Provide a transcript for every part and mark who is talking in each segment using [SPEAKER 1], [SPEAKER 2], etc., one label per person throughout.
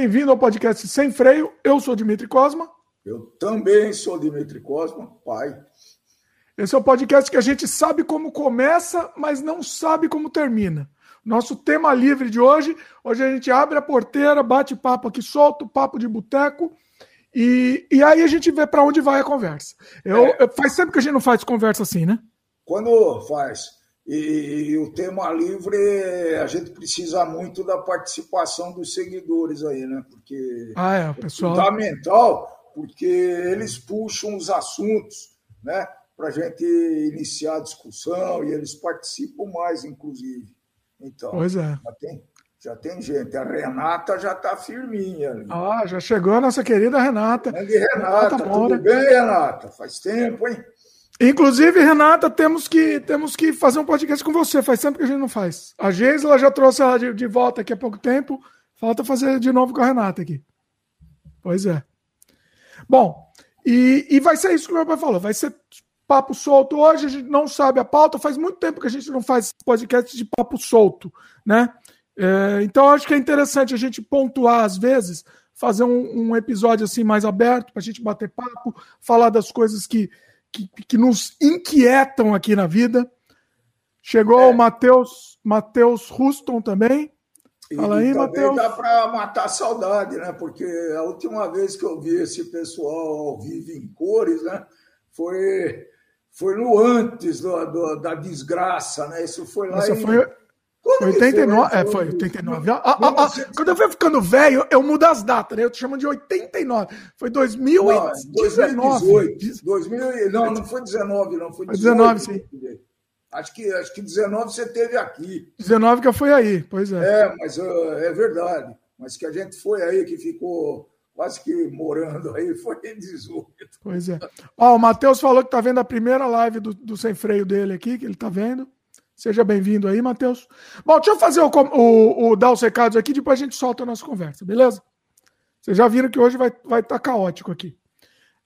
[SPEAKER 1] Bem-vindo ao podcast Sem Freio. Eu sou Dimitri Cosma.
[SPEAKER 2] Eu também sou Dimitri Cosma, pai.
[SPEAKER 1] Esse é o podcast que a gente sabe como começa, mas não sabe como termina. Nosso tema livre de hoje, hoje a gente abre a porteira, bate papo aqui solto, papo de boteco, e, e aí a gente vê para onde vai a conversa. Eu, é. eu, faz tempo que a gente não faz conversa assim, né?
[SPEAKER 2] Quando faz. E, e, o tema livre, a gente precisa muito da participação dos seguidores aí, né? Porque
[SPEAKER 1] ah, é, pessoal...
[SPEAKER 2] é fundamental, porque eles puxam os assuntos, né? Para a gente iniciar a discussão e eles participam mais, inclusive. Então,
[SPEAKER 1] pois é.
[SPEAKER 2] já, tem, já tem gente. A Renata já está firminha ali.
[SPEAKER 1] Ah, já chegou a nossa querida Renata.
[SPEAKER 2] Grande Renata, Renata tudo bem, Renata? Faz tempo, hein?
[SPEAKER 1] Inclusive, Renata, temos que, temos que fazer um podcast com você. Faz tempo que a gente não faz. A Geisla já trouxe ela de, de volta aqui há pouco tempo. Falta fazer de novo com a Renata aqui. Pois é. Bom, e, e vai ser isso que o meu pai falou. Vai ser papo solto. Hoje a gente não sabe a pauta. Faz muito tempo que a gente não faz podcast de papo solto, né? É, então acho que é interessante a gente pontuar às vezes, fazer um, um episódio assim mais aberto para a gente bater papo, falar das coisas que que, que nos inquietam aqui na vida. Chegou é. o Matheus Matheus Ruston também.
[SPEAKER 2] Fala aí, Matheus. dá para matar a saudade, né? Porque a última vez que eu vi esse pessoal ao vivo em cores, né? Foi, foi no antes do, do da desgraça, né? Isso foi lá
[SPEAKER 1] Nossa, em... foi, quando 89, foi? É, foi 89. Ah, ah, ah, quando eu fui ficando velho, eu mudo as datas, né? Eu te chamo de 89. Foi 2019. Não,
[SPEAKER 2] 2018. 2000, não, não foi 19, não. Foi
[SPEAKER 1] 19, sim.
[SPEAKER 2] Acho que, acho que 19 você teve aqui.
[SPEAKER 1] 19 que eu fui aí, pois é.
[SPEAKER 2] É, mas uh, é verdade. Mas que a gente foi aí, que ficou quase que morando aí, foi em 18.
[SPEAKER 1] Pois é. Ó, o Matheus falou que tá vendo a primeira live do, do Sem Freio dele aqui, que ele tá vendo. Seja bem-vindo aí, Matheus. Bom, deixa eu fazer o, o, o, dar os recados aqui, depois a gente solta a nossa conversa, beleza? Vocês já viram que hoje vai estar vai tá caótico aqui.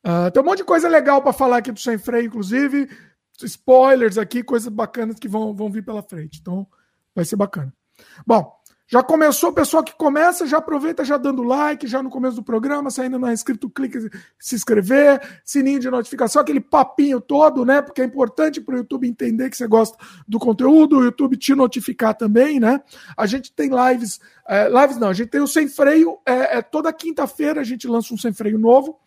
[SPEAKER 1] Uh, tem um monte de coisa legal para falar aqui do Sem Freio, inclusive spoilers aqui, coisas bacanas que vão, vão vir pela frente. Então, vai ser bacana. Bom, já começou, pessoal que começa, já aproveita já dando like, já no começo do programa, se ainda não é inscrito, em se inscrever, sininho de notificação, aquele papinho todo, né? Porque é importante para o YouTube entender que você gosta do conteúdo, o YouTube te notificar também, né? A gente tem lives, é, lives não, a gente tem o Sem Freio, é, é toda quinta-feira a gente lança um Sem Freio novo,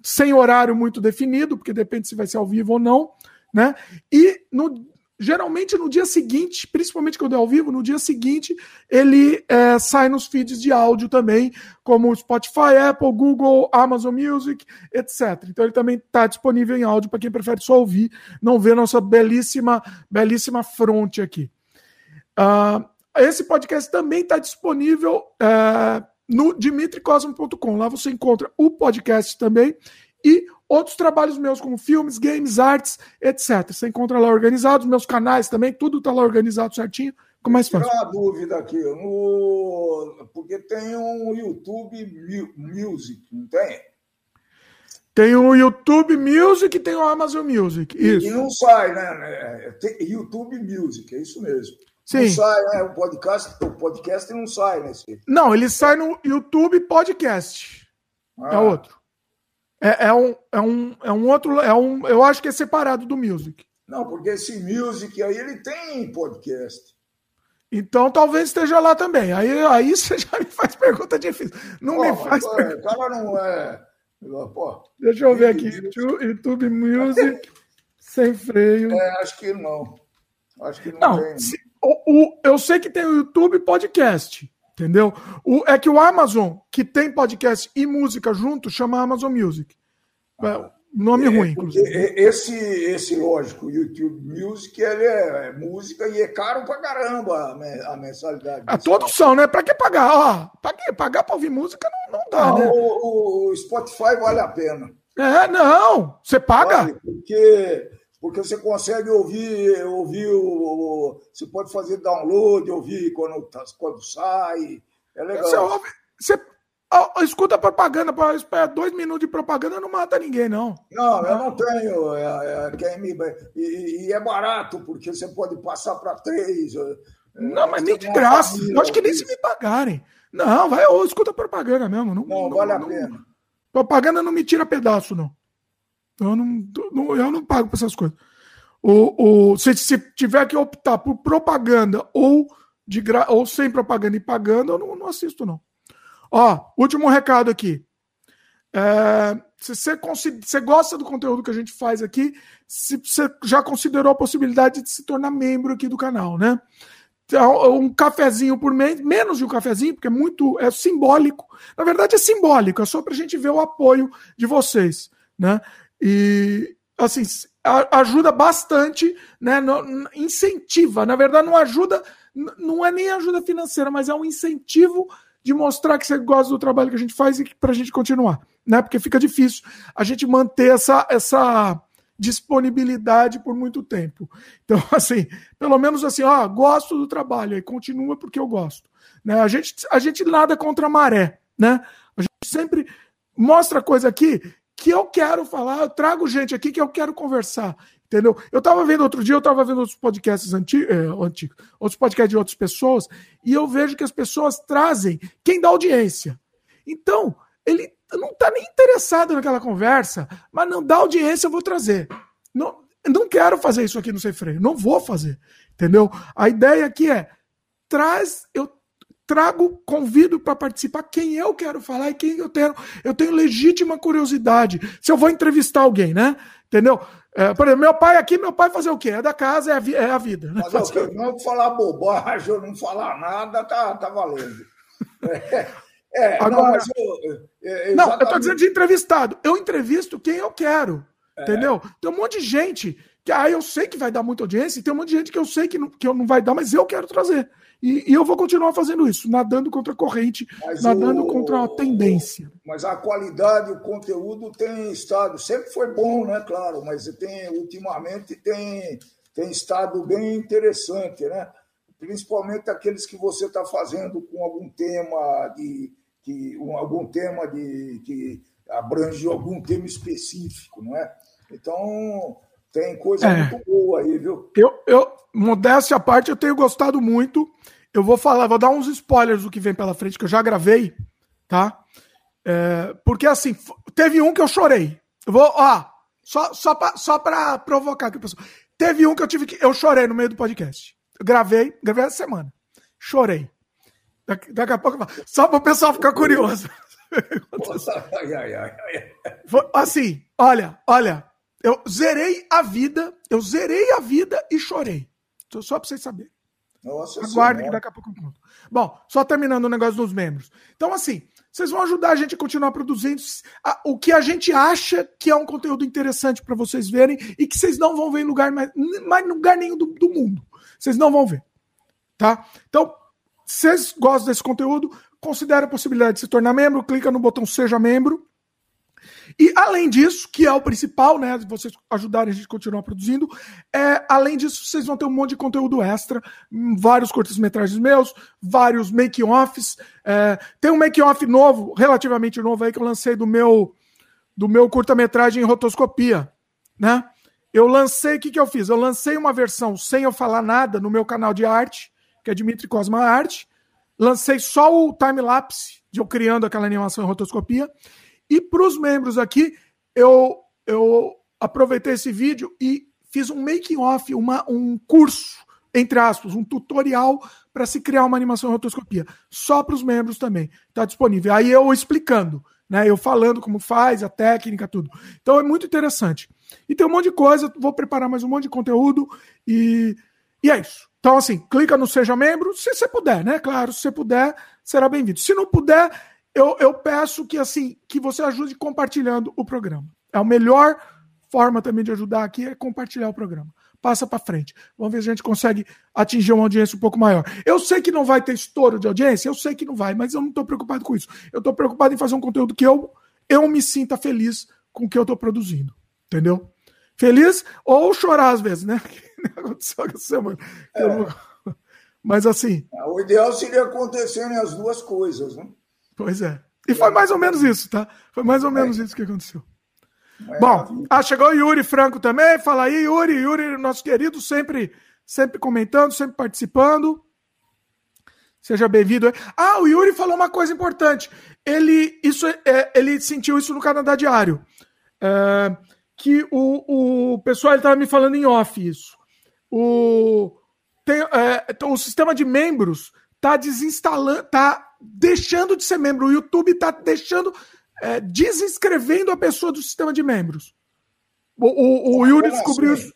[SPEAKER 1] sem horário muito definido, porque depende se vai ser ao vivo ou não, né? E no geralmente no dia seguinte, principalmente quando é ao vivo, no dia seguinte ele é, sai nos feeds de áudio também, como Spotify, Apple, Google, Amazon Music, etc. Então ele também está disponível em áudio para quem prefere só ouvir, não ver nossa belíssima, belíssima fronte aqui. Uh, esse podcast também está disponível uh, no dimitricosmo.com. Lá você encontra o podcast também e outros trabalhos meus, como filmes, games, artes, etc. Você encontra lá organizado, meus canais também, tudo está lá organizado certinho. Como é mais fácil?
[SPEAKER 2] uma dúvida aqui, no... porque tem um YouTube Music, não tem?
[SPEAKER 1] Tem o YouTube Music e tem o Amazon Music. Isso.
[SPEAKER 2] E não sai, né? Tem YouTube Music, é isso mesmo.
[SPEAKER 1] Sim.
[SPEAKER 2] Não sai, né? O podcast, o podcast não sai nesse.
[SPEAKER 1] Não, ele sai no YouTube Podcast. Ah. É outro. É, é, um, é, um, é um outro. É um, eu acho que é separado do Music.
[SPEAKER 2] Não, porque esse Music aí ele tem podcast.
[SPEAKER 1] Então talvez esteja lá também. Aí, aí você já me faz pergunta difícil. Não Pô, me faz
[SPEAKER 2] é, pergunta. O cara não é. Pô,
[SPEAKER 1] Deixa eu ver aqui. YouTube Music sem freio.
[SPEAKER 2] É, acho que não. Acho que não, não tem. Se,
[SPEAKER 1] o, o, eu sei que tem o YouTube Podcast. Entendeu? O, é que o Amazon, que tem podcast e música junto, chama Amazon Music. É, nome
[SPEAKER 2] é,
[SPEAKER 1] ruim, inclusive.
[SPEAKER 2] Esse, esse, lógico, YouTube Music, ele é, é música e é caro pra caramba a, mensalidade.
[SPEAKER 1] Ah, todos são, né? Pra que pagar? Ah, pra que pagar pra ouvir música não, não dá,
[SPEAKER 2] não,
[SPEAKER 1] né?
[SPEAKER 2] O, o, Spotify vale a pena.
[SPEAKER 1] É, não. Você paga?
[SPEAKER 2] Vale, porque porque você consegue ouvir, ouvir o, você pode fazer download, ouvir quando, tá, quando sai. É legal.
[SPEAKER 1] Você ouve, você escuta propaganda, para dois minutos de propaganda não mata ninguém, não.
[SPEAKER 2] Não, eu não tenho. É, é, me, e, e, é barato, porque você pode passar para três.
[SPEAKER 1] É, não, mas nem de graça. Eu acho que nem se me pagarem. Não, vai, ou escuta propaganda mesmo. Não,
[SPEAKER 2] não, não vale não, a pena.
[SPEAKER 1] Propaganda não me tira pedaço, não. Eu não, eu não pago por essas coisas. O, o, se, se tiver que optar por propaganda ou, de gra, ou sem propaganda e pagando, eu não, não assisto, não. Ó, último recado aqui. É, se você, você gosta do conteúdo que a gente faz aqui, se você já considerou a possibilidade de se tornar membro aqui do canal, né? Então, um cafezinho por mês, menos de um cafezinho, porque é muito é simbólico. Na verdade, é simbólico, é só para a gente ver o apoio de vocês, né? E assim ajuda bastante, né? Incentiva, na verdade, não ajuda, não é nem ajuda financeira, mas é um incentivo de mostrar que você gosta do trabalho que a gente faz e para a gente continuar, né? Porque fica difícil a gente manter essa essa disponibilidade por muito tempo. Então, assim, pelo menos assim, ó, gosto do trabalho, e continua porque eu gosto. Né? A, gente, a gente nada contra a maré, né? A gente sempre mostra coisa aqui que eu quero falar, eu trago gente aqui que eu quero conversar, entendeu? Eu estava vendo outro dia, eu estava vendo outros podcasts antigos, é, antigos, outros podcasts de outras pessoas, e eu vejo que as pessoas trazem quem dá audiência. Então, ele não está nem interessado naquela conversa, mas não dá audiência, eu vou trazer. Não, não quero fazer isso aqui no Sem Freio, não vou fazer, entendeu? A ideia aqui é, traz, eu trago, convido para participar quem eu quero falar e quem eu tenho. Eu tenho legítima curiosidade. Se eu vou entrevistar alguém, né? Entendeu? É, por exemplo, meu pai aqui, meu pai fazer o quê? É da casa, é a, é a vida.
[SPEAKER 2] Né? Fazer Não falar bobagem, eu não falar nada, tá, tá valendo.
[SPEAKER 1] É, Agora, não, eu, é, não, eu estou dizendo de entrevistado. Eu entrevisto quem eu quero. É. Entendeu? Tem um monte de gente que aí ah, eu sei que vai dar muita audiência, e tem um monte de gente que eu sei que não, que eu não vai dar, mas eu quero trazer. E, e eu vou continuar fazendo isso, nadando contra a corrente, mas nadando o, contra a tendência.
[SPEAKER 2] Mas a qualidade, o conteúdo tem estado, sempre foi bom, né? Claro, mas tem ultimamente tem, tem estado bem interessante, né? Principalmente aqueles que você está fazendo com algum tema de que um, algum tema de, que abrange algum tema específico, não é? Então, tem coisa é. muito boa aí, viu?
[SPEAKER 1] Eu, eu, modéstia à parte, eu tenho gostado muito. Eu vou falar, vou dar uns spoilers do que vem pela frente, que eu já gravei, tá? É, porque assim, teve um que eu chorei. Eu vou, ó, só, só, pra, só pra provocar aqui, pessoal. Teve um que eu tive que. Eu chorei no meio do podcast. Eu gravei, gravei essa semana. Chorei. Daqui, daqui a pouco, só para o pessoal ficar curioso. assim, olha, olha, eu zerei a vida, eu zerei a vida e chorei. Só para vocês saberem. Nossa Aguardem que daqui a pouco eu conto. Bom, só terminando o negócio dos membros. Então, assim, vocês vão ajudar a gente a continuar produzindo o que a gente acha que é um conteúdo interessante para vocês verem e que vocês não vão ver em lugar mais, mais lugar nenhum do, do mundo. Vocês não vão ver. Tá? Então, se vocês gostam desse conteúdo, considere a possibilidade de se tornar membro, clica no botão Seja Membro. E além disso, que é o principal, né? Vocês ajudarem a gente a continuar produzindo, é, além disso, vocês vão ter um monte de conteúdo extra, vários curtas-metragens meus, vários make-offs. É, tem um make-off novo, relativamente novo aí, que eu lancei do meu do meu curta-metragem em rotoscopia, né? Eu lancei, o que, que eu fiz? Eu lancei uma versão sem eu falar nada no meu canal de arte, que é Dimitri Cosma Arte. Lancei só o time-lapse de eu criando aquela animação em rotoscopia. E para os membros aqui, eu, eu aproveitei esse vídeo e fiz um making-off, um curso, entre aspas, um tutorial para se criar uma animação em rotoscopia. Só para os membros também. Está disponível. Aí eu explicando, né? Eu falando como faz, a técnica, tudo. Então é muito interessante. E tem um monte de coisa, vou preparar mais um monte de conteúdo e, e é isso. Então, assim, clica no Seja Membro, se você puder, né? Claro, se você puder, será bem-vindo. Se não puder, eu, eu peço que, assim, que você ajude compartilhando o programa. É a melhor forma também de ajudar aqui é compartilhar o programa. Passa para frente. Vamos ver se a gente consegue atingir uma audiência um pouco maior. Eu sei que não vai ter estouro de audiência, eu sei que não vai, mas eu não estou preocupado com isso. Eu estou preocupado em fazer um conteúdo que eu, eu me sinta feliz com o que eu estou produzindo. Entendeu? Feliz ou chorar às vezes, né? aconteceu essa semana. É. Mas assim.
[SPEAKER 2] É, o ideal seria acontecerem as duas coisas, né?
[SPEAKER 1] Pois é. E foi mais ou menos isso, tá? Foi mais ou menos é. isso que aconteceu. É Bom, ah, chegou o Yuri Franco também. Fala aí, Yuri, Yuri, nosso querido, sempre, sempre comentando, sempre participando. Seja bem-vindo. Ah, o Yuri falou uma coisa importante. Ele, isso, é, ele sentiu isso no Canadá Diário. É, que o, o pessoal estava me falando em off isso. O, tem, é, o sistema de membros está desinstalando, está deixando de ser membro. O YouTube está deixando, é, desinscrevendo a pessoa do sistema de membros. O, o, o Yuri descobriu assim? isso.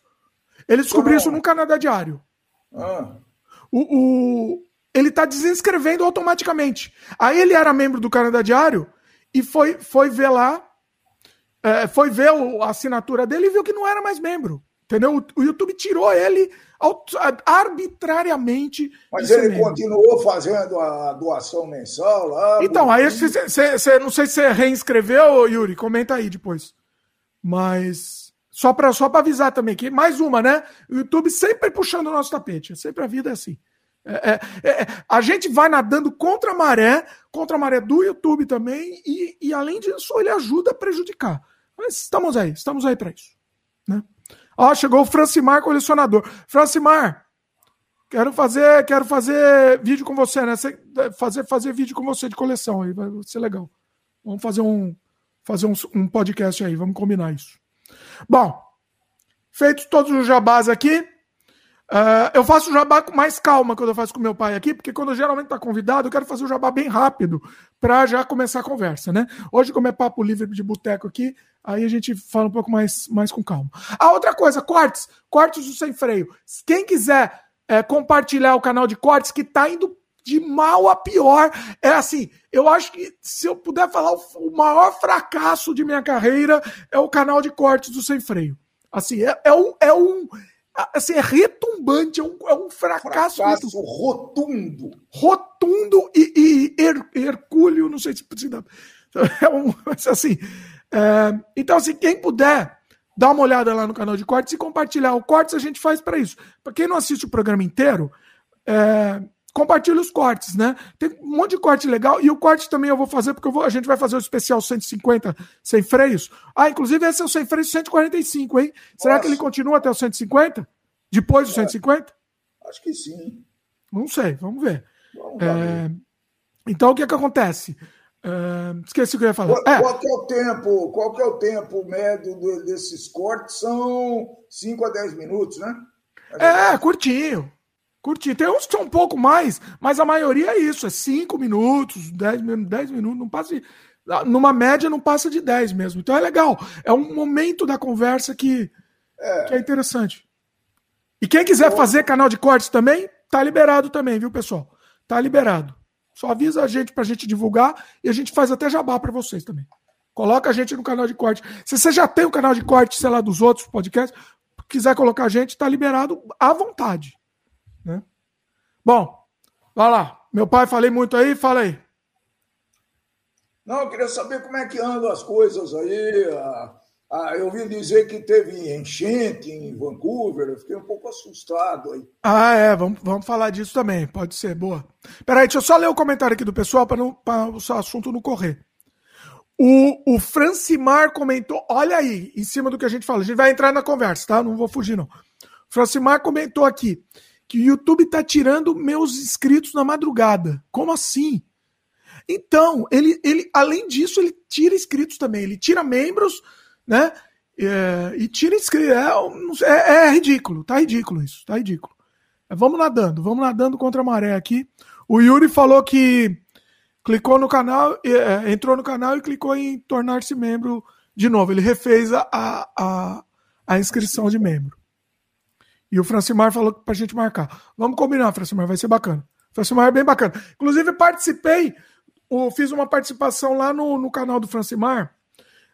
[SPEAKER 1] Ele descobriu isso no Canadá Diário. Ah. O, o, ele está desinscrevendo automaticamente. Aí ele era membro do Canadá Diário e foi, foi ver lá, é, foi ver a assinatura dele e viu que não era mais membro. Entendeu? O, YouTube tirou ele arbitrariamente.
[SPEAKER 2] Mas ele continuou fazendo a doação mensal lá.
[SPEAKER 1] Então, aí você não sei se você reinscreveu, Yuri, comenta aí depois. Mas só para só avisar também que mais uma, né? O YouTube sempre puxando o nosso tapete. Sempre a vida é assim. É, é, é, a gente vai nadando contra a maré, contra a maré do YouTube também, e, e além disso, ele ajuda a prejudicar. Mas estamos aí, estamos aí para isso. Né? Ó, chegou o Francimar colecionador. Francimar, quero fazer, quero fazer vídeo com você, né? Fazer, fazer vídeo com você de coleção aí, vai ser legal. Vamos fazer um, fazer um, um podcast aí, vamos combinar isso. Bom, feitos todos os jabás aqui. Uh, eu faço o jabá com mais calma quando eu faço com meu pai aqui, porque quando eu geralmente está convidado, eu quero fazer o jabá bem rápido para já começar a conversa, né? Hoje, como é papo livre de boteco aqui, aí a gente fala um pouco mais, mais com calma. A outra coisa, cortes, cortes do sem freio. Quem quiser é, compartilhar o canal de cortes que está indo de mal a pior, é assim, eu acho que se eu puder falar o, maior fracasso de minha carreira é o canal de cortes do sem freio. Assim, é, é um, é um assim, é retumbante, é um, é um fracasso.
[SPEAKER 2] Fracasso rotundo.
[SPEAKER 1] Rotundo e, e her, hercúleo, não sei se precisa. É um, assim. É, então, assim, quem puder, dá uma olhada lá no canal de cortes e compartilhar. O cortes a gente faz para isso. Para quem não assiste o programa inteiro, é, compartilha os cortes, né? Tem um monte de corte legal. E o corte também eu vou fazer, porque vou, a gente vai fazer o especial 150 sem freios. Ah, inclusive esse é o sem freios 145, hein? Será Nossa. que ele continua até o 150? Depois do é, 150?
[SPEAKER 2] Acho que sim.
[SPEAKER 1] Não sei, vamos ver. Vamos é, então o que é que acontece? Uh, esqueci o que eu ia falar.
[SPEAKER 2] Qual, é. qual é o tempo? Qual que é o tempo médio desses cortes? São 5 a 10 minutos, né?
[SPEAKER 1] É, curtinho. Curtinho. Tem uns que são um pouco mais, mas a maioria é isso, é 5 minutos, 10 minutos, 10 minutos, não passa de, numa média não passa de 10 mesmo. Então é legal. É um momento da conversa que é, que é interessante. E quem quiser fazer canal de cortes também, tá liberado também, viu, pessoal? Tá liberado. Só avisa a gente pra gente divulgar e a gente faz até jabá para vocês também. Coloca a gente no canal de corte. Se você já tem o canal de corte, sei lá, dos outros podcasts, quiser colocar a gente, tá liberado à vontade. Né? Bom, vai lá. Meu pai, falei muito aí, fala aí.
[SPEAKER 2] Não, eu queria saber como é que andam as coisas aí. Ah, eu ouvi dizer que teve enchente em Vancouver, eu fiquei um pouco assustado aí.
[SPEAKER 1] Ah, é, vamos, vamos falar disso também, pode ser, boa. Peraí, deixa eu só ler o comentário aqui do pessoal para o assunto não correr. O, o Francimar comentou, olha aí, em cima do que a gente fala, a gente vai entrar na conversa, tá? Não vou fugir, não. O Francimar comentou aqui que o YouTube tá tirando meus inscritos na madrugada. Como assim? Então, ele, ele, além disso, ele tira inscritos também. Ele tira membros, né? É, e tira inscritos. É, é, é, ridículo, tá ridículo isso, tá ridículo. É, vamos nadando, vamos nadando contra a maré aqui. O Yuri falou que clicou no canal, é, entrou no canal e clicou em tornar-se membro de novo. Ele refez a, a, a inscrição de membro. E o Francimar falou pra gente marcar. Vamos combinar, Francimar, vai ser bacana. Francimar é bem bacana. Inclusive, participei, fiz uma participação lá no, no canal do Francimar,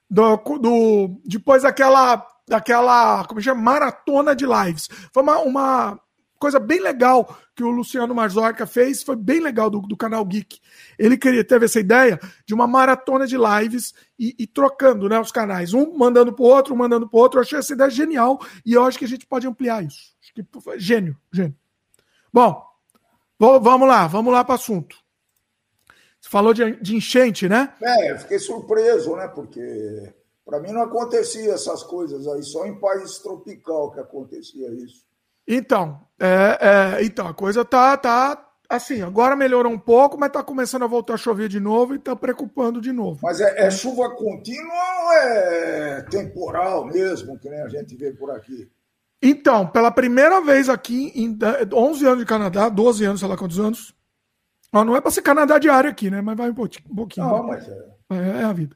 [SPEAKER 1] do, do, depois daquela, daquela, como chama, maratona de lives. Foi uma, uma coisa bem legal que o Luciano Marzorca fez, foi bem legal do, do canal Geek. Ele queria, teve essa ideia de uma maratona de lives e, e trocando né, os canais, um mandando para o outro, um mandando para o outro. Eu achei essa ideia genial e eu acho que a gente pode ampliar isso. Acho que foi gênio, gênio. Bom, vamos lá, vamos lá para o assunto. Você falou de, de enchente, né?
[SPEAKER 2] É, eu fiquei surpreso, né? Porque para mim não acontecia essas coisas aí, só em país tropical que acontecia isso.
[SPEAKER 1] Então, é, é, então a coisa tá, tá, assim, agora melhorou um pouco, mas tá começando a voltar a chover de novo e tá preocupando de novo.
[SPEAKER 2] Mas é, é chuva contínua ou é temporal mesmo, que nem a gente vê por aqui?
[SPEAKER 1] Então, pela primeira vez aqui, em 11 anos de Canadá, 12 anos, sei lá quantos anos. Não é para ser Canadá diário aqui, né? Mas vai um pouquinho. Um pouquinho
[SPEAKER 2] não, mas é.
[SPEAKER 1] é. É a vida.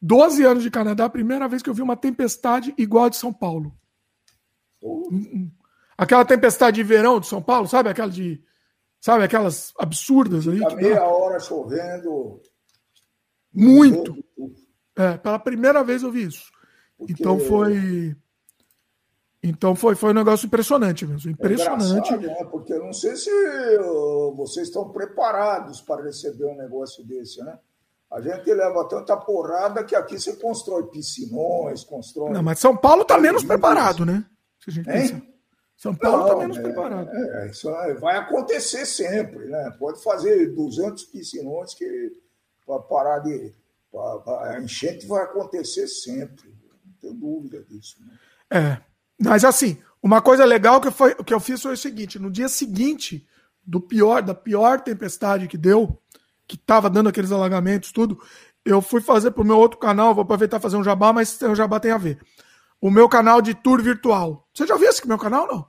[SPEAKER 1] 12 anos de Canadá, primeira vez que eu vi uma tempestade igual a de São Paulo. Aquela tempestade de verão de São Paulo, sabe? Aquela de. Sabe, aquelas absurdas aí.
[SPEAKER 2] Fica meia dá... hora chovendo.
[SPEAKER 1] Muito. É, pela primeira vez eu vi isso. Porque... Então foi. Então foi, foi um negócio impressionante mesmo. É impressionante. É
[SPEAKER 2] né? Porque eu não sei se vocês estão preparados para receber um negócio desse, né? A gente leva tanta porrada que aqui você constrói piscinões, constrói.
[SPEAKER 1] Não, mas São Paulo está menos preparado, né? Se a gente pensa. São Paulo está menos é, preparado.
[SPEAKER 2] É, isso vai acontecer sempre, né? Pode fazer 200 piscinões que para parar de. Pra, a enchente vai acontecer sempre. Não tenho dúvida disso. Né?
[SPEAKER 1] É. Mas assim, uma coisa legal que, foi, que eu fiz foi o seguinte: no dia seguinte do pior, da pior tempestade que deu, que estava dando aqueles alagamentos, tudo, eu fui fazer para o meu outro canal, vou aproveitar fazer um jabá, mas o jabá tem a ver. O meu canal de tour virtual. Você já viu esse meu canal, não?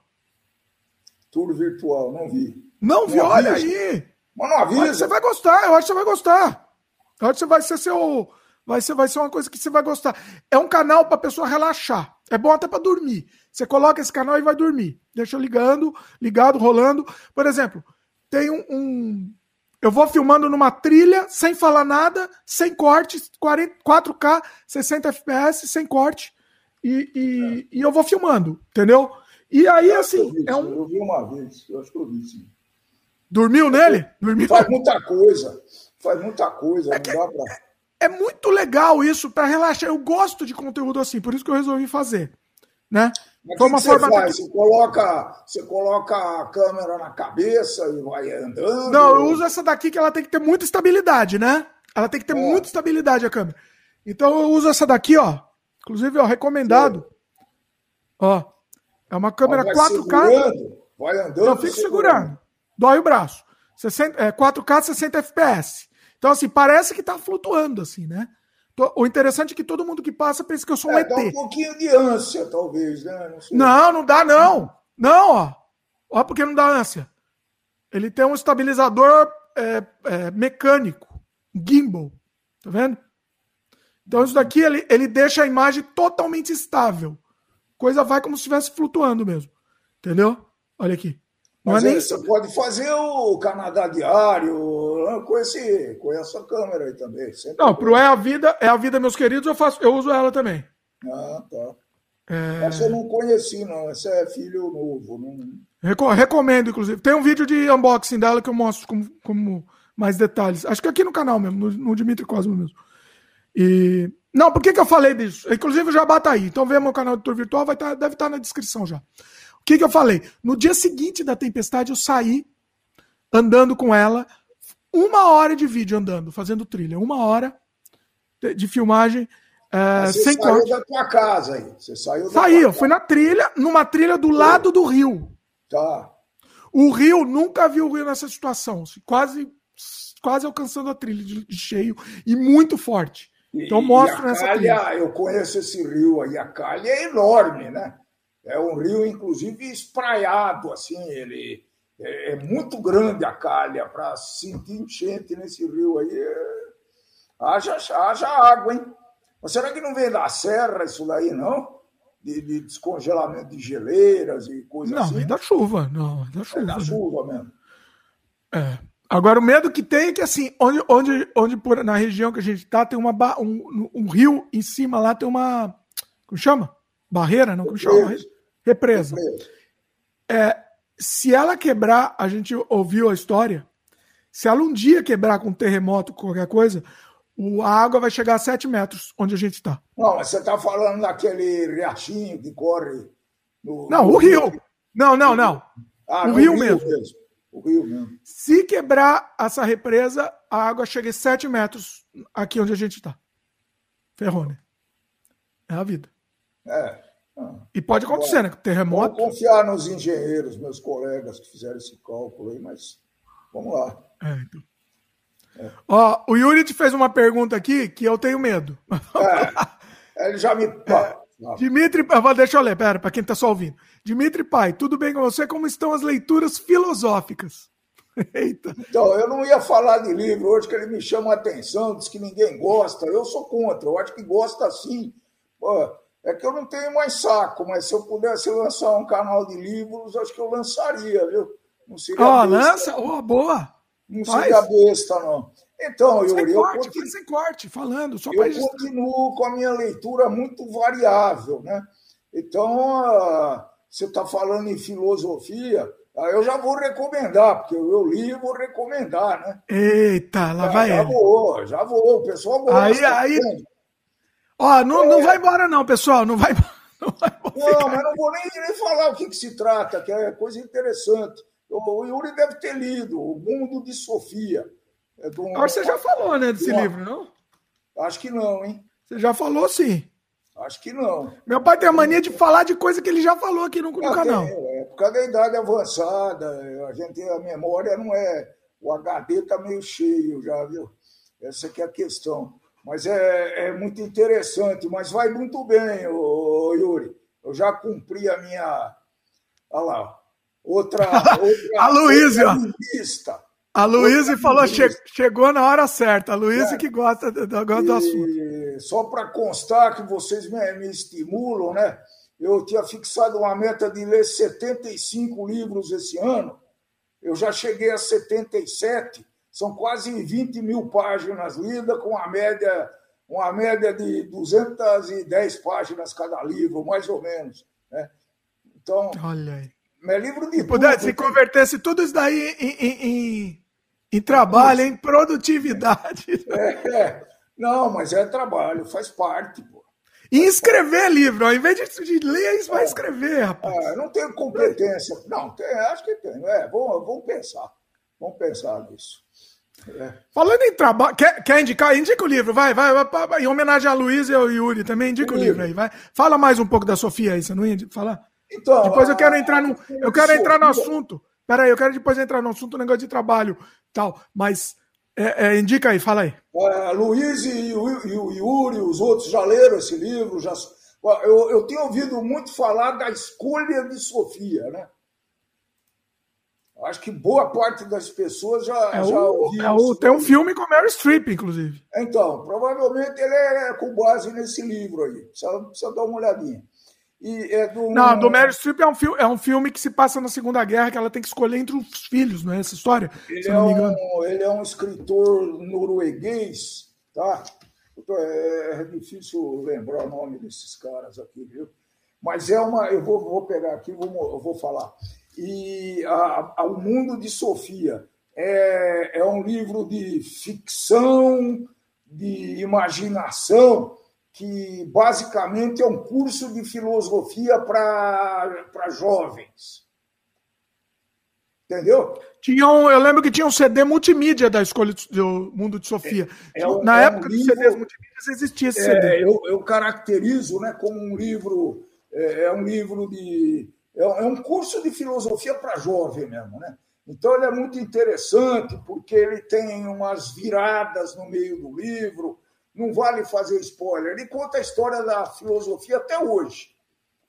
[SPEAKER 2] Tour virtual, não vi.
[SPEAKER 1] Não, vi, olha aí.
[SPEAKER 2] Mas não avisa.
[SPEAKER 1] Você vai gostar, eu acho que você vai gostar. Eu acho que você vai ser seu. Vai ser, vai ser uma coisa que você vai gostar. É um canal para pessoa relaxar. É bom até para dormir. Você coloca esse canal e vai dormir. Deixa ligando, ligado, rolando. Por exemplo, tem um, um, Eu vou filmando numa trilha, sem falar nada, sem corte, 40, 4K, 60 FPS, sem corte. E, e, é. e eu vou filmando, entendeu? E aí, assim.
[SPEAKER 2] Vi,
[SPEAKER 1] é
[SPEAKER 2] um... Eu vi uma vez, eu acho que eu vi sim.
[SPEAKER 1] Dormiu nele? Dormiu.
[SPEAKER 2] Faz muita coisa. Faz muita coisa. É dá pra
[SPEAKER 1] é muito legal isso para relaxar. Eu gosto de conteúdo assim, por isso que eu resolvi fazer. Né?
[SPEAKER 2] Mas Foi uma que forma. Você, faz? você, coloca, você coloca a câmera na cabeça e vai andando?
[SPEAKER 1] Não, eu uso essa daqui que ela tem que ter muita estabilidade, né? Ela tem que ter é. muita estabilidade a câmera. Então eu uso essa daqui, ó. Inclusive, ó, recomendado. Ó. É uma câmera vai 4K.
[SPEAKER 2] Segurando, vai andando.
[SPEAKER 1] Eu fico segurando. segurando. Dói o braço. 60, é, 4K 60 FPS. Então, assim, parece que está flutuando, assim, né? O interessante é que todo mundo que passa pensa que eu sou um é, ET. Dá
[SPEAKER 2] um pouquinho de ânsia, talvez, né?
[SPEAKER 1] Não, não, não, dá, não. Não, ó. Ó, porque não dá ânsia. Ele tem um estabilizador é, é, mecânico, gimbal. Tá vendo? Então, isso daqui ele, ele deixa a imagem totalmente estável. Coisa vai como se estivesse flutuando mesmo. Entendeu? Olha aqui.
[SPEAKER 2] Mas é nem... você pode fazer o Canadá Diário com, esse, com essa câmera aí também.
[SPEAKER 1] Sempre não, pro É a Vida, é a Vida, meus queridos, eu faço, eu uso ela também.
[SPEAKER 2] Ah, tá. É... Essa eu não conheci, não. Essa é filho novo.
[SPEAKER 1] Não... Recomendo, inclusive. Tem um vídeo de unboxing dela que eu mostro como, como mais detalhes. Acho que aqui no canal mesmo, no, no Dimitri Cosmo mesmo. E. Não, por que, que eu falei disso? Inclusive o Jabá tá aí. Então vê meu canal de tour virtual, vai tá, deve estar tá na descrição já. O que, que eu falei? No dia seguinte da tempestade, eu saí andando com ela, uma hora de vídeo andando, fazendo trilha, uma hora de, filmagem.
[SPEAKER 2] É, você sem saiu corte. da tua casa aí. Você saiu
[SPEAKER 1] Saí, eu fui na trilha, numa trilha do lado do rio.
[SPEAKER 2] Tá.
[SPEAKER 1] O rio, nunca vi o rio nessa situação. Quase, quase alcançando a trilha de cheio e muito forte. Então mostra nessa
[SPEAKER 2] calha, trilha. Eu conheço esse rio aí, a calha é enorme, né? É um rio, inclusive, espraiado, assim, ele é, é muito grande a calha para sentir enchente nesse rio aí. É... Haja, haja água, hein? Mas será que não vem da serra isso daí, não? De, de descongelamento de geleiras e coisas assim?
[SPEAKER 1] Não, vem da chuva, não, da chuva. É
[SPEAKER 2] da chuva mesmo.
[SPEAKER 1] É. Agora, o medo que tem é que, assim, onde, onde, onde por, na região que a gente está, tem uma, um, um rio em cima lá, tem uma. Como chama? Barreira, não? Como chama? Represa. É, se ela quebrar, a gente ouviu a história, se ela um dia quebrar com um terremoto, qualquer coisa, a água vai chegar a 7 metros onde a gente está.
[SPEAKER 2] Não, mas você está falando daquele riachinho que corre.
[SPEAKER 1] No, não, no o rio. rio. Não, não, não. Ah, o rio, rio mesmo. mesmo.
[SPEAKER 2] O rio mesmo.
[SPEAKER 1] Se quebrar essa represa, a água chega a 7 metros aqui onde a gente está. Ferrou, né? É a vida.
[SPEAKER 2] É.
[SPEAKER 1] Ah, e pode acontecer, bom, né? Terremoto.
[SPEAKER 2] Vou confiar nos engenheiros, meus colegas que fizeram esse cálculo aí, mas vamos lá. É, então.
[SPEAKER 1] É. Ó, o Yuri te fez uma pergunta aqui que eu tenho medo.
[SPEAKER 2] É, ele já me.
[SPEAKER 1] É. Dimitri, deixa eu ler, pera, para quem está só ouvindo. Dimitri Pai, tudo bem com você? Como estão as leituras filosóficas?
[SPEAKER 2] Eita. Então, eu não ia falar de livro hoje, que ele me chama a atenção, diz que ninguém gosta. Eu sou contra, eu acho que gosta sim. Pô, é que eu não tenho mais saco, mas se eu pudesse lançar um canal de livros, acho que eu lançaria, viu?
[SPEAKER 1] Não seria oh, lança, oh, boa.
[SPEAKER 2] Não Faz. seria besta, não. Então,
[SPEAKER 1] Yuri, eu corte, continuo, sem corte, falando. Só
[SPEAKER 2] eu continuo com a minha leitura muito variável, né? Então, uh, você está falando em filosofia, uh, eu já vou recomendar, porque eu li e vou recomendar, né?
[SPEAKER 1] Eita, lá vai
[SPEAKER 2] já
[SPEAKER 1] ele.
[SPEAKER 2] Já vou, já vou, o pessoal gosta.
[SPEAKER 1] Aí, aí... Ó, não, é... não vai embora não, pessoal, não vai
[SPEAKER 2] Não, vai não mas não vou nem, nem falar o que, que se trata, que é coisa interessante. O Yuri deve ter lido O Mundo de Sofia.
[SPEAKER 1] É um... Agora você já falou, né, desse livro, não?
[SPEAKER 2] Acho que não, hein?
[SPEAKER 1] Você já falou, sim.
[SPEAKER 2] Acho que não.
[SPEAKER 1] Meu pai tem a mania de falar de coisa que ele já falou aqui no, no ah, canal.
[SPEAKER 2] Tem, é, por causa da idade avançada, a gente a memória não é. O HD está meio cheio já, viu? Essa que é a questão. Mas é, é muito interessante, mas vai muito bem, ô, Yuri. Eu já cumpri a minha. Olha lá, outra. outra
[SPEAKER 1] a Luísa. A Luísa falou che chegou na hora certa. A Luísa é. que gosta, do, gosta do assunto.
[SPEAKER 2] Só para constar que vocês me, me, estimulam, né? Eu tinha fixado uma meta de ler 75 livros esse ano. Eu já cheguei a 77. São quase 20 mil páginas lidas, com uma média, uma média de 210 páginas cada livro, mais ou menos. Né? Então,
[SPEAKER 1] Olha aí.
[SPEAKER 2] É livro de. Se,
[SPEAKER 1] pudesse, se convertesse tudo isso daí em, em, em, em trabalho, em produtividade.
[SPEAKER 2] É, é, Não, mas é trabalho, faz parte, pô.
[SPEAKER 1] E escrever livro, ao invés de, ler, isso é. vai escrever, rapaz.
[SPEAKER 2] É, não tenho competência. Não, tem, acho que tem. É, vamos, vamos pensar. Vamos pensar nisso.
[SPEAKER 1] É. Falando em trabalho, quer, quer indicar? Indica o livro, vai, vai, vai, vai, Em homenagem a Luiz e ao Yuri também, indica o, o livro. livro aí, vai. Fala mais um pouco da Sofia aí, você não ia falar? Então, depois eu quero entrar no, eu quero entrar no assunto. Peraí, eu quero depois entrar no assunto, negócio de trabalho, tal. Mas é, é, indica aí, fala aí.
[SPEAKER 2] É, Luiz e o Yuri, os outros já leram esse livro, já. Eu, eu tenho ouvido muito falar da escolha de Sofia, né? Acho que boa parte das pessoas já,
[SPEAKER 1] é
[SPEAKER 2] já
[SPEAKER 1] o, é o, Tem um filme com Mary Streep, inclusive.
[SPEAKER 2] Então, provavelmente ele é com base nesse livro aí. Precisa, precisa dar uma olhadinha.
[SPEAKER 1] E é do... Não, do Mary Streep é um, filme, é um filme que se passa na Segunda Guerra, que ela tem que escolher entre os filhos, não é essa história?
[SPEAKER 2] Ele, é um, ele é um escritor norueguês, tá? É, é difícil lembrar o nome desses caras aqui, viu? Mas é uma. Eu vou, vou pegar aqui, vou, eu vou falar. E a, a, O Mundo de Sofia é, é um livro de ficção, de imaginação que basicamente é um curso de filosofia para jovens. Entendeu?
[SPEAKER 1] Tinha um, eu lembro que tinha um CD multimídia da Escolha do Mundo de Sofia. É, é um, Na é época um livro, dos CDs multimídias existia esse CD.
[SPEAKER 2] É, eu, eu, caracterizo né, como um livro, é, é um livro de. É, é um curso de filosofia para jovem mesmo, né? Então ele é muito interessante porque ele tem umas viradas no meio do livro, não vale fazer spoiler. Ele conta a história da filosofia até hoje.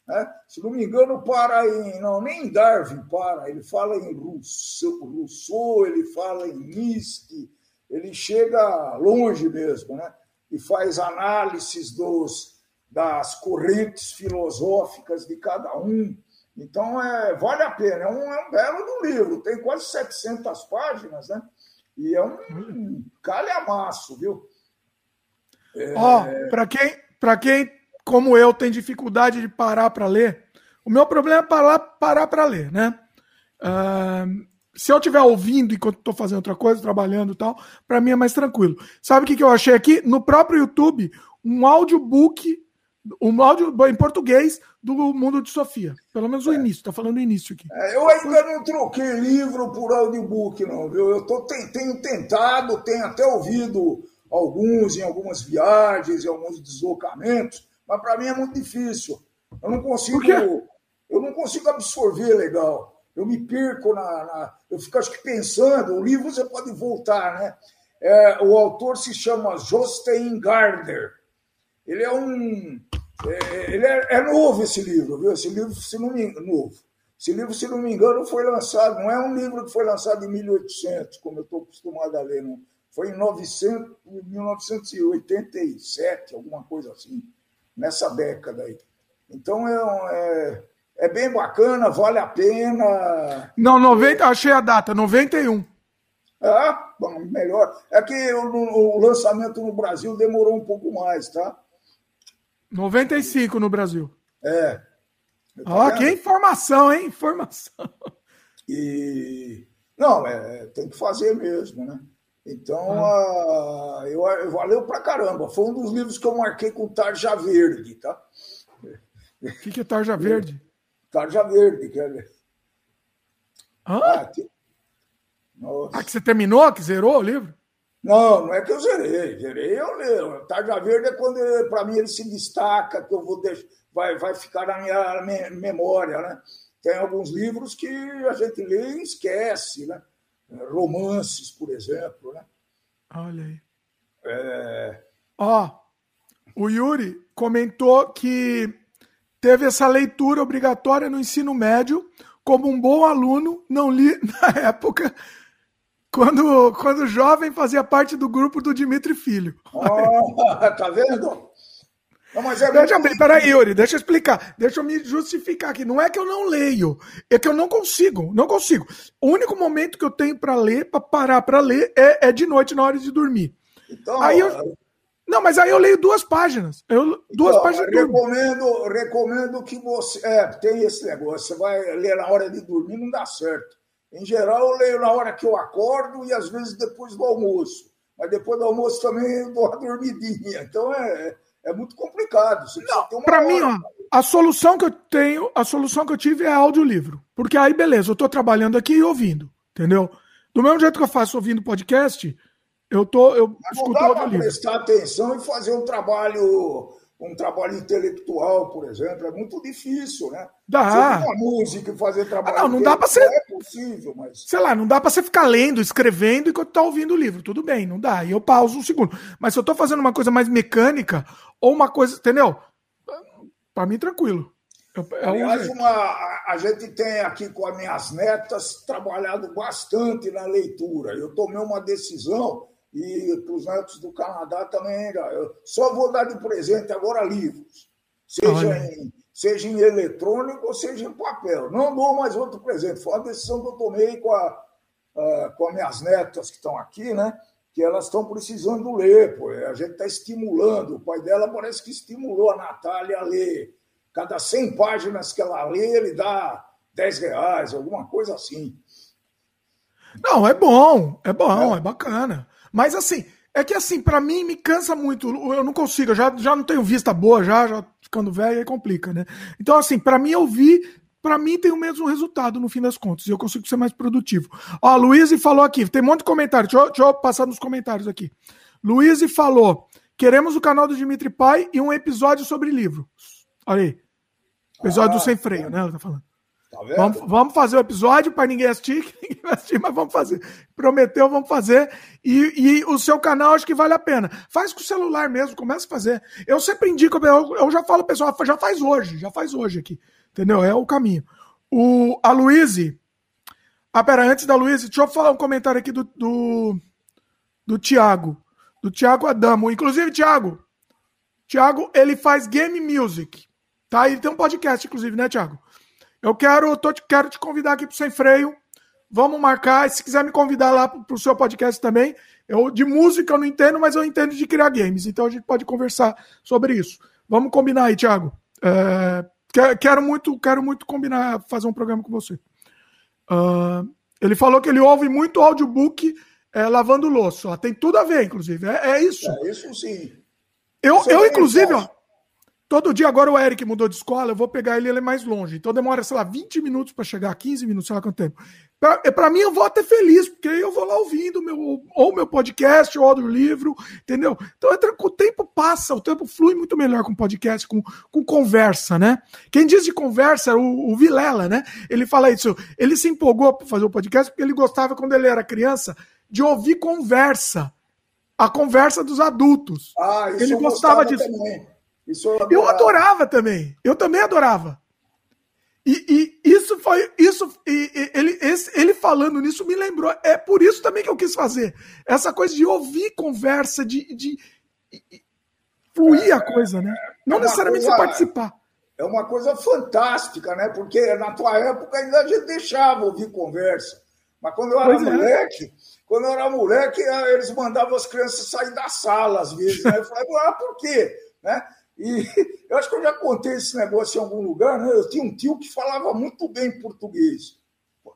[SPEAKER 2] Né? Se não me engano, para em. Não, nem em Darwin para. Ele fala em Rousseau, Rousseau ele fala em Nietzsche, ele chega longe mesmo, né? E faz análises dos, das correntes filosóficas de cada um. Então, é, vale a pena. É um, é um belo do livro. Tem quase 700 páginas, né? E é um calhamaço, viu?
[SPEAKER 1] Ó, oh, para quem, para quem, como eu, tem dificuldade de parar para ler, o meu problema é parar parar para ler, né? Uh, se eu estiver ouvindo enquanto estou fazendo outra coisa, trabalhando e tal, para mim é mais tranquilo. Sabe o que, que eu achei aqui? No próprio YouTube, um audiobook, um áudio em português do Mundo de Sofia. Pelo menos o é. início, tá falando o início aqui.
[SPEAKER 2] É, eu ainda não troquei livro por audiobook, não, viu? Eu tô, tenho tentado, tenho até ouvido alguns em algumas viagens, em alguns deslocamentos, mas para mim é muito difícil. Eu não consigo. Eu não consigo absorver legal. Eu me perco na, na, Eu fico, acho que, pensando. O livro você pode voltar, né? É, o autor se chama Jostein Gardner. Ele é um. É, ele é, é, novo esse livro, viu? Esse livro, se não me novo. Esse livro, se não me engano, foi lançado. Não é um livro que foi lançado em 1800, como eu estou acostumado a ler, não. Foi em 900, 1987, alguma coisa assim, nessa década aí. Então é, é, é bem bacana, vale a pena.
[SPEAKER 1] Não, 90, achei a data, 91.
[SPEAKER 2] Ah, bom, melhor. É que o, o lançamento no Brasil demorou um pouco mais, tá?
[SPEAKER 1] 95 no Brasil.
[SPEAKER 2] É.
[SPEAKER 1] Ó, tá que informação, hein? Informação.
[SPEAKER 2] E. Não, é, tem que fazer mesmo, né? Então, ah. uh, eu, eu, valeu pra caramba. Foi um dos livros que eu marquei com Tarja Verde, tá?
[SPEAKER 1] O que, que é Tarja Verde?
[SPEAKER 2] Tarja Verde, quer ver?
[SPEAKER 1] Hã? Ah, que... ah, que você terminou, que zerou o livro?
[SPEAKER 2] Não, não é que eu zerei. Zerei eu leio. Tarja Verde é quando, para mim, ele se destaca, que eu vou deixar, vai, vai ficar na minha memória, né? Tem alguns livros que a gente lê e esquece, né? Romances, por exemplo, né?
[SPEAKER 1] Olha aí. É... Ó, o Yuri comentou que teve essa leitura obrigatória no ensino médio. Como um bom aluno, não li na época quando, quando jovem fazia parte do grupo do Dimitri Filho.
[SPEAKER 2] Oh, tá vendo?
[SPEAKER 1] Não, mas é deixa, muito... Peraí, Yuri, deixa eu explicar. Deixa eu me justificar aqui. Não é que eu não leio, é que eu não consigo. Não consigo. O único momento que eu tenho para ler, para parar para ler, é, é, de noite, na hora de dormir. Então, aí eu... Não, mas aí eu leio duas páginas. Eu, duas então, páginas.
[SPEAKER 2] Recomendo, recomendo que você. É, tem esse negócio. Você vai ler na hora de dormir, não dá certo. Em geral, eu leio na hora que eu acordo e às vezes depois do almoço. Mas depois do almoço também eu dou uma dormidinha. Então é, é muito complicado.
[SPEAKER 1] Para mim, ó, a solução que eu tenho, a solução que eu tive é audiolivro. Porque aí, beleza, eu estou trabalhando aqui e ouvindo, entendeu? Do mesmo jeito que eu faço ouvindo podcast, eu tô, eu
[SPEAKER 2] Mas escuto não dá prestar atenção e fazer um trabalho um trabalho intelectual, por exemplo, é muito difícil, né?
[SPEAKER 1] Dá.
[SPEAKER 2] Você uma música e fazer trabalho
[SPEAKER 1] ah, não, não dá para ser.
[SPEAKER 2] É possível, mas.
[SPEAKER 1] Sei lá, não dá para você ficar lendo, escrevendo enquanto tá ouvindo o livro. Tudo bem, não dá. E eu pauso um segundo. Mas se eu tô fazendo uma coisa mais mecânica, ou uma coisa. Entendeu? Para mim, tranquilo.
[SPEAKER 2] É Aliás, uma, a gente tem aqui com as minhas netas trabalhado bastante na leitura. Eu tomei uma decisão e para os netos do Canadá também. Eu só vou dar de presente agora livros, seja em, seja em eletrônico ou seja em papel. Não dou mais outro presente. Foi uma decisão que eu tomei com, a, com as minhas netas que estão aqui, né? que elas estão precisando ler. Pô. A gente está estimulando. O pai dela parece que estimulou a Natália a ler. Cada 100 páginas que ela lê, ele dá 10 reais, alguma coisa assim.
[SPEAKER 1] Não, é bom, é bom, é, é bacana. Mas assim, é que assim, para mim me cansa muito. Eu não consigo, eu já, já não tenho vista boa, já, já ficando velho aí complica, né? Então, assim, para mim ouvir, para mim tem o mesmo resultado no fim das contas. E eu consigo ser mais produtivo. Ó, a Luiz falou aqui, tem um monte de comentário. Deixa eu, deixa eu passar nos comentários aqui. Luiz falou: queremos o canal do Dimitri Pai e um episódio sobre livro. Olha aí. Episódio ah, do sem freio, né? Ela tá falando. Tá vamos, vamos, fazer o episódio para ninguém assistir, ninguém vai assistir, mas vamos fazer. Prometeu, vamos fazer. E, e, o seu canal acho que vale a pena. Faz com o celular mesmo, começa a fazer. Eu sempre indico, eu, eu já falo, pessoal, já faz hoje, já faz hoje aqui. Entendeu? É o caminho. O, a Luíse. Ah, pera, antes da Luíse, deixa eu falar um comentário aqui do, do, do Tiago. Do Tiago Adamo. Inclusive, Tiago. Tiago, ele faz game music. Tá? Ele tem um podcast, inclusive, né, Tiago? Eu quero, tô, quero te convidar aqui para Sem Freio. Vamos marcar. Se quiser me convidar lá para o seu podcast também. Eu de música eu não entendo, mas eu entendo de criar games. Então a gente pode conversar sobre isso. Vamos combinar aí, Thiago. É, quero muito, quero muito combinar, fazer um programa com você. Uh, ele falou que ele ouve muito audiobook é, lavando louça. Tem tudo a ver, inclusive. É, é isso.
[SPEAKER 2] É isso sim.
[SPEAKER 1] Eu, eu inclusive, ó, Todo dia agora o Eric mudou de escola, eu vou pegar ele, ele é mais longe. Então demora, sei lá, 20 minutos para chegar, 15 minutos, sei lá quanto tempo. Para mim, eu vou até feliz, porque eu vou lá ouvindo meu, ou meu podcast, ou o livro, entendeu? Então o tempo passa, o tempo flui muito melhor com podcast, com, com conversa, né? Quem diz de conversa é o, o Vilela, né? Ele fala isso. Ele se empolgou para fazer o podcast porque ele gostava, quando ele era criança, de ouvir conversa. A conversa dos adultos. Ah, ele gostava disso. Também. Isso eu, adorava. eu adorava também. Eu também adorava. E, e isso foi. Isso, e, ele, esse, ele falando nisso me lembrou. É por isso também que eu quis fazer. Essa coisa de ouvir conversa, de, de, de fluir é, a coisa, né? Não é necessariamente coisa, participar.
[SPEAKER 2] É uma coisa fantástica, né? Porque na tua época ainda a gente deixava ouvir conversa. Mas quando eu era pois é. moleque, é. quando eu era moleque, eles mandavam as crianças sair da sala, às vezes. Né? Eu falei, ah, por quê? Né? E eu acho que eu já contei esse negócio em algum lugar, né? Eu tinha um tio que falava muito bem português.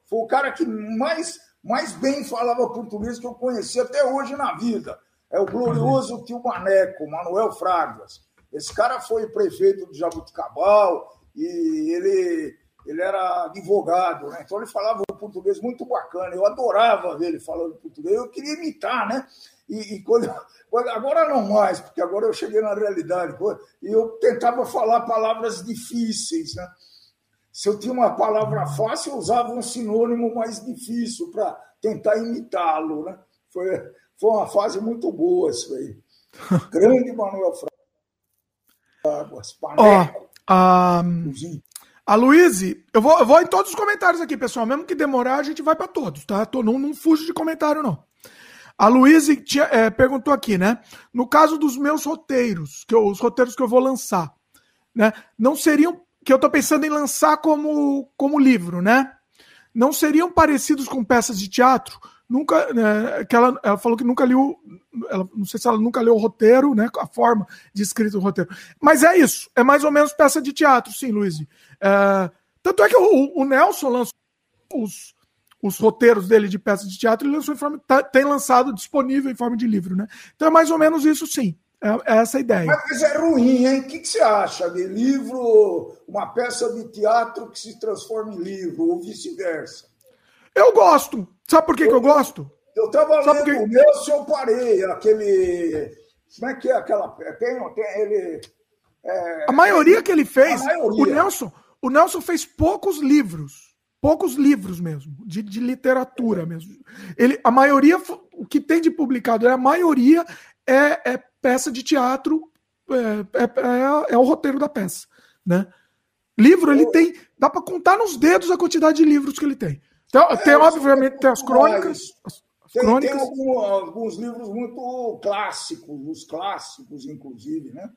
[SPEAKER 2] Foi o cara que mais, mais bem falava português que eu conheci até hoje na vida. É o glorioso tio Maneco, Manuel Fragas. Esse cara foi prefeito de Jabuticabal e ele, ele era advogado, né? Então ele falava um português muito bacana. Eu adorava ver ele falando português. Eu queria imitar, né? E, e quando, quando, agora não mais, porque agora eu cheguei na realidade. E eu tentava falar palavras difíceis, né? Se eu tinha uma palavra fácil, eu usava um sinônimo mais difícil para tentar imitá-lo, né? Foi, foi uma fase muito boa isso aí. Grande Manuel
[SPEAKER 1] Paneco. Oh, a, a Luíse, eu vou, eu vou em todos os comentários aqui, pessoal. Mesmo que demorar, a gente vai para todos, tá? Tô, não, não fujo de comentário, não. A Luísa é, perguntou aqui, né? No caso dos meus roteiros, que eu, os roteiros que eu vou lançar, né? Não seriam que eu estou pensando em lançar como, como livro, né? Não seriam parecidos com peças de teatro? Nunca, né, que ela, ela falou que nunca leu, ela, não sei se ela nunca leu o roteiro, né? A forma de escrito do roteiro. Mas é isso, é mais ou menos peça de teatro, sim, Luiz. É, tanto é que o, o Nelson lançou os, os roteiros dele de peças de teatro, ele lançou forma, tá, tem lançado disponível em forma de livro, né? Então é mais ou menos isso, sim. É, é essa a ideia.
[SPEAKER 2] Mas é ruim, hein? O que, que, você acha de livro, uma peça de teatro que se transforma em livro, ou vice-versa?
[SPEAKER 1] Eu gosto. Sabe por que eu, que eu gosto?
[SPEAKER 2] Eu estava lendo porque... o meu, se eu parei, aquele. Como é que é aquela. Tem, tem ele.
[SPEAKER 1] É... a maioria que ele fez, o Nelson, o Nelson fez poucos livros poucos livros mesmo, de, de literatura mesmo. Ele, a maioria, o que tem de publicado, a maioria é, é peça de teatro, é, é, é, é, o roteiro da peça, né? Livro, ele tem, dá para contar nos dedos a quantidade de livros que ele tem. Então, é, tem, obviamente, tem as crônicas. As,
[SPEAKER 2] as tem, crônicas. tem algum, alguns livros muito clássicos, os clássicos, inclusive, né?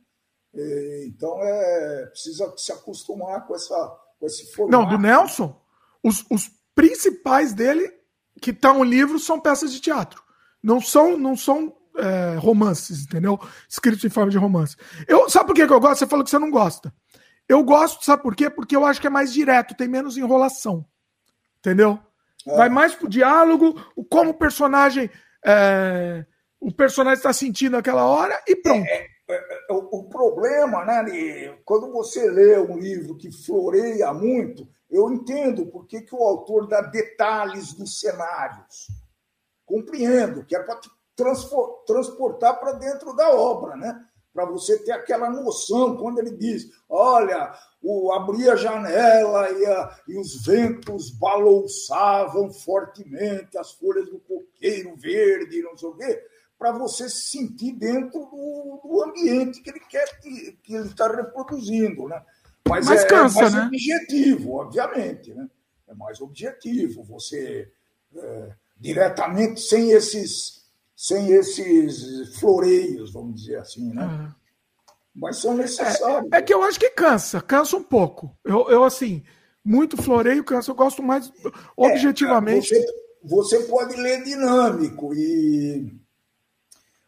[SPEAKER 2] então, é, precisa se acostumar com, essa, com esse
[SPEAKER 1] formato. Não, do Nelson, os, os principais dele, que estão tá no livro, são peças de teatro. Não são, não são é, romances, entendeu? Escritos em forma de romance. Eu, sabe por que eu gosto? Você falou que você não gosta. Eu gosto, sabe por quê? Porque eu acho que é mais direto, tem menos enrolação. Entendeu? É. Vai mais pro diálogo, como o personagem. É, o personagem está sentindo aquela hora e pronto. É,
[SPEAKER 2] é, é, o, o, problema, né, quando você lê um livro que floreia muito, eu entendo por que, que o autor dá detalhes dos cenários. Compreendo que é para transportar para dentro da obra, né? Para você ter aquela noção quando ele diz: olha, o, abria a janela e, a, e os ventos balouçavam fortemente as folhas do coqueiro verde, não sei o quê, para você se sentir dentro do, do ambiente que ele quer que, que ele está reproduzindo, né? Mas, Mas é, cansa, é mais né? objetivo, obviamente. Né? É mais objetivo. Você é, diretamente sem esses, sem esses floreios, vamos dizer assim, né? Uhum. Mas são necessários.
[SPEAKER 1] É, é, que eu acho que cansa, cansa um pouco. Eu, eu assim, muito floreio cansa. Eu gosto mais é, objetivamente.
[SPEAKER 2] Você, você pode ler dinâmico e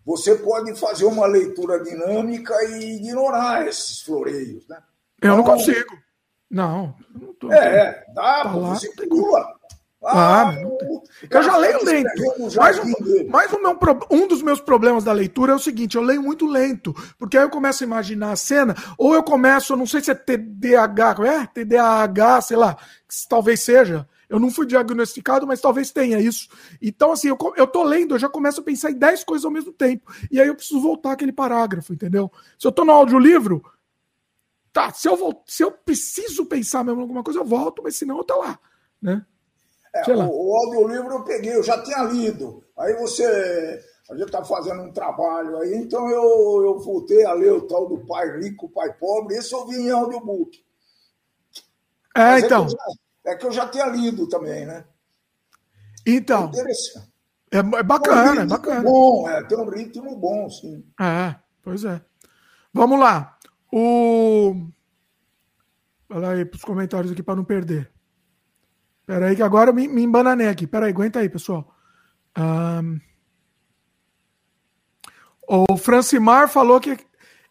[SPEAKER 2] você pode fazer uma leitura dinâmica e ignorar esses floreios, né?
[SPEAKER 1] Eu não consigo. Não.
[SPEAKER 2] não tô, é, dá, tá lá, você pula.
[SPEAKER 1] Ah, ah eu já leio lento. Mas, mas o meu, um dos meus problemas da leitura é o seguinte: eu leio muito lento, porque aí eu começo a imaginar a cena, ou eu começo, não sei se é TDAH, é? TDAH, sei lá, talvez seja. Eu não fui diagnosticado, mas talvez tenha isso. Então, assim, eu, eu tô lendo, eu já começo a pensar em 10 coisas ao mesmo tempo. E aí eu preciso voltar aquele parágrafo, entendeu? Se eu tô no audiolivro, tá, se eu, se eu preciso pensar mesmo em alguma coisa, eu volto, mas senão eu tô lá, né?
[SPEAKER 2] É, o, o audiolivro eu peguei, eu já tinha lido. Aí você. A gente está fazendo um trabalho aí, então eu, eu voltei a ler o tal do Pai Rico, Pai Pobre, esse eu vi em audiobook.
[SPEAKER 1] É, então.
[SPEAKER 2] É que, já, é que, eu já tinha lido também, né?
[SPEAKER 1] Então. É interessante. É, é bacana, é bacana.
[SPEAKER 2] Bom, é, tem um ritmo bom, sim.
[SPEAKER 1] É, pois é. Vamos lá. O. Olha aí para os comentários aqui para não perder. Espera aí que agora eu me, me embananei aqui. Espera aí, aguenta aí, pessoal. Um... O Francimar falou que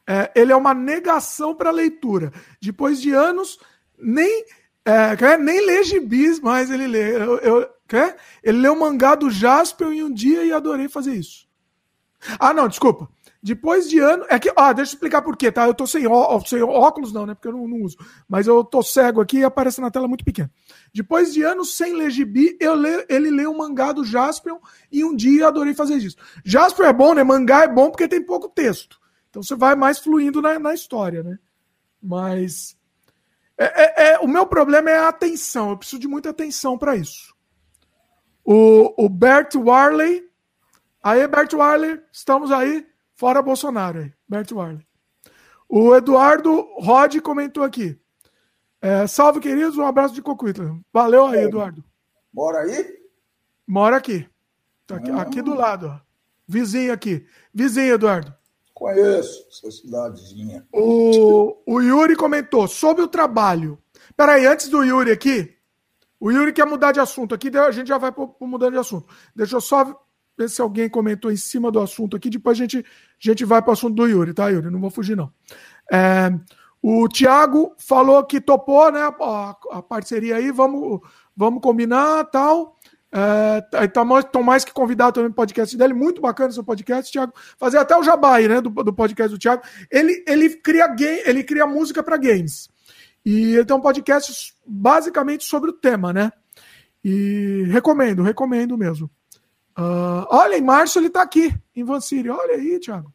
[SPEAKER 1] é, ele é uma negação para leitura. Depois de anos, nem, é, nem lê gibis, mas ele lê. Eu, eu, quer? Ele leu o mangá do Jasper em um dia e adorei fazer isso. Ah, não, desculpa. Depois de ano. É que, ah, deixa eu explicar por quê, tá? Eu tô sem, ó, sem óculos, não, né? Porque eu não, não, uso. Mas eu tô cego aqui e aparece na tela muito pequena. Depois de anos sem ler gibi, eu le, ele leu o mangá do Jaspion e um dia adorei fazer isso. Jaspion é bom, né? Mangá é bom porque tem pouco texto. Então você vai mais fluindo na, na história, né? Mas. É, é, é, o meu problema é a atenção. Eu preciso de muita atenção para isso. O, o Bert Warley. Aí, Bert Warley, estamos aí. Fora Bolsonaro aí, Bert Warley. O Eduardo Rod comentou aqui. É, salve, queridos, um abraço de Cocuitla. Valeu aí, Eduardo.
[SPEAKER 2] Mora aí?
[SPEAKER 1] Mora aqui. Tá aqui, aqui, do lado, ó. Vizinho aqui. Vizinho, Eduardo.
[SPEAKER 2] Conheço essa cidadezinha.
[SPEAKER 1] O, o Yuri comentou sobre o trabalho. Peraí, antes do Yuri aqui, o Yuri quer mudar de assunto aqui, a gente já vai pro, pro mudando de assunto. Deixa eu só ver se alguém comentou em cima do assunto aqui, depois a gente, a gente vai para o assunto do Yuri, tá, Yuri? Não vou fugir, não. É, o Thiago falou que topou, né, a, a, parceria aí, vamos, vamos combinar tal. É, tá mais, mais que convidado também no podcast dele, muito bacana esse podcast, Thiago. Fazer até o Jabai, né, do, do podcast do Thiago. Ele, ele cria game, ele cria música para games. E ele tem um podcast basicamente sobre o tema, né? E recomendo, recomendo mesmo. Uh, olha, em março ele está aqui, em Vanciri. Olha aí, Thiago.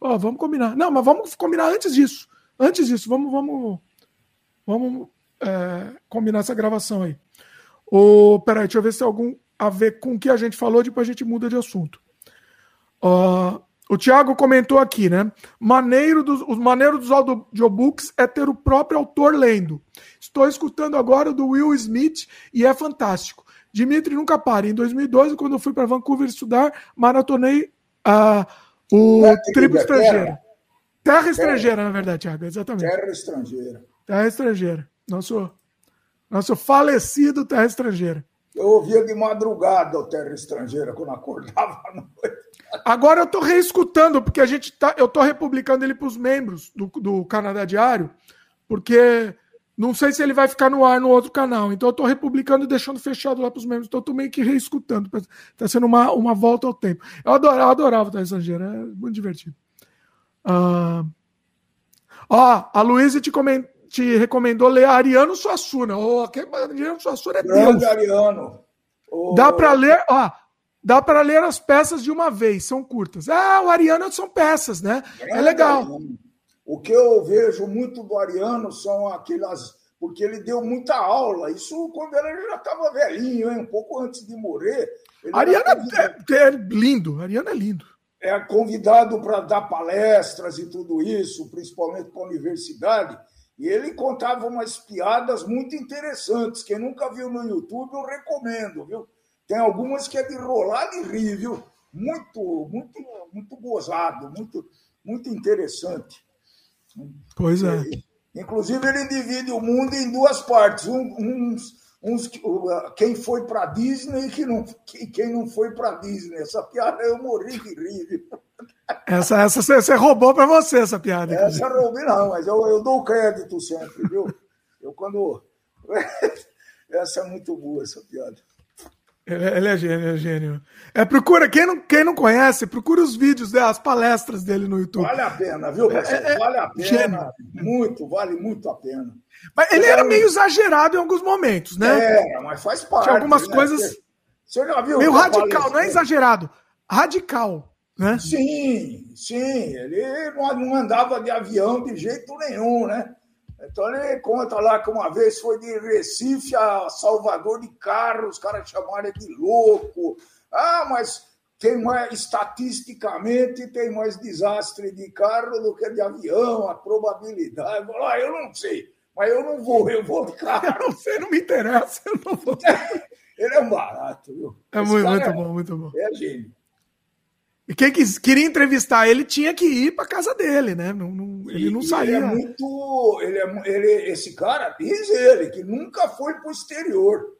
[SPEAKER 1] Oh, vamos combinar. Não, mas vamos combinar antes disso. Antes disso, vamos, vamos, vamos é, combinar essa gravação aí. Oh, peraí, deixa eu ver se tem algum a ver com o que a gente falou, depois a gente muda de assunto. Uh, o Thiago comentou aqui, né? Maneiro dos, o maneiro dos audiobooks é ter o próprio autor lendo. Estou escutando agora o do Will Smith e é fantástico. Dimitri nunca para. Em 2012, quando eu fui para Vancouver estudar, maratonei uh, o é, Tribo Estrangeira. Terra, terra Estrangeira, terra. na verdade, Thiago, exatamente.
[SPEAKER 2] Terra Estrangeira.
[SPEAKER 1] Terra Estrangeira. Nosso, nosso falecido Terra Estrangeira.
[SPEAKER 2] Eu ouvia de madrugada o Terra Estrangeira quando acordava à noite.
[SPEAKER 1] Agora eu estou reescutando, porque a gente tá, eu estou republicando ele para os membros do, do Canadá Diário, porque não sei se ele vai ficar no ar no outro canal. Então eu estou republicando e deixando fechado lá para os membros. Então eu estou meio que reescutando. Está sendo uma, uma volta ao tempo. Eu adorava, eu adorava o Estrangeiro. É muito divertido. Uh... Ó, a Luísa te, coment... te recomendou ler Ariano Suassuna. Oh, Ariano Suassuna é Deus.
[SPEAKER 2] Ariano.
[SPEAKER 1] Oh. Dá para ler, ó, dá para ler as peças de uma vez, são curtas. Ah, o Ariano são peças, né? É, é legal. Ariano.
[SPEAKER 2] O que eu vejo muito do Ariano são aquelas. Porque ele deu muita aula, isso quando ele já estava velhinho, hein? um pouco antes de morrer.
[SPEAKER 1] Ariano é, é, lindo, Ariano é lindo.
[SPEAKER 2] É convidado para dar palestras e tudo isso, principalmente para a universidade, e ele contava umas piadas muito interessantes. Quem nunca viu no YouTube, eu recomendo, viu? Tem algumas que é de rolar de rir, viu? Muito, muito, muito gozado, muito, muito interessante.
[SPEAKER 1] Pois é.
[SPEAKER 2] Inclusive, ele divide o mundo em duas partes. Um, uns, uns, quem foi para Disney e quem não, quem não foi para Disney. Essa piada eu morri de rir.
[SPEAKER 1] Essa, essa você roubou para você, essa piada.
[SPEAKER 2] Essa eu roubei, não, mas eu, eu dou crédito sempre, viu? Eu quando. essa é muito boa, essa piada.
[SPEAKER 1] Ele, ele, é gênio, é gênio. É, procura, quem não, quem não conhece, procura os vídeos, as palestras dele no YouTube.
[SPEAKER 2] Vale a pena, viu, é, é, vale a pena. Gênio. Muito, vale muito a pena.
[SPEAKER 1] Mas ele era meio exagerado em alguns momentos, né?
[SPEAKER 2] É, mas faz parte.
[SPEAKER 1] Tinha algumas né? coisas. Você já viu? Meio radical, não é exagerado. Radical, né?
[SPEAKER 2] Sim, sim. Ele não andava de avião de jeito nenhum, né? Então ele conta lá que uma vez foi de Recife a Salvador de carro, os caras chamaram ele de louco. Ah, mas tem mais, estatisticamente, tem mais desastre de carro do que de avião, a probabilidade. Ah, eu não sei, mas eu não vou, eu vou de carro.
[SPEAKER 1] Eu não sei, não me interessa, eu não vou.
[SPEAKER 2] ele é um barato, viu?
[SPEAKER 1] É muito, muito é, bom, muito bom.
[SPEAKER 2] É gênio.
[SPEAKER 1] E quem quis, queria entrevistar ele tinha que ir para casa dele, né? Não, não, ele não saía.
[SPEAKER 2] Ele é muito. Ele é, ele, esse cara, diz ele, que nunca foi para o exterior.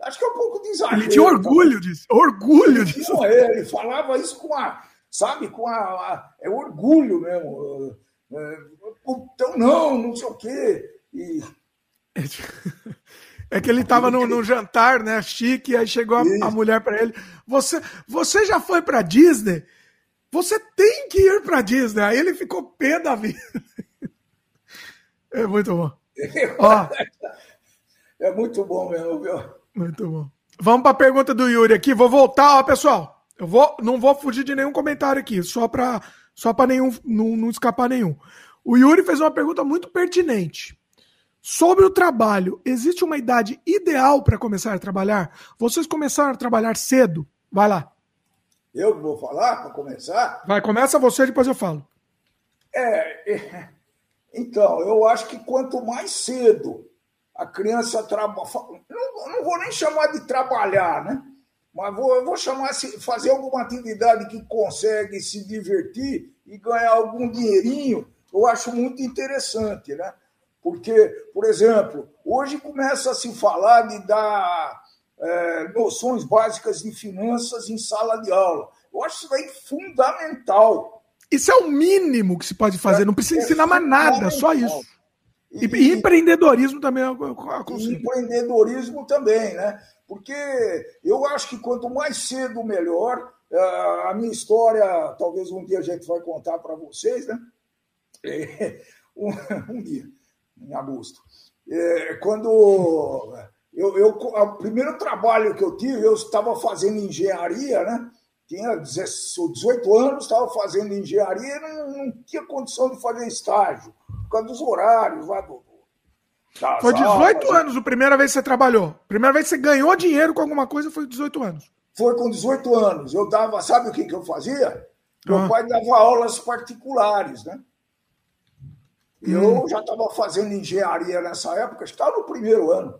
[SPEAKER 2] Acho que é um pouco de exagero.
[SPEAKER 1] Ele tinha orgulho tá? disso. Orgulho disso.
[SPEAKER 2] Não, é, ele falava isso com a. Sabe, com a. a é orgulho mesmo. É, então, não, não sei o quê. E.
[SPEAKER 1] É que ele estava no, no, jantar, né, chique, aí chegou a, a mulher para ele. Você, você já foi para Disney? Você tem que ir para Disney. Aí ele ficou pé da vida. É muito bom.
[SPEAKER 2] Ó, é muito bom mesmo, viu?
[SPEAKER 1] Muito bom. Vamos para a pergunta do Yuri aqui. Vou voltar, ó, pessoal. Eu vou, não vou fugir de nenhum comentário aqui, só para só para nenhum não, não escapar nenhum. O Yuri fez uma pergunta muito pertinente. Sobre o trabalho, existe uma idade ideal para começar a trabalhar? Vocês começaram a trabalhar cedo? Vai lá.
[SPEAKER 2] Eu vou falar para começar?
[SPEAKER 1] Vai, começa você, depois eu falo.
[SPEAKER 2] É, é, então, eu acho que quanto mais cedo a criança trabalha. Não, não vou nem chamar de trabalhar, né? Mas vou, vou chamar de fazer alguma atividade que consegue se divertir e ganhar algum dinheirinho, eu acho muito interessante, né? Porque, por exemplo, hoje começa a se falar de dar é, noções básicas de finanças em sala de aula. Eu acho isso daí fundamental.
[SPEAKER 1] Isso é o mínimo que se pode fazer, não precisa é ensinar mais nada, só isso. E, e, empreendedorismo também eu
[SPEAKER 2] consigo. Empreendedorismo também, né? Porque eu acho que quanto mais cedo, melhor. É, a minha história, talvez um dia a gente vai contar para vocês, né? Um, um dia em agosto. É, quando eu, eu, o primeiro trabalho que eu tive, eu estava fazendo engenharia, né? Tinha 18 anos, estava fazendo engenharia e não, não, tinha condição de fazer estágio, por causa dos horários lá do.
[SPEAKER 1] Foi 18 aulas. anos a primeira vez que você trabalhou. Primeira vez que você ganhou dinheiro com alguma coisa foi 18 anos.
[SPEAKER 2] Foi com 18 anos. Eu dava, sabe o que, que eu fazia? Meu ah. pai dava aulas particulares, né? Eu hum. já estava fazendo engenharia nessa época, estava no primeiro ano.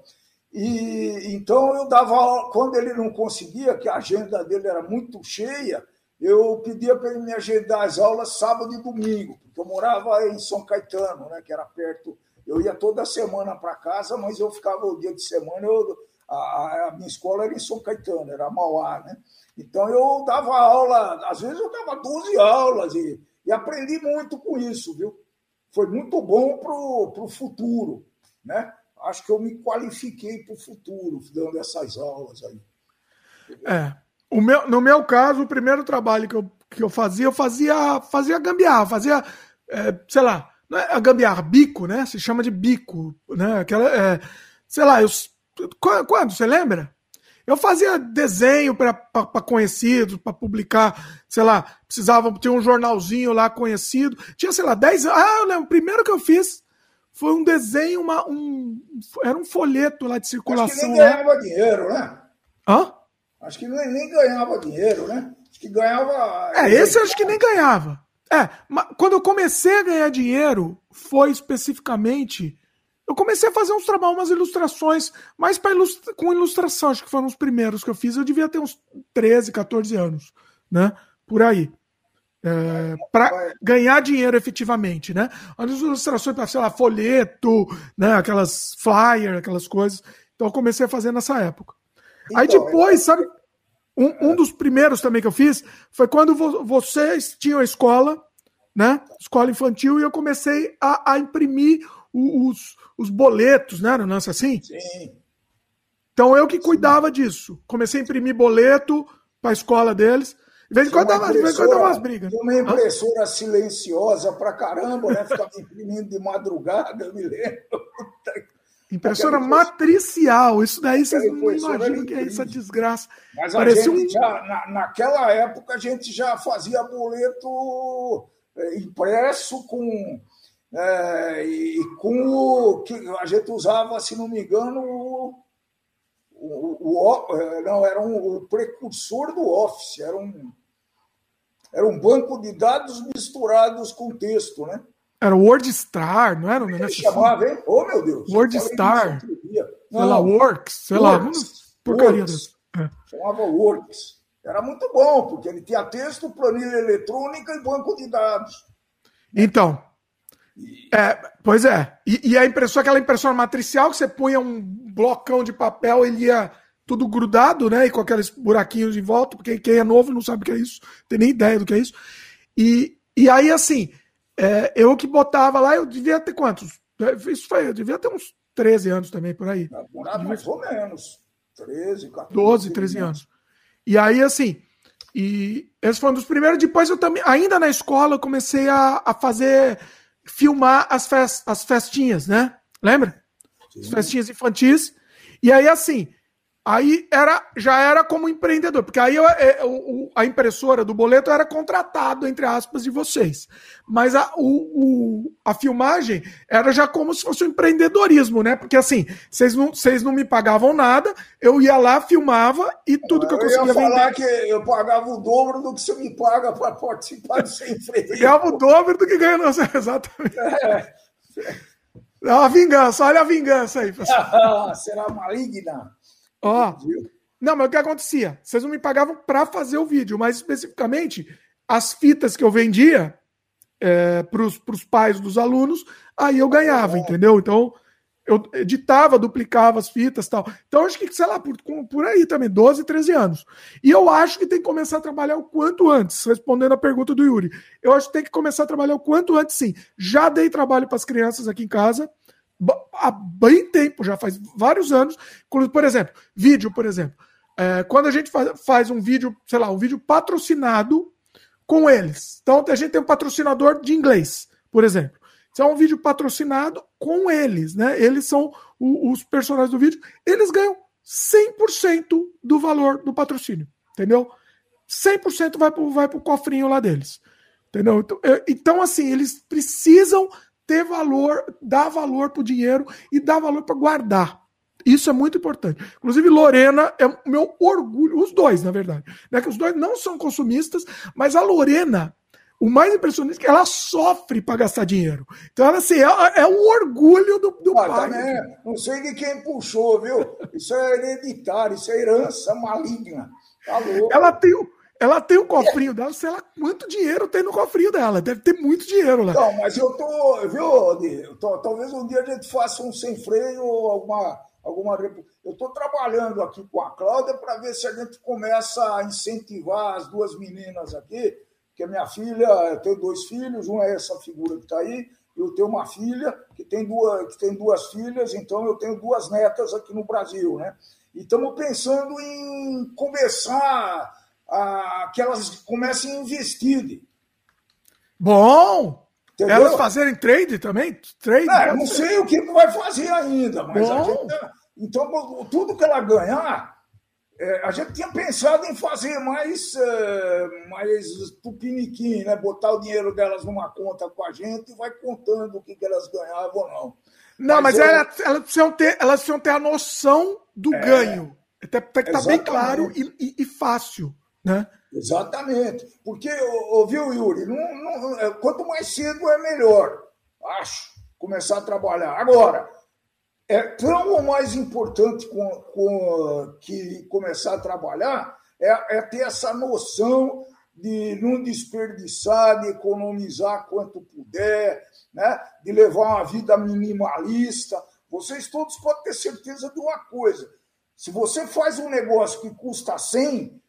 [SPEAKER 2] E então eu dava quando ele não conseguia, que a agenda dele era muito cheia, eu pedia para ele me agendar as aulas sábado e domingo, porque eu morava em São Caetano, né, que era perto. Eu ia toda semana para casa, mas eu ficava o dia de semana, eu, a, a, minha escola era em São Caetano, era Mauá, né? Então eu dava aula, às vezes eu dava 12 aulas e, e aprendi muito com isso, viu? Foi muito bom para o futuro. Né? Acho que eu me qualifiquei para o futuro, dando essas aulas aí.
[SPEAKER 1] É. O meu, no meu caso, o primeiro trabalho que eu, que eu fazia, eu fazia, fazia gambiarra, fazia, é, sei lá, não é a gambiarra, bico, né? Se chama de bico, né? Aquela, é, sei lá, eu, quando, você lembra? Eu fazia desenho para conhecidos, para publicar, sei lá, precisava ter um jornalzinho lá conhecido. Tinha, sei lá, 10 anos. Ah, eu lembro, o primeiro que eu fiz foi um desenho, uma, um, era um folheto lá de circulação. Acho que
[SPEAKER 2] nem ganhava dinheiro, né?
[SPEAKER 1] Hã?
[SPEAKER 2] Acho que nem, nem ganhava dinheiro, né? Acho que ganhava.
[SPEAKER 1] É, esse eu acho que nem ganhava. É, mas quando eu comecei a ganhar dinheiro, foi especificamente eu comecei a fazer uns trabalhos, umas ilustrações, mais para ilustra com ilustração, acho que foram os primeiros que eu fiz. Eu devia ter uns 13, 14 anos, né? Por aí. É, para ganhar dinheiro efetivamente, né? As ilustrações para, sei lá, folheto, né? Aquelas flyers, aquelas coisas. Então eu comecei a fazer nessa época. Então, aí depois, é... sabe, um, um, dos primeiros também que eu fiz foi quando vo vocês tinham a escola, né? Escola infantil, e eu comecei a, a imprimir os, os boletos, né? Não é assim?
[SPEAKER 2] Sim.
[SPEAKER 1] Então eu que cuidava disso. Comecei a imprimir boleto para a escola deles. De vez em quando dava, umas brigas.
[SPEAKER 2] Uma impressora silenciosa pra caramba, né? Ficava imprimindo de madrugada, eu me lembro.
[SPEAKER 1] Impressora matricial, isso daí vocês não imaginam que é essa desgraça.
[SPEAKER 2] Mas Parecia um... já, na, naquela época, a gente já fazia boleto é, impresso com. É, e com o que a gente usava, se não me engano, o, o, o é, não, era um, o precursor do Office, era um, era um banco de dados misturados com texto, né?
[SPEAKER 1] Era WordStar, não era?
[SPEAKER 2] Ele chamava, hein? Oh, meu Deus!
[SPEAKER 1] WordStar. Sei lá, Works, sei Works. lá. Porcaria
[SPEAKER 2] Works. É. Chamava Works. Era muito bom, porque ele tinha texto, planilha eletrônica e banco de dados.
[SPEAKER 1] Então. É, pois é. E, e a impressora, aquela impressora matricial que você punha um blocão de papel, ele ia tudo grudado, né? E com aqueles buraquinhos em volta, porque quem é novo não sabe o que é isso, tem nem ideia do que é isso. E, e aí, assim, é, eu que botava lá, eu devia ter quantos? Isso foi, eu devia ter uns 13 anos também por aí.
[SPEAKER 2] mais ou menos. 13, 14.
[SPEAKER 1] 12, 13 anos. anos. E aí, assim, e esse foi um dos primeiros. Depois eu também, ainda na escola, eu comecei a, a fazer, filmar as, fest, as festinhas, né? Lembra? Sim. As festinhas infantis. E aí, assim, Aí era, já era como empreendedor, porque aí eu, é, a impressora do boleto era contratado, entre aspas, de vocês. Mas a, o, o, a filmagem era já como se fosse um empreendedorismo, né? Porque assim, vocês não, vocês não me pagavam nada, eu ia lá, filmava e tudo que eu conseguia
[SPEAKER 2] vender. Eu ia falar vender. que eu pagava o dobro do que você me paga para participar do seu empreendedor.
[SPEAKER 1] Ganhava o dobro do que ganha, não, exatamente. É. É uma vingança, olha a vingança aí,
[SPEAKER 2] pessoal. Será maligna.
[SPEAKER 1] Ó. Não, mas o que acontecia? Vocês não me pagavam para fazer o vídeo, mas especificamente as fitas que eu vendia é, para os pais dos alunos, aí eu ganhava, entendeu? Então eu editava, duplicava as fitas tal. Então acho que, sei lá, por, por aí também, 12, 13 anos. E eu acho que tem que começar a trabalhar o quanto antes, respondendo a pergunta do Yuri. Eu acho que tem que começar a trabalhar o quanto antes, sim. Já dei trabalho para as crianças aqui em casa há bem tempo, já faz vários anos. Por exemplo, vídeo, por exemplo. É, quando a gente faz, faz um vídeo, sei lá, um vídeo patrocinado com eles. Então a gente tem um patrocinador de inglês, por exemplo. Isso é um vídeo patrocinado com eles, né? Eles são o, os personagens do vídeo. Eles ganham 100% do valor do patrocínio, entendeu? 100% vai para vai cofrinho lá deles. Entendeu? Então, é, então, assim, eles precisam ter valor, dar valor para o dinheiro e dar valor para guardar. Isso é muito importante. Inclusive, Lorena é o meu orgulho, os dois, na verdade. Né? Que os dois não são consumistas, mas a Lorena, o mais impressionante é que ela sofre para gastar dinheiro. Então, ela assim, é, é um orgulho do, do ah, pai.
[SPEAKER 2] Também, não sei de quem puxou, viu? Isso é hereditário, isso é herança maligna. Tá
[SPEAKER 1] ela tem ela tem o um cofrinho dela, sei lá quanto dinheiro tem no cofrinho dela. Deve ter muito dinheiro lá.
[SPEAKER 2] Não, mas eu tô, viu, tô, talvez um dia a gente faça um sem freio ou alguma. alguma eu estou trabalhando aqui com a Cláudia para ver se a gente começa a incentivar as duas meninas aqui, que a minha filha, eu tenho dois filhos, uma é essa figura que está aí, eu tenho uma filha que tem duas, que tem duas filhas, então eu tenho duas netas aqui no Brasil, né? E estamos pensando em começar a, que elas comecem a investir.
[SPEAKER 1] Bom! Entendeu? Elas fazerem trade também? Trade,
[SPEAKER 2] é, não sei o que vai fazer ainda, mas gente, então tudo que ela ganhar, é, a gente tinha pensado em fazer mais, é, mais tupiniquim, né? Botar o dinheiro delas numa conta com a gente e vai contando o que, que elas ganhavam ou não.
[SPEAKER 1] Não, mas, mas eu... elas, elas, precisam ter, elas precisam ter a noção do é, ganho. Tem, tem que estar tá bem claro e, e, e fácil. Né?
[SPEAKER 2] Exatamente. Porque, ouviu, Yuri, não, não, é, quanto mais cedo é melhor, acho, começar a trabalhar. Agora, é tão ou mais importante com, com, que começar a trabalhar é, é, ter essa noção de não desperdiçar, de economizar quanto puder, né? de levar uma vida minimalista. Vocês todos podem ter certeza de uma coisa: se você faz um negócio que custa 100,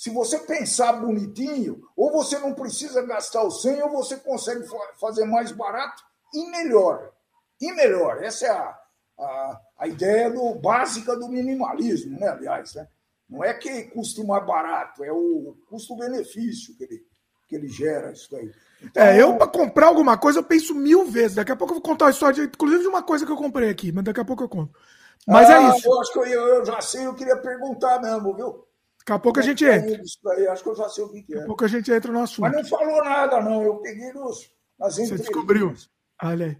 [SPEAKER 2] se você pensar bonitinho, ou você não precisa gastar o 100, ou você consegue fazer mais barato e melhor. E melhor. Essa é a, a, a ideia do, básica do minimalismo, né? Aliás, né? Não é que custe mais barato, é o custo-benefício que ele, que ele gera isso aí.
[SPEAKER 1] Então, é, eu para comprar alguma coisa eu penso mil vezes. Daqui a pouco eu vou contar a história, inclusive de uma coisa que eu comprei aqui, mas daqui a pouco eu conto. Mas é ah, é isso.
[SPEAKER 2] Eu acho que eu, eu, já sei, eu queria perguntar mesmo, viu?
[SPEAKER 1] Daqui a pouco a gente entra.
[SPEAKER 2] Daí, acho que eu já sei o que, que é.
[SPEAKER 1] Daqui a pouco a gente entra no assunto.
[SPEAKER 2] Mas não falou nada, não. Eu peguei nos, nas
[SPEAKER 1] Você descobriu. Olha aí.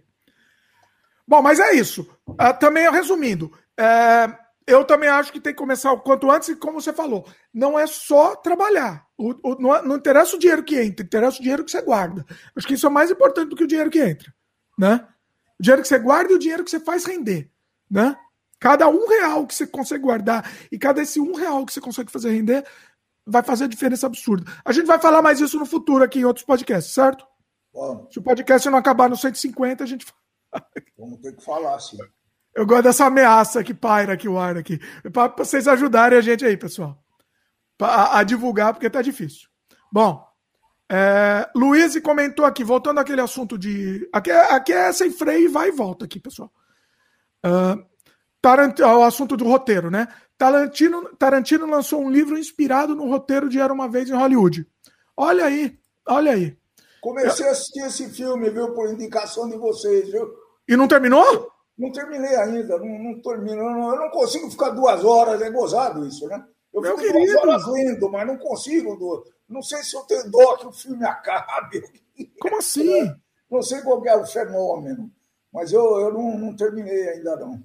[SPEAKER 1] Bom, mas é isso. Uh, também, resumindo, uh, eu também acho que tem que começar o quanto antes, e como você falou, não é só trabalhar. O, o, não, é, não, interessa o dinheiro que entra, interessa o dinheiro que você guarda. Acho que isso é mais importante do que o dinheiro que entra. Né? O dinheiro que você guarda e o dinheiro que você faz render. Né? Cada um real que você consegue guardar e cada esse um real que você consegue fazer render vai fazer a diferença absurda. A gente vai falar mais isso no futuro aqui em outros podcasts, certo? Bom. Se o podcast não acabar no 150, a gente
[SPEAKER 2] Vamos ter que falar, sim.
[SPEAKER 1] Eu gosto dessa ameaça que paira aqui o ar aqui. Para vocês ajudarem a gente aí, pessoal. A, a divulgar, porque tá difícil. Bom, é, Luiz comentou aqui, voltando àquele assunto de. Aqui é, aqui é sem freio e vai e volta aqui, pessoal. Uh, Tarant, o assunto do roteiro, né? Tarantino, Tarantino lançou um livro inspirado no roteiro de Era uma Vez em Hollywood. Olha aí, olha aí.
[SPEAKER 2] Comecei a assistir esse filme, viu, por indicação de vocês, viu?
[SPEAKER 1] E não terminou?
[SPEAKER 2] Não terminei ainda, não, não termino. Eu não consigo ficar duas horas, é gozado isso, né? Eu
[SPEAKER 1] Meu fico querido. duas
[SPEAKER 2] horas lendo, mas não consigo. Não sei se eu tenho dó que o filme acabe.
[SPEAKER 1] Como assim?
[SPEAKER 2] Não sei qual é o fenômeno, mas eu, eu não, não terminei ainda não.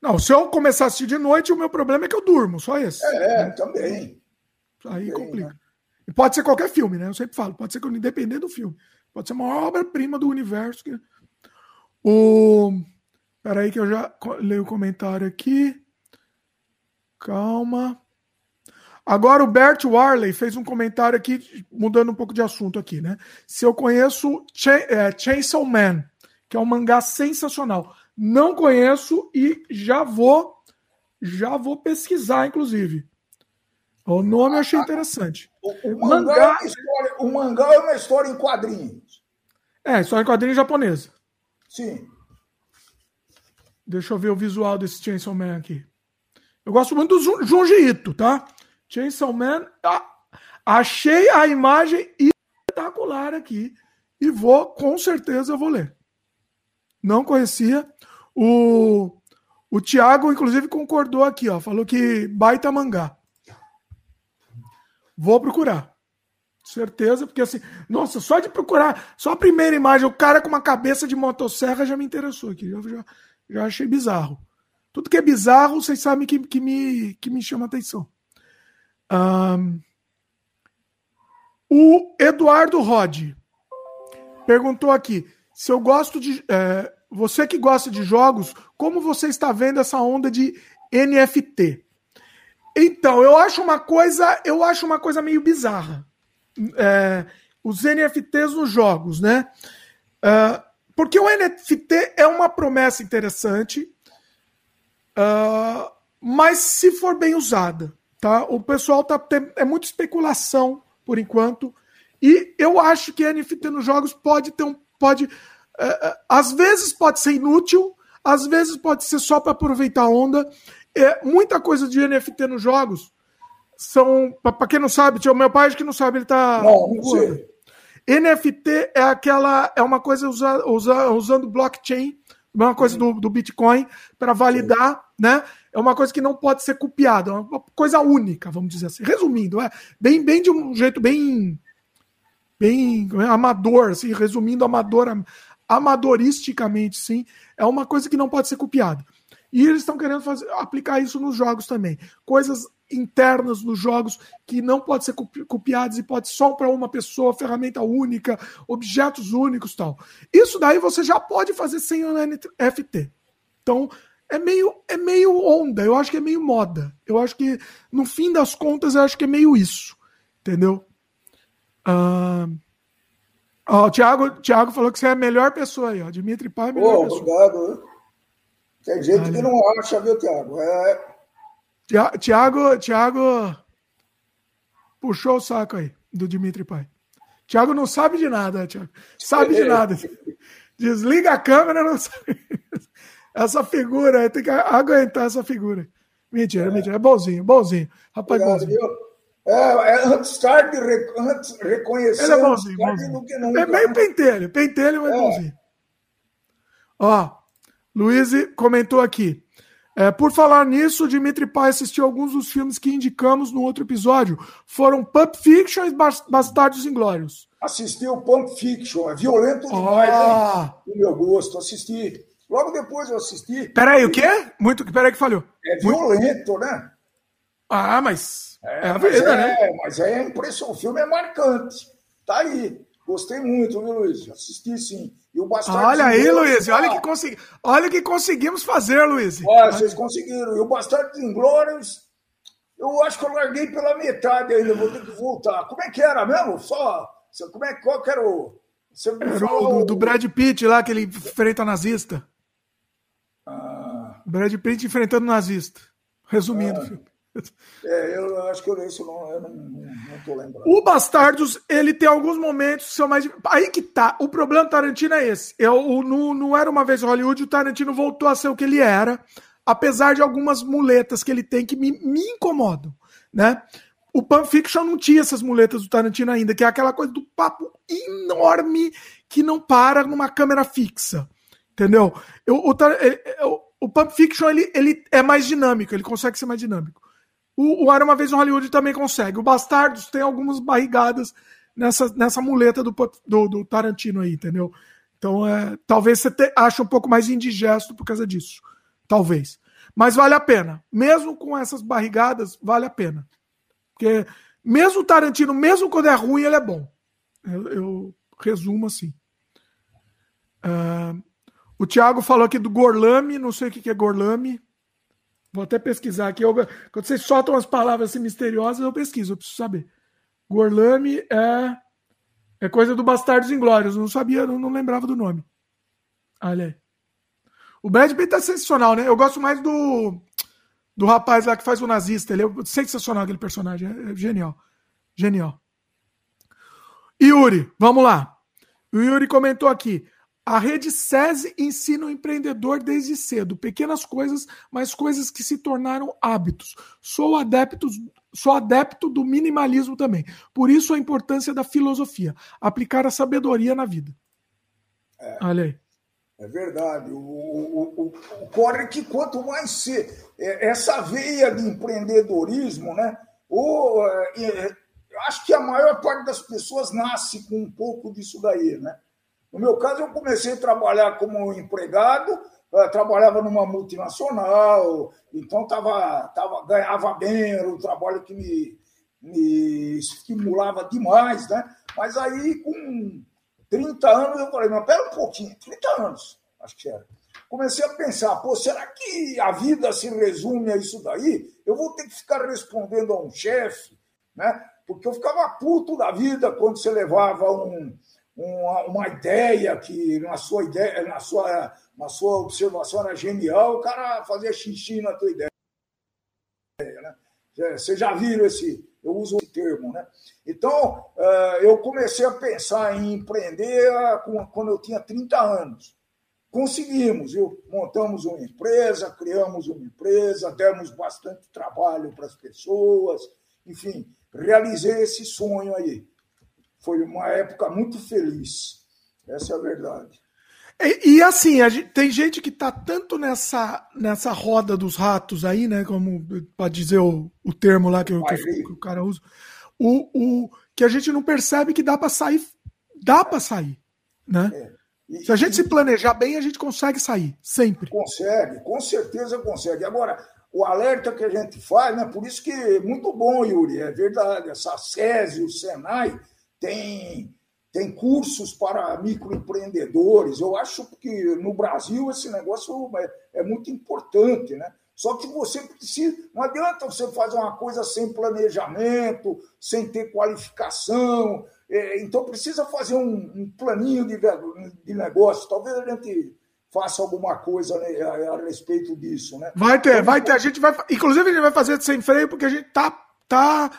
[SPEAKER 1] Não, se eu começar a assistir de noite, o meu problema é que eu durmo, só esse.
[SPEAKER 2] É, é também.
[SPEAKER 1] Aí também, complica. Né? E pode ser qualquer filme, né? Eu sempre falo, pode ser independente do filme. Pode ser uma obra-prima do universo. Que... O... Peraí que eu já leio o comentário aqui. Calma. Agora o Bert Warley fez um comentário aqui, mudando um pouco de assunto aqui, né? Se eu conheço Ch é, Chainsaw Man, que é um mangá sensacional. Não conheço e já vou já vou pesquisar, inclusive. O nome eu achei interessante.
[SPEAKER 2] O, o mangá, mangá... É história, o mangá é uma história em quadrinhos.
[SPEAKER 1] É, história em quadrinhos japonesa.
[SPEAKER 2] Sim.
[SPEAKER 1] Deixa eu ver o visual desse Chainsaw Man aqui. Eu gosto muito do Junji Ito, tá? Chainsaw Man. Ah, achei a imagem espetacular aqui. E vou, com certeza, eu vou ler. Não conhecia. O, o Thiago, inclusive, concordou aqui, ó. Falou que baita mangá. Vou procurar. Certeza, porque assim, nossa, só de procurar, só a primeira imagem, o cara com uma cabeça de motosserra já me interessou aqui. Já, já, já achei bizarro. Tudo que é bizarro, vocês sabem que, que, me, que me chama atenção. Um, o Eduardo Rod perguntou aqui se eu gosto de. É, você que gosta de jogos, como você está vendo essa onda de NFT? Então, eu acho uma coisa, eu acho uma coisa meio bizarra. É, os NFTs nos jogos, né? Uh, porque o NFT é uma promessa interessante, uh, mas se for bem usada, tá? O pessoal tá é muita especulação por enquanto e eu acho que NFT nos jogos pode ter um pode uh, às vezes pode ser inútil, às vezes pode ser só para aproveitar a onda é, muita coisa de NFT nos jogos são. Para quem não sabe, o meu pai acho que não sabe, ele tá.
[SPEAKER 2] Não, não sei.
[SPEAKER 1] NFT é aquela. É uma coisa usa, usa, usando blockchain, uma coisa do, do Bitcoin, para validar, Sim. né? É uma coisa que não pode ser copiada, é uma coisa única, vamos dizer assim. Resumindo, é bem, bem de um jeito bem. Bem é, amador, assim, resumindo, amador, amadoristicamente, sim, é uma coisa que não pode ser copiada. E eles estão querendo fazer, aplicar isso nos jogos também. Coisas internas nos jogos que não podem ser copiadas e pode só para uma pessoa, ferramenta única, objetos únicos tal. Isso daí você já pode fazer sem o NFT. Então, é meio, é meio onda, eu acho que é meio moda. Eu acho que, no fim das contas, eu acho que é meio isso. Entendeu? Uh... o Thiago, Thiago falou que você é a melhor pessoa aí, ó. Dimitri Pai é a melhor oh, pessoa.
[SPEAKER 2] Obrigado. Tem gente que não acha, viu, Tiago? É...
[SPEAKER 1] Tiago, Tiago puxou o saco aí do Dimitri Pai. Tiago não sabe de nada, Tiago. Sabe de nada. Desliga a câmera, não sabe. essa figura, tem que aguentar essa figura. Mentira, é. mentira. É bonzinho, bonzinho. Rapaz, Obrigado, bonzinho. Viu?
[SPEAKER 2] É, é antes tarde antes reconhecer.
[SPEAKER 1] Ele é bonzinho, bonzinho. É meio pentelho, pentelho, mas é. bonzinho. Ó, Luiz comentou aqui. É, por falar nisso, Dimitri Pai assistiu alguns dos filmes que indicamos no outro episódio. Foram Pulp Fiction e Bastardos Inglórios.
[SPEAKER 2] Assisti o Pulp Fiction, é violento demais, ah. hein? meu gosto, assisti. Logo depois eu assisti.
[SPEAKER 1] Peraí, o quê? Muito, peraí que falhou.
[SPEAKER 2] É violento, Muito... né?
[SPEAKER 1] Ah, mas
[SPEAKER 2] é, é a vida, né? é, né? Mas é impressionante, o filme é marcante. Tá aí. Gostei muito, viu, Luiz? Assisti sim.
[SPEAKER 1] E o Bastardos Olha aí, Luiz, olha que, consegui... olha que conseguimos fazer, Luiz.
[SPEAKER 2] Olha, vocês conseguiram. E o Bastardos Inglórios, eu acho que eu larguei pela metade ainda, vou ter que voltar. Como é que era mesmo? Só. Como é, qual que era o.
[SPEAKER 1] Você era o do, do, Brad Pitt lá, que ele enfrenta nazista. Ah. Brad Pitt enfrentando nazista. Resumindo, ah. filho.
[SPEAKER 2] É, eu acho que eu isso não, eu não, não tô lembrando.
[SPEAKER 1] O Bastardos, ele tem alguns momentos que são mais. Aí que tá. O problema do Tarantino é esse. Eu, no, não era uma vez Hollywood, o Tarantino voltou a ser o que ele era, apesar de algumas muletas que ele tem que me, me incomodam, né? O Pulp Fiction não tinha essas muletas do Tarantino ainda, que é aquela coisa do papo enorme que não para numa câmera fixa. Entendeu? Eu, o, o, o Pulp Fiction ele, ele é mais dinâmico, ele consegue ser mais dinâmico. O, o Era Uma Vez no Hollywood também consegue. O Bastardos tem algumas barrigadas nessa, nessa muleta do, do, do Tarantino aí, entendeu? Então, é, talvez você te, ache um pouco mais indigesto por causa disso. Talvez. Mas vale a pena. Mesmo com essas barrigadas, vale a pena. Porque mesmo o Tarantino, mesmo quando é ruim, ele é bom. Eu, eu resumo assim. Uh, o Thiago falou aqui do Gorlami, não sei o que é Gorlami. Vou até pesquisar aqui. Eu, quando vocês soltam as palavras assim misteriosas, eu pesquiso, eu preciso saber. Gorlami é, é coisa do Bastardos Inglórios. Não sabia, não, não lembrava do nome. Olha aí. O Brad Pitt é sensacional, né? Eu gosto mais do, do rapaz lá que faz o nazista. Ele é sensacional, aquele personagem. É, é genial. Genial. Yuri, vamos lá. O Yuri comentou aqui. A rede SESI ensina o empreendedor desde cedo, pequenas coisas, mas coisas que se tornaram hábitos. Sou adepto, sou adepto do minimalismo também. Por isso a importância da filosofia, aplicar a sabedoria na vida.
[SPEAKER 2] É, Olha aí. É verdade. O, o, o, o que quanto mais se, é, essa veia de empreendedorismo, né? Ou, é, acho que a maior parte das pessoas nasce com um pouco disso daí, né? No meu caso, eu comecei a trabalhar como empregado, eh, trabalhava numa multinacional, então tava, tava, ganhava bem, era um trabalho que me, me estimulava demais, né? Mas aí, com 30 anos, eu falei, mas pera um pouquinho, 30 anos, acho que era. Comecei a pensar, pô, será que a vida se resume a isso daí? Eu vou ter que ficar respondendo a um chefe, né? Porque eu ficava puto da vida quando você levava um, uma, uma ideia que na sua ideia, na sua, na sua observação era genial, o cara fazia xixi na tua ideia. Né? Vocês já viram esse, eu uso esse termo, né? Então, eh, eu comecei a pensar em empreender quando eu tinha 30 anos. Conseguimos, viu? montamos uma empresa, criamos uma empresa, demos bastante trabalho para as pessoas, enfim, realizei esse sonho aí foi uma época muito feliz. Essa é a verdade.
[SPEAKER 1] E, e assim, gente, tem gente que está tanto nessa, nessa roda dos ratos aí, né? Como para dizer o, o termo lá que, que, que, o cara usa, o, o, que a gente não percebe que dá para sair, dá para sair, né? É. E, se a gente e, se planejar bem, a gente consegue sair, sempre.
[SPEAKER 2] Consegue, com certeza consegue. Agora, o alerta que a gente faz, né? Por isso que é muito bom, Yuri, é verdade. Essa SESI, o Senai, tem, tem cursos para microempreendedores. Eu acho que no Brasil esse negócio é, é muito importante, né? Só que você precisa. Não adianta você fazer uma coisa sem planejamento, sem ter qualificação. É, então precisa fazer um, planinho de, de negócio. Talvez a gente faça alguma coisa né, a, a, respeito disso, né?
[SPEAKER 1] Vai ter, então, vai ter. A gente vai, inclusive a gente vai fazer sem freio porque a gente tá, tá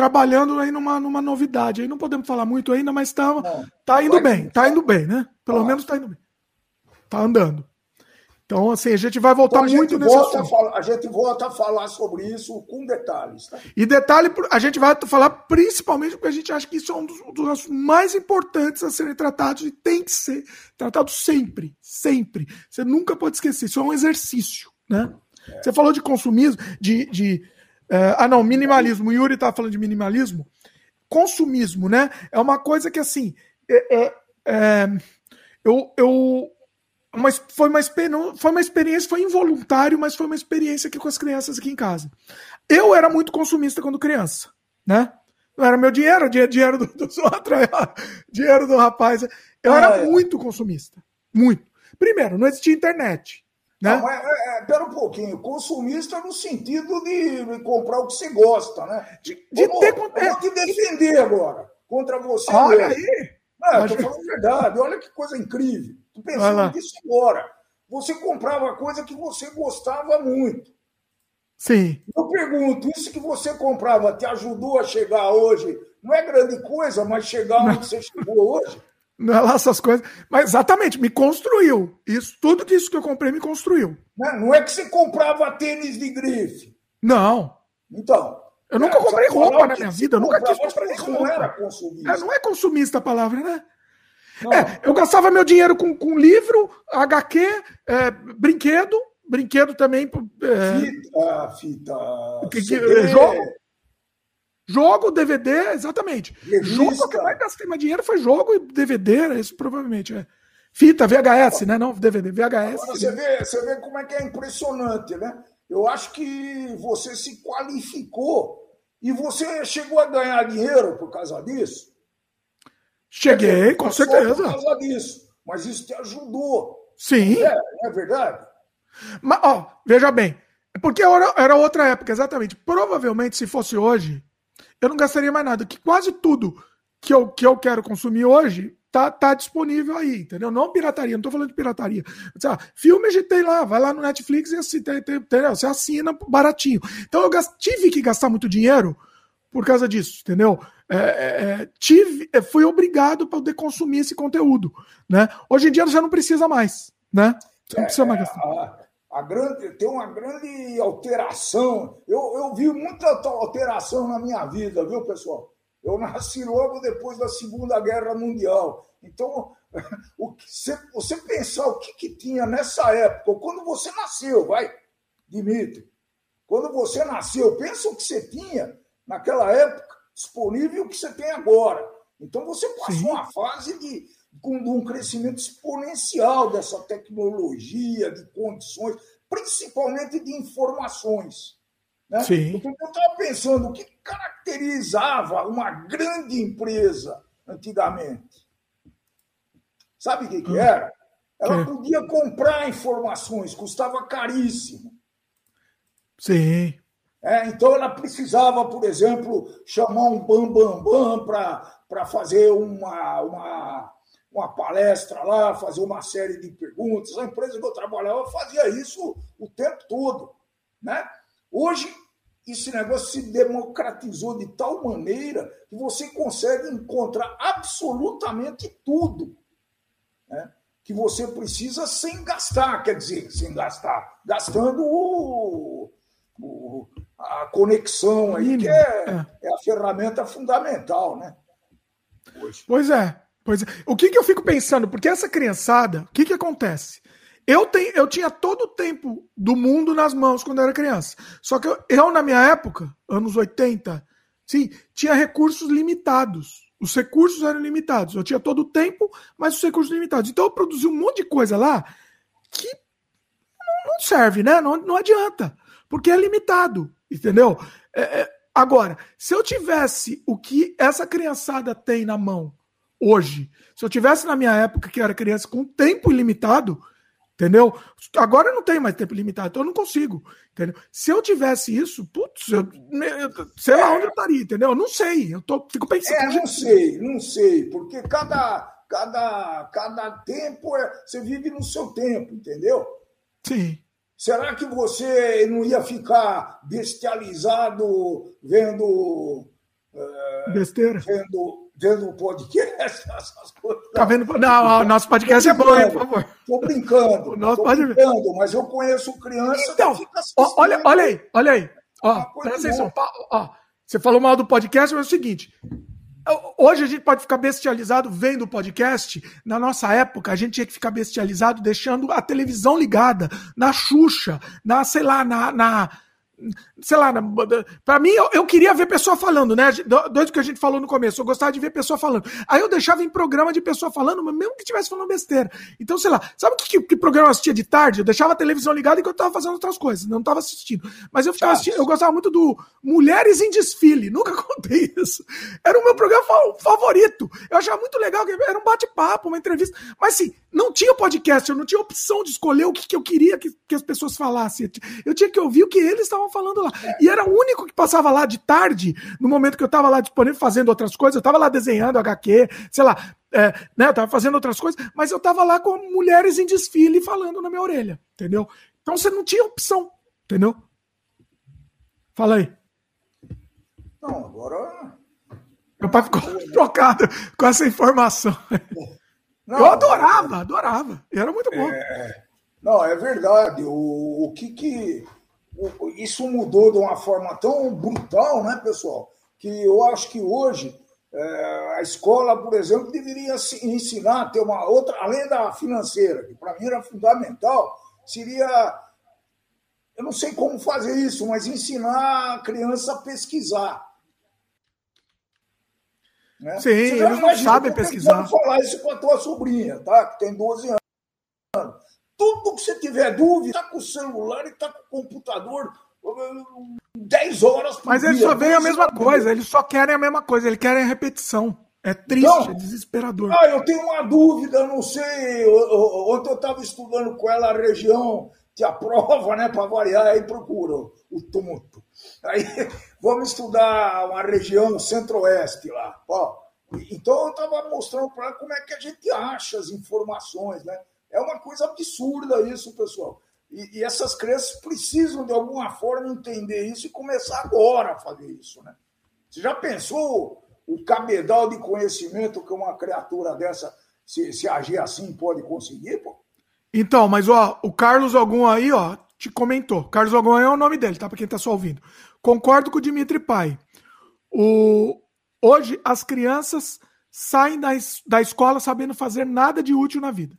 [SPEAKER 1] trabalhando aí numa, numa novidade. Aí não podemos falar muito ainda, mas tá, tá indo bem, tá indo bem, né? Pelo ah. menos tá indo bem. Tá andando. Então, assim, a gente vai voltar então, muito
[SPEAKER 2] nesse volta a, a gente volta a falar sobre isso com detalhes. Tá?
[SPEAKER 1] E detalhe, a gente vai falar principalmente porque a gente acha que isso é um dos, dos assuntos mais importantes a serem tratados e tem que ser tratado sempre, sempre. Você nunca pode esquecer, isso é um exercício, né? É. Você falou de consumismo, de... de uh, ah, não, minimalismo. O Yuri tá falando de minimalismo. Consumismo, né? É uma coisa que, assim, é, é, é eu, eu uma, foi, uma, foi uma experiência, foi involuntário, mas foi uma experiência aqui com as crianças aqui em casa. Eu era muito consumista quando criança, né? Não era meu dinheiro, dinheiro do, dos outros, dinheiro do rapaz. Eu ah, era é. muito consumista. Muito. Primeiro, não existia internet. Né? Não,
[SPEAKER 2] é, é, é, pera um pouquinho, consumista no sentido de, comprar o que você gosta, né? De, de vou, ter... Eu vou te defender agora contra você.
[SPEAKER 1] Olha mesmo. aí!
[SPEAKER 2] Não, eu tô falando verdade, olha que coisa incrível. Tô pensando nisso agora. Você comprava coisa que você gostava muito.
[SPEAKER 1] Sim.
[SPEAKER 2] Eu pergunto, isso que você comprava te ajudou a chegar hoje? Não é grande coisa, mas chegar onde você chegou hoje?
[SPEAKER 1] Não é lá essas coisas. Mas exatamente, me construiu. Isso, tudo isso que eu comprei me construiu.
[SPEAKER 2] Não, não é que você comprava tênis de grife.
[SPEAKER 1] Não.
[SPEAKER 2] Então.
[SPEAKER 1] Eu nunca é, comprei roupa na minha vida, eu nunca quis comprar roupa.
[SPEAKER 2] Não era consumista.
[SPEAKER 1] É, não é consumista a palavra, né? É, eu gastava meu dinheiro com, com livro, HQ, é, brinquedo, brinquedo também.
[SPEAKER 2] É, fita, fita.
[SPEAKER 1] Que, que, jogo. Jogo, DVD, exatamente. Revista. Jogo que mais gastei mais dinheiro foi jogo e DVD, isso provavelmente é. Fita, VHS, né? Não DVD, VHS.
[SPEAKER 2] Agora você vê, você vê como é que é impressionante, né? Eu acho que você se qualificou e você chegou a ganhar dinheiro por causa disso.
[SPEAKER 1] Cheguei, com certeza. Por
[SPEAKER 2] causa disso. Mas isso te ajudou.
[SPEAKER 1] Sim.
[SPEAKER 2] É, é verdade.
[SPEAKER 1] Mas, ó, veja bem. Porque era, era outra época, exatamente. Provavelmente, se fosse hoje, eu não gastaria mais nada. Que quase tudo que eu, que eu quero consumir hoje tá, tá disponível aí, entendeu? Não pirataria, não tô falando de pirataria. Ah, filme a gente tem lá, vai lá no Netflix e assim, tem, tem, entendeu? você assina baratinho. Então eu tive que gastar muito dinheiro por causa disso, entendeu? É, é, é tive, é, fui obrigado para poder consumir esse conteúdo, né? Hoje em dia já não precisa mais, né? Você não precisa mais gastar.
[SPEAKER 2] Grande, tem uma grande alteração. Eu, eu vi muita alteração na minha vida, viu, pessoal? Eu nasci logo depois da Segunda Guerra Mundial. Então, o que, você, você pensar o que, que tinha nessa época, quando você nasceu, vai, Dimitri, quando você nasceu, pensa o que você tinha naquela época disponível que você tem agora. Então você passou Sim. uma fase de, com um crescimento exponencial dessa tecnologia, de condições, principalmente de informações. Né?
[SPEAKER 1] Sim.
[SPEAKER 2] Então, eu estava pensando o que caracterizava uma grande empresa antigamente. Sabe o que, que hum. era? Ela podia comprar informações, custava caríssimo.
[SPEAKER 1] Sim.
[SPEAKER 2] É, então ela precisava, por exemplo, chamar um bambambam bam, bam para fazer uma, uma, uma palestra lá, fazer uma série de perguntas. A empresa que eu trabalhava fazia isso o tempo todo. Né? Hoje, esse negócio se democratizou de tal maneira que você consegue encontrar absolutamente tudo né? que você precisa sem gastar, quer dizer, sem gastar, gastando o, o a conexão aí, que é, é. é, a ferramenta fundamental, né?
[SPEAKER 1] Hoje. Pois é, pois é. O que, que eu fico pensando? Porque essa criançada, o que, que acontece? Eu, tenho, eu tinha todo o tempo do mundo nas mãos quando eu era criança. Só que eu, eu, na minha época, anos 80, sim, tinha recursos limitados. Os recursos eram limitados. Eu tinha todo o tempo, mas os recursos limitados. Então eu produzi um monte de coisa lá que não serve, né? Não, não adianta. Porque é limitado. Entendeu? É, é, agora, se eu tivesse o que essa criançada tem na mão hoje, se eu tivesse na minha época que eu era criança com tempo ilimitado, entendeu? Agora eu não tenho mais tempo limitado, então eu não consigo, entendeu? Se eu tivesse isso, putz, eu, sei lá onde eu estaria, entendeu? Eu não sei, eu tô, fico pensando.
[SPEAKER 2] É, não sei, não sei, porque cada, cada, cada tempo é, você vive no seu tempo, entendeu?
[SPEAKER 1] Sim.
[SPEAKER 2] Será que você não ia ficar bestializado vendo.
[SPEAKER 1] Uh, Besteira.
[SPEAKER 2] Vendo, vendo o podcast, essas
[SPEAKER 1] coisas. Tá vendo? Não, o nosso podcast é bom, por favor.
[SPEAKER 2] Tô brincando. O nosso tô brincando, mas eu conheço criança
[SPEAKER 1] então, olha, olha aí, olha aí. Ó, presta atenção. Ó, você falou mal do podcast, mas é o seguinte. Hoje a gente pode ficar bestializado vendo o podcast. Na nossa época, a gente tinha que ficar bestializado deixando a televisão ligada, na Xuxa, na, sei lá, na, na sei lá, para mim eu, eu, queria ver pessoa falando, né? Doido que a gente falou no começo, eu gostava de ver pessoa falando. Aí eu deixava em programa de pessoa falando, mas mesmo que estivesse falando besteira. Então, sei lá, sabe que, que, que, programa eu assistia de tarde? Eu deixava a televisão ligada enquanto eu tava fazendo outras coisas, não tava assistindo. Mas eu ficava assistindo, eu gostava muito do Mulheres em Desfile, nunca contei isso. Era o meu programa favorito. Eu achava muito legal, era um bate-papo, uma entrevista. Mas assim, não tinha podcast, eu não tinha opção de escolher o que, que eu queria que, que as pessoas falassem. Eu tinha que ouvir o que eles estavam falando lá. E era o único que passava lá de tarde, no momento que eu estava lá disponível fazendo outras coisas. Eu estava lá desenhando HQ, sei lá, é, né, eu tava fazendo outras coisas, mas eu estava lá com mulheres em desfile falando na minha orelha, entendeu? Então você não tinha opção, entendeu? Fala aí.
[SPEAKER 2] Não, agora.
[SPEAKER 1] Meu pai ficou trocado com essa informação. Não, eu adorava, adorava. Era muito bom.
[SPEAKER 2] É, não, é verdade. O, o que que. Isso mudou de uma forma tão brutal, né, pessoal? Que eu acho que hoje é, a escola, por exemplo, deveria ensinar a ter uma outra, além da financeira, que para mim era fundamental, seria. Eu não sei como fazer isso, mas ensinar a criança a pesquisar
[SPEAKER 1] né? Sim, eles não sabem pesquisar. Vou
[SPEAKER 2] falar isso com a tua sobrinha, tá? que tem 12 anos. Tudo que você tiver dúvida, está com o celular e está com o computador 10 horas
[SPEAKER 1] por Mas dia. eles só veem a mesma coisa, eles só querem a mesma coisa, eles querem a repetição. É triste, então, é desesperador.
[SPEAKER 2] Ah, eu tenho uma dúvida, não sei. Ontem eu estava estudando com ela a região que a prova, né, para variar, aí procura o tonto. Aí vamos estudar uma região centro-oeste lá. Ó, então eu estava mostrando para ela como é que a gente acha as informações, né? É uma coisa absurda isso, pessoal. E, e, essas crianças precisam, de alguma forma, entender isso e começar agora a fazer isso, né? Você já pensou o cabedal de conhecimento que uma criatura dessa, se, se agir assim, pode conseguir, pô?
[SPEAKER 1] Então, mas ó, o Carlos Algum aí, ó, te comentou. Carlos Algum é o nome dele, tá? Pra quem tá só ouvindo. Concordo com o Dimitri Pai. O... Hoje, as crianças saem da, es... da escola sabendo fazer nada de útil na vida.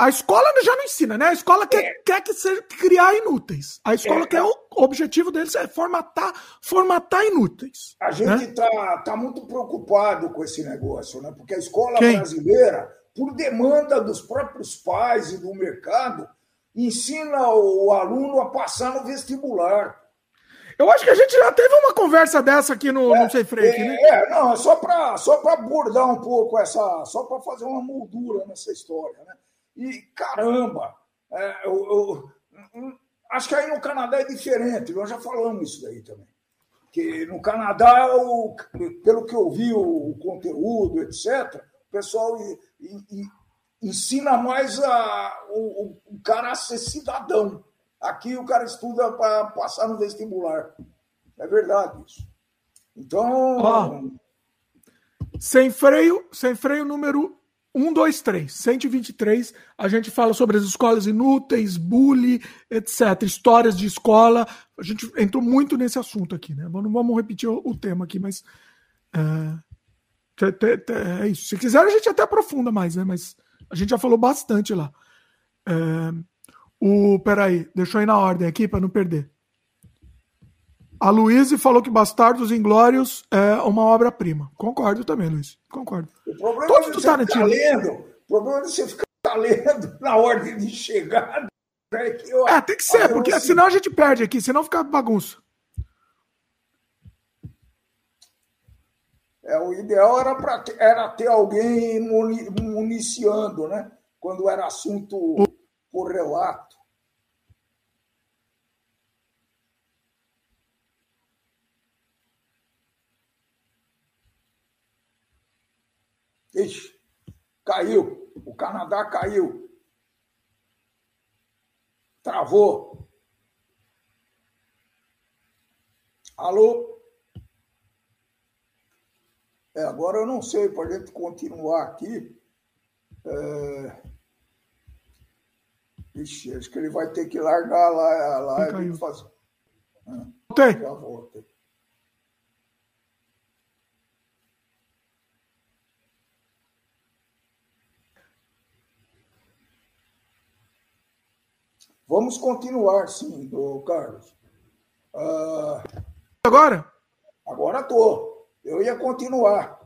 [SPEAKER 1] A escola já não ensina, né? A escola quer, é. quer que seja, criar inúteis. A escola é. quer o objetivo deles é formatar, formatar inúteis.
[SPEAKER 2] A gente está né? tá muito preocupado com esse negócio, né? Porque a escola Quem? brasileira por demanda dos próprios pais e do mercado, ensina o aluno a passar no vestibular.
[SPEAKER 1] Eu acho que a gente já teve uma conversa dessa aqui no, é, no Sem Freio, é, né?
[SPEAKER 2] É, não, é só para só abordar um pouco essa, só para fazer uma moldura nessa história, né? E caramba, é, eu, eu, eu, acho que aí no Canadá é diferente, nós já falamos isso daí também. Que no Canadá, o, pelo que eu vi, o, conteúdo, etc., o pessoal e, e ensina mais a, o, o, cara a ser cidadão. Aqui o cara estuda para passar no vestibular. É verdade isso. Então.
[SPEAKER 1] Sem freio, sem freio número 123, 123, a gente fala sobre as escolas inúteis, bullying, etc. Histórias de escola. A gente entrou muito nesse assunto aqui, né? Não vamos repetir o, tema aqui, mas. Uh, é isso. Se quiser, a gente até aprofunda mais, né? Mas a gente já falou bastante lá. É, o, peraí, deixa eu ir na ordem aqui para não perder. A Luíse falou que Bastardos Inglórios é uma obra-prima. Concordo também, Luiz. Concordo.
[SPEAKER 2] O problema Todos é você ficar lendo. O problema é você ficar lendo na ordem de chegada.
[SPEAKER 1] Né? Que, ó, é, tem que ser, porque assim... senão a gente perde aqui, senão fica bagunça.
[SPEAKER 2] É, o ideal era, pra, era ter alguém municiando, né? Quando era assunto por Ixi, caiu. O Canadá caiu. Travou. Alô? É, agora eu não sei, para a gente continuar aqui. É... Ixi, acho que ele vai ter que largar lá e fazer.
[SPEAKER 1] Voltei. Já voltei.
[SPEAKER 2] Vamos continuar, sim, do Carlos.
[SPEAKER 1] Uh... Agora?
[SPEAKER 2] Agora tô. Eu ia continuar.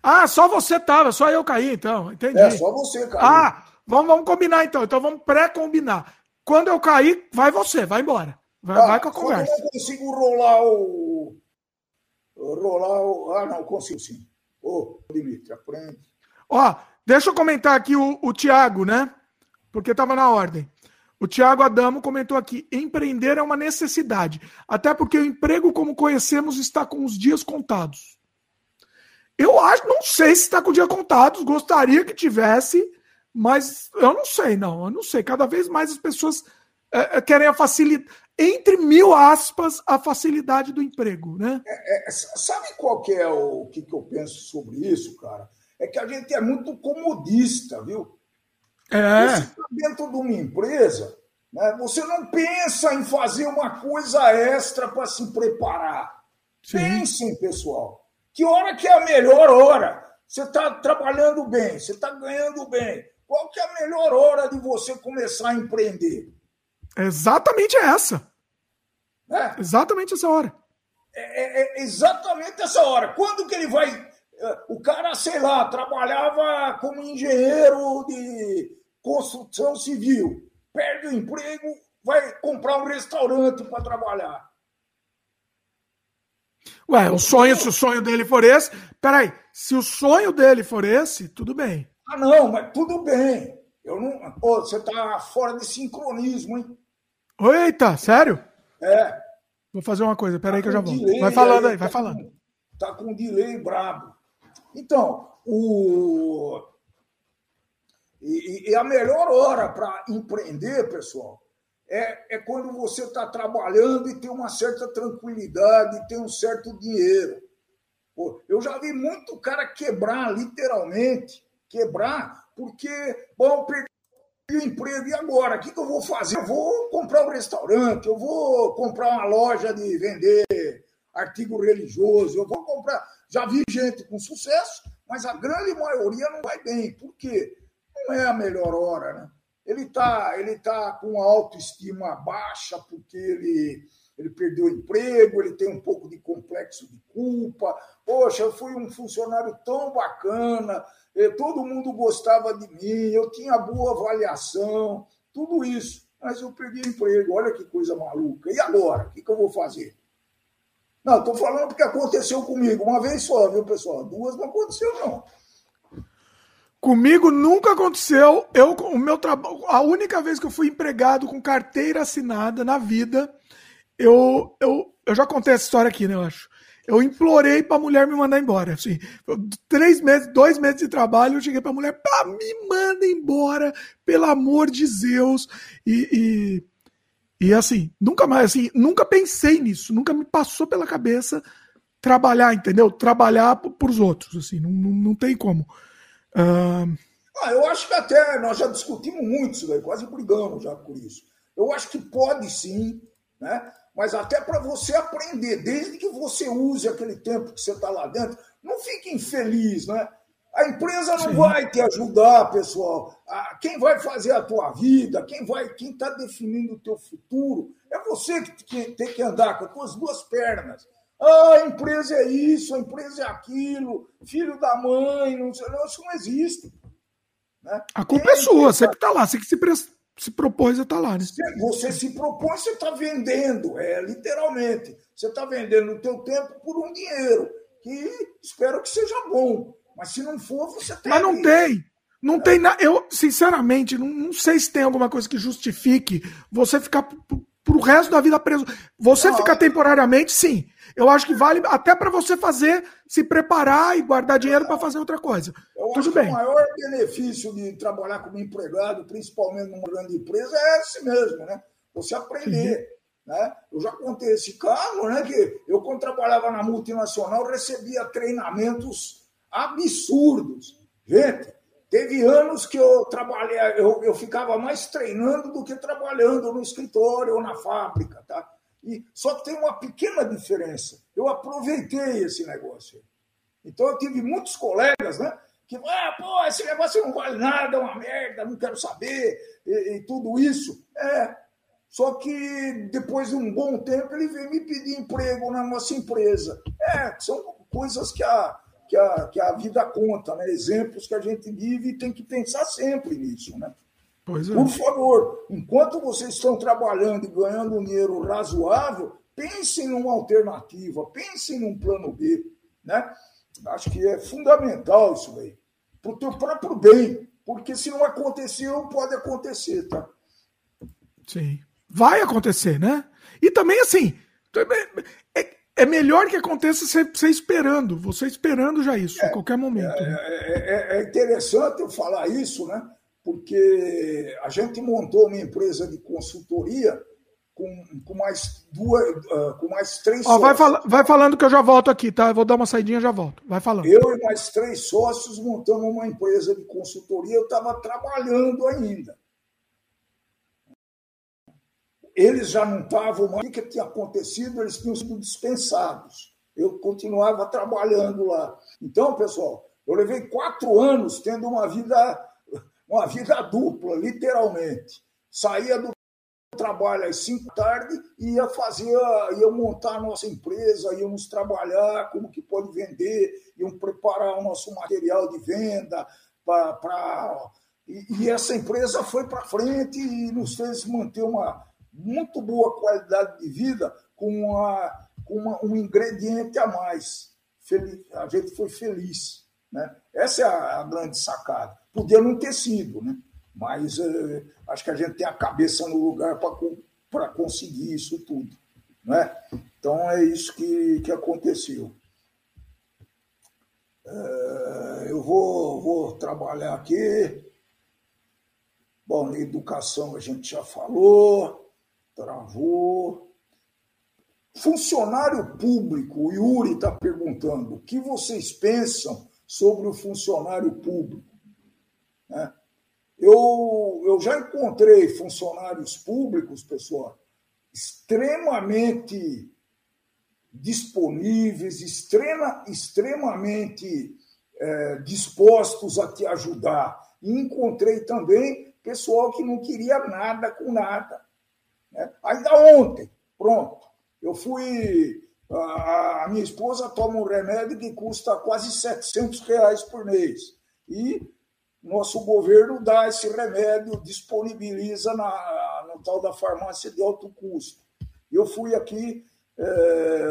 [SPEAKER 1] Ah, só você tava, só eu caí, então. Entendi.
[SPEAKER 2] É, só você caiu.
[SPEAKER 1] Ah, vamos, vamos combinar então. Então vamos pré-combinar. Quando eu cair, vai você, vai embora. Vai, ah, vai com a conversa. Eu
[SPEAKER 2] não consigo rolar o. Rolar o. Ah, não, consigo sim. Ô, oh, Dimitri, aprende.
[SPEAKER 1] Ó, deixa eu comentar aqui o, o Tiago, né? Porque estava na ordem. O Tiago Adamo comentou aqui: empreender é uma necessidade, até porque o emprego, como conhecemos, está com os dias contados. Eu acho, não sei se está com os dias contados, gostaria que tivesse, mas eu não sei, não. Eu não sei. Cada vez mais as pessoas é, querem a facilidade, entre mil aspas, a facilidade do emprego, né?
[SPEAKER 2] É, é, sabe qual que é o que, que eu penso sobre isso, cara? É que a gente é muito comodista, viu?
[SPEAKER 1] É.
[SPEAKER 2] Você está dentro de uma empresa, né, você não pensa em fazer uma coisa extra para se preparar. Sim. Pensem, pessoal. Que hora que é a melhor hora? Você está trabalhando bem, você está ganhando bem. Qual que é a melhor hora de você começar a empreender?
[SPEAKER 1] exatamente essa. É. Exatamente essa hora.
[SPEAKER 2] É, é, é exatamente essa hora. Quando que ele vai. É, o cara, sei lá, trabalhava como engenheiro de construção civil, perde o emprego, vai comprar um restaurante para trabalhar.
[SPEAKER 1] Ué, o sonho, se o sonho dele for esse. Peraí, se o sonho dele for esse, tudo bem.
[SPEAKER 2] Ah, não, mas tudo bem. Eu não. Pô, você tá fora de sincronismo, hein?
[SPEAKER 1] Eita, sério?
[SPEAKER 2] É.
[SPEAKER 1] Vou fazer uma coisa, peraí tá que eu já vou. Vai falando aí, vai tá falando.
[SPEAKER 2] Com, tá com um delay brabo. Então, o. E, e a melhor hora para empreender, pessoal, é, é quando você está trabalhando e tem uma certa tranquilidade, tem um certo dinheiro. Pô, eu já vi muito cara quebrar, literalmente, quebrar, porque, bom, perdi o emprego, e agora? O que, que eu vou fazer? Eu vou comprar um restaurante, eu vou comprar uma loja de vender artigo religioso, eu vou comprar. Já vi gente com sucesso, mas a grande maioria não vai bem. Por quê? Não é a melhor hora, né? Ele está ele tá com autoestima baixa porque ele, ele perdeu o emprego, ele tem um pouco de complexo de culpa. Poxa, eu fui um funcionário tão bacana, eh, todo mundo gostava de mim, eu tinha boa avaliação, tudo isso. Mas eu perdi o emprego, olha que coisa maluca. E agora? O que, que eu vou fazer? Não, estou falando porque aconteceu comigo uma vez só, viu, pessoal? Duas não aconteceu, não.
[SPEAKER 1] Comigo nunca aconteceu. Eu, o meu trabalho, a única vez que eu fui empregado com carteira assinada na vida, eu, eu, eu já contei essa história aqui, né? Eu acho. Eu implorei para a mulher me mandar embora. Assim, três meses, dois meses de trabalho, eu cheguei para a mulher, pá, me manda embora, pelo amor de Zeus. E, e, e, assim, nunca mais, assim, nunca pensei nisso, nunca me passou pela cabeça trabalhar, entendeu? Trabalhar para os outros, assim, não, não, não tem como.
[SPEAKER 2] Ah, eu acho que até nós já discutimos muito isso daí, quase brigamos já por isso. Eu acho que pode sim, né? mas até para você aprender, desde que você use aquele tempo que você está lá dentro, não fique infeliz, né? A empresa não Sim. vai te ajudar, pessoal. Quem vai fazer a tua vida, quem vai, quem está definindo o teu futuro, é você que tem que andar com as tuas duas pernas. Ah, a empresa é isso, a empresa é aquilo, filho da mãe, não sei, não, isso não existe. Né?
[SPEAKER 1] A culpa Quem é sua, você que está lá, você que se, se propôs a estar tá lá. Né?
[SPEAKER 2] Você se propõe, você está vendendo, é literalmente. Você está vendendo o teu tempo por um dinheiro, que espero que seja bom. Mas se não for, você tem.
[SPEAKER 1] Mas não tem. Não é. tem nada. Eu, sinceramente, não, não, sei se tem alguma coisa que justifique você ficar pro resto da vida preso. Você fica temporariamente, sim. Eu acho que vale até para você fazer, se preparar e guardar dinheiro para fazer outra coisa.
[SPEAKER 2] Eu Tudo bem. o maior benefício de trabalhar como empregado, principalmente numa grande empresa, é esse mesmo, né? Você aprender. Né? Eu já contei esse caso, né? Que eu, quando trabalhava na multinacional, recebia treinamentos absurdos. Gente, teve anos que eu trabalhei, eu, eu ficava mais treinando do que trabalhando no escritório ou na fábrica, tá? E, só que tem uma pequena diferença. Eu aproveitei esse negócio. Então eu tive muitos colegas, né? Que, ah, pô, esse negócio não vale nada, é uma merda, não quero saber, e, e tudo isso. É, só que depois de um bom tempo ele veio me pedir emprego na nossa empresa. É, são coisas que a, que a, que a vida conta, né? exemplos que a gente vive e tem que pensar sempre nisso. Né? É. Por favor, enquanto vocês estão trabalhando e ganhando um dinheiro razoável, pensem numa alternativa, pensem num plano B. Né? Acho que é fundamental isso aí, para o teu próprio bem, porque se não aconteceu, pode acontecer, tá?
[SPEAKER 1] Sim. Vai acontecer, né? E também, assim, é, é melhor que aconteça você, esperando, você esperando já isso, é, a qualquer momento.
[SPEAKER 2] É, né? é, é, interessante eu falar isso, né? Porque a gente montou uma empresa de consultoria com, com mais duas, uh, com mais três
[SPEAKER 1] Ó, vai, fal vai falando que eu já volto aqui, tá? Eu vou dar uma saidinha já volto. Vai falando.
[SPEAKER 2] Eu e mais três sócios montamos uma empresa de consultoria, eu estava trabalhando ainda eles já não estavam mais. O que tinha acontecido? Eles tinham sido dispensados. Eu continuava trabalhando lá. Então, pessoal, eu levei quatro anos tendo uma vida, uma vida dupla, literalmente. Saía do trabalho às cinco da tarde e ia fazer, ia montar a nossa empresa, íamos trabalhar, como que pode vender, iam preparar o nosso material de venda para. E, e essa empresa foi para frente e nos fez manter uma, muito boa qualidade de vida com, uma, com uma, um ingrediente a mais. Feliz, a gente foi feliz. Né? Essa é a, a grande sacada. Podia não ter sido, né? mas eh, acho que a gente tem a cabeça no lugar para conseguir isso tudo. Né? Então é isso que, que aconteceu. É, eu vou, vou trabalhar aqui. Bom, educação a gente já falou. Travou. Funcionário público, o Yuri está perguntando, o que vocês pensam sobre o funcionário público? Né? Eu, eu já encontrei funcionários públicos, pessoal, extremamente disponíveis, extrema, extremamente é, dispostos a te ajudar. E encontrei também pessoal que não queria nada com nada. Né? Ainda ontem, pronto, eu fui. A, minha esposa toma um remédio que custa quase 700 reais por mês. E nosso governo dá esse remédio, disponibiliza na, no tal da farmácia de alto custo. Eu fui aqui,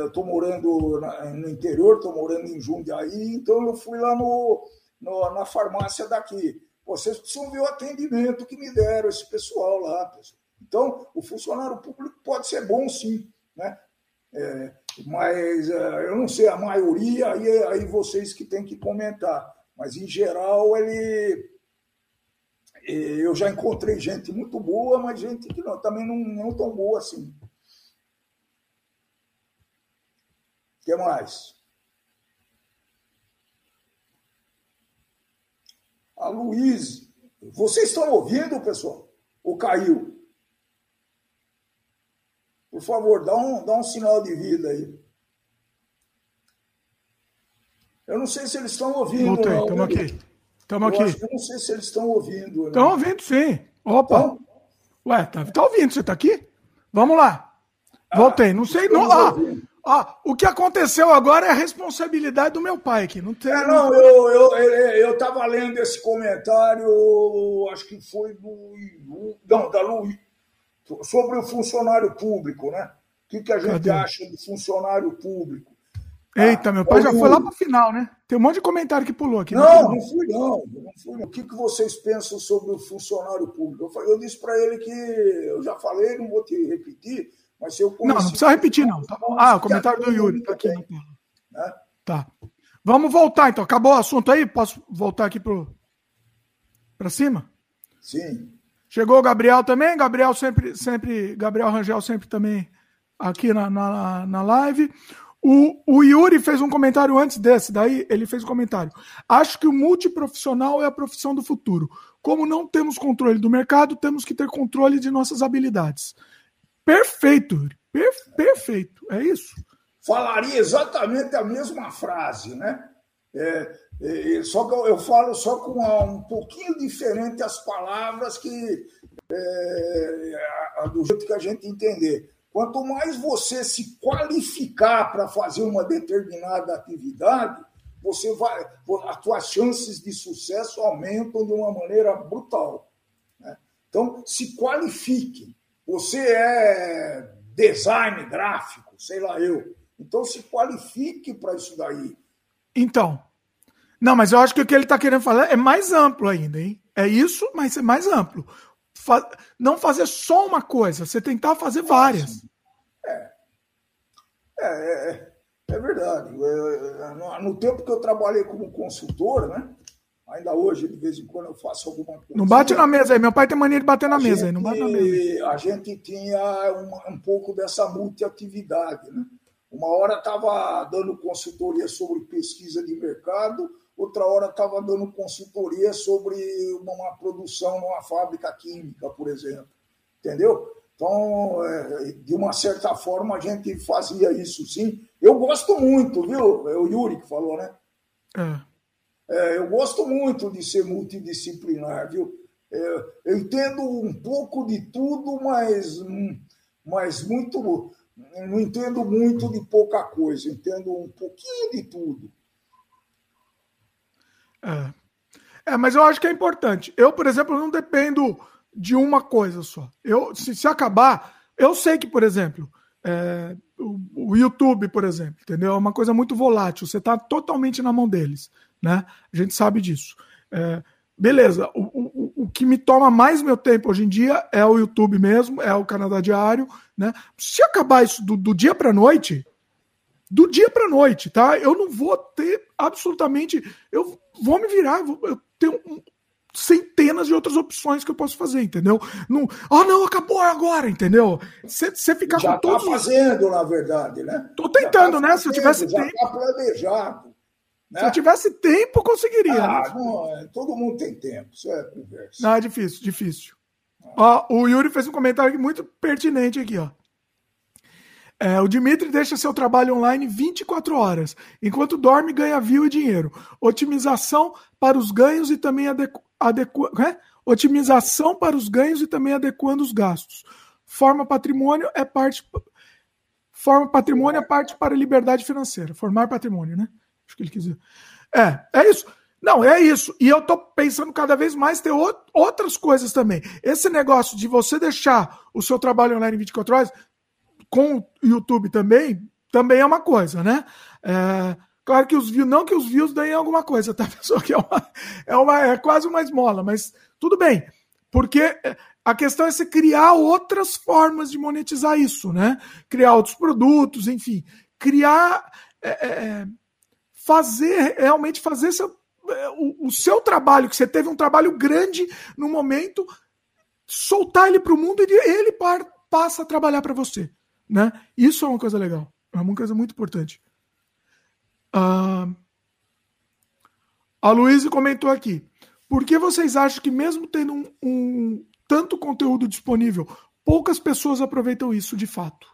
[SPEAKER 2] estou é, morando na, no interior, estou morando em Jundiaí, então eu fui lá no, no, na farmácia daqui. Vocês precisam ver o atendimento que me deram esse pessoal lá, pessoal. Então, o funcionário público pode ser bom, sim, né? É, mas é, eu não sei a maioria, aí, aí vocês que têm que comentar. Mas, em geral, ele. É, eu já encontrei gente muito boa, mas gente que não, também não, não tão boa assim. O que mais? A Luiz. Vocês estão ouvindo, pessoal? Ou caiu? Por favor, dá um, dá um sinal de vida aí. Eu não sei se eles estão ouvindo.
[SPEAKER 1] Voltei, estamos aqui. Estamos aqui.
[SPEAKER 2] eu não sei se eles estão ouvindo.
[SPEAKER 1] Estão né? ouvindo, sim. Opa. Então, Ué, tá, tá ouvindo, você tá aqui? Vamos lá. Ah, Voltei. Não sei. Não, ah, ah, o que aconteceu agora é a responsabilidade do meu pai aqui. Não tem.
[SPEAKER 2] É, não, eu, eu, eu, eu lendo esse comentário, acho que foi do. Não, da Luiz sobre o funcionário público, né? O que, que a gente Cadê? acha do funcionário público?
[SPEAKER 1] Eita, meu pai já foi lá para o final, né? Tem um monte de comentário que pulou aqui.
[SPEAKER 2] Não, né? não fui não, não fui não. O que, que vocês pensam sobre o funcionário público? Eu, falei, eu disse para ele que eu já falei, não vou te repetir, mas se eu
[SPEAKER 1] conheci... Não, não precisa repetir não. Tá ah, o comentário do Yuri está aqui. Né? Tá. Vamos voltar então. Acabou o assunto aí? Posso voltar aqui para cima?
[SPEAKER 2] Sim.
[SPEAKER 1] Chegou o Gabriel também, Gabriel sempre, sempre, Gabriel Rangel sempre também aqui na, na, na live. O, o, Yuri fez um comentário antes desse, daí ele fez um comentário. Acho que o multiprofissional é a profissão do futuro. Como não temos controle do mercado, temos que ter controle de nossas habilidades. Perfeito, Yuri. Per, perfeito. É isso.
[SPEAKER 2] Falaria exatamente a mesma frase, né? É, só que eu, falo só com um pouquinho diferente as palavras que é, do jeito que a gente entender. Quanto mais você se qualificar para fazer uma determinada atividade, você vai, as suas chances de sucesso aumentam de uma maneira brutal. Né? Então, se qualifique. Você é design gráfico, sei lá eu. Então, se qualifique para isso daí.
[SPEAKER 1] Então, não, mas eu acho que o que ele está querendo falar é mais amplo ainda, hein? É isso, mas é mais amplo. Fa não fazer só uma coisa, você tentar fazer várias.
[SPEAKER 2] É. É, é, é verdade. No, no, tempo que eu trabalhei como consultor, né? Ainda hoje, de vez em quando, eu faço alguma coisa.
[SPEAKER 1] Não bate na mesa aí. Meu pai tem mania de bater na mesa aí. Não bate na
[SPEAKER 2] mesa. A gente tinha um, um pouco dessa multiatividade, né? Uma hora estava dando consultoria sobre pesquisa de mercado, outra hora estava dando consultoria sobre uma, produção numa fábrica química, por exemplo. Entendeu? Então, é, de uma certa forma, a gente fazia isso sim. Eu gosto muito, viu? É o Yuri que falou, né? É. É, eu gosto muito de ser multidisciplinar, viu? É, eu entendo um pouco de tudo, mas, hum, mas muito, não entendo muito de pouca coisa, entendo um pouquinho de tudo.
[SPEAKER 1] É. é, mas eu acho que é importante. Eu, por exemplo, não dependo de uma coisa só. Eu, se, se acabar, eu sei que, por exemplo, é, o, o, YouTube, por exemplo, entendeu? É uma coisa muito volátil. Você está totalmente na mão deles, né? A gente sabe disso. É, beleza. O, o, o que me toma mais meu tempo hoje em dia é o YouTube mesmo, é o Canadá Diário, né? Se acabar isso do, do dia para noite, do dia para noite, tá? Eu não vou ter absolutamente. Eu vou me virar, eu tenho centenas de outras opções que eu posso fazer, entendeu? Não, oh, não, acabou agora, entendeu? Você ficar
[SPEAKER 2] já
[SPEAKER 1] com todos.
[SPEAKER 2] Já tá fazendo, na verdade, né?
[SPEAKER 1] Tô tentando, tá né? Fazendo, Se eu tivesse
[SPEAKER 2] já
[SPEAKER 1] tempo.
[SPEAKER 2] Tá planejado.
[SPEAKER 1] Né? Se eu tivesse tempo, conseguiria.
[SPEAKER 2] Ah, né? não, é, todo mundo tem tempo, isso é conversa.
[SPEAKER 1] Não, é difícil, difícil. Ah. Ó, o Yuri fez um comentário muito pertinente aqui, ó. É, o Dimitri deixa seu trabalho online 24 horas, enquanto dorme, ganha view e dinheiro. Otimização para os ganhos e também adequ... Adequ... É? Otimização para os ganhos e também adequando os gastos. Forma patrimônio é parte. Forma patrimônio é parte para liberdade financeira. Formar patrimônio, né? Acho que ele quis dizer. É, é isso. Não, é isso. E eu tô pensando cada vez mais ter outras coisas também. Esse negócio de você deixar o seu trabalho online em 24 horas, com o YouTube também, também é uma coisa, né? É, claro que os views, não que os views deem alguma coisa, tá, pessoal? Que é, uma, é, uma, é quase uma esmola, mas tudo bem, porque a questão é você criar outras formas de monetizar isso, né? Criar outros produtos, enfim, criar, é, é, é fazer, realmente fazer seu, é, o, o seu trabalho, que você teve um trabalho grande no momento, soltar ele para o mundo e ele par, passa a trabalhar para você. Né? Isso é uma coisa legal. É uma coisa muito importante. Uh, a Luísa comentou aqui. Por que vocês acham que, mesmo tendo um, um, tanto conteúdo disponível, poucas pessoas aproveitam isso de fato?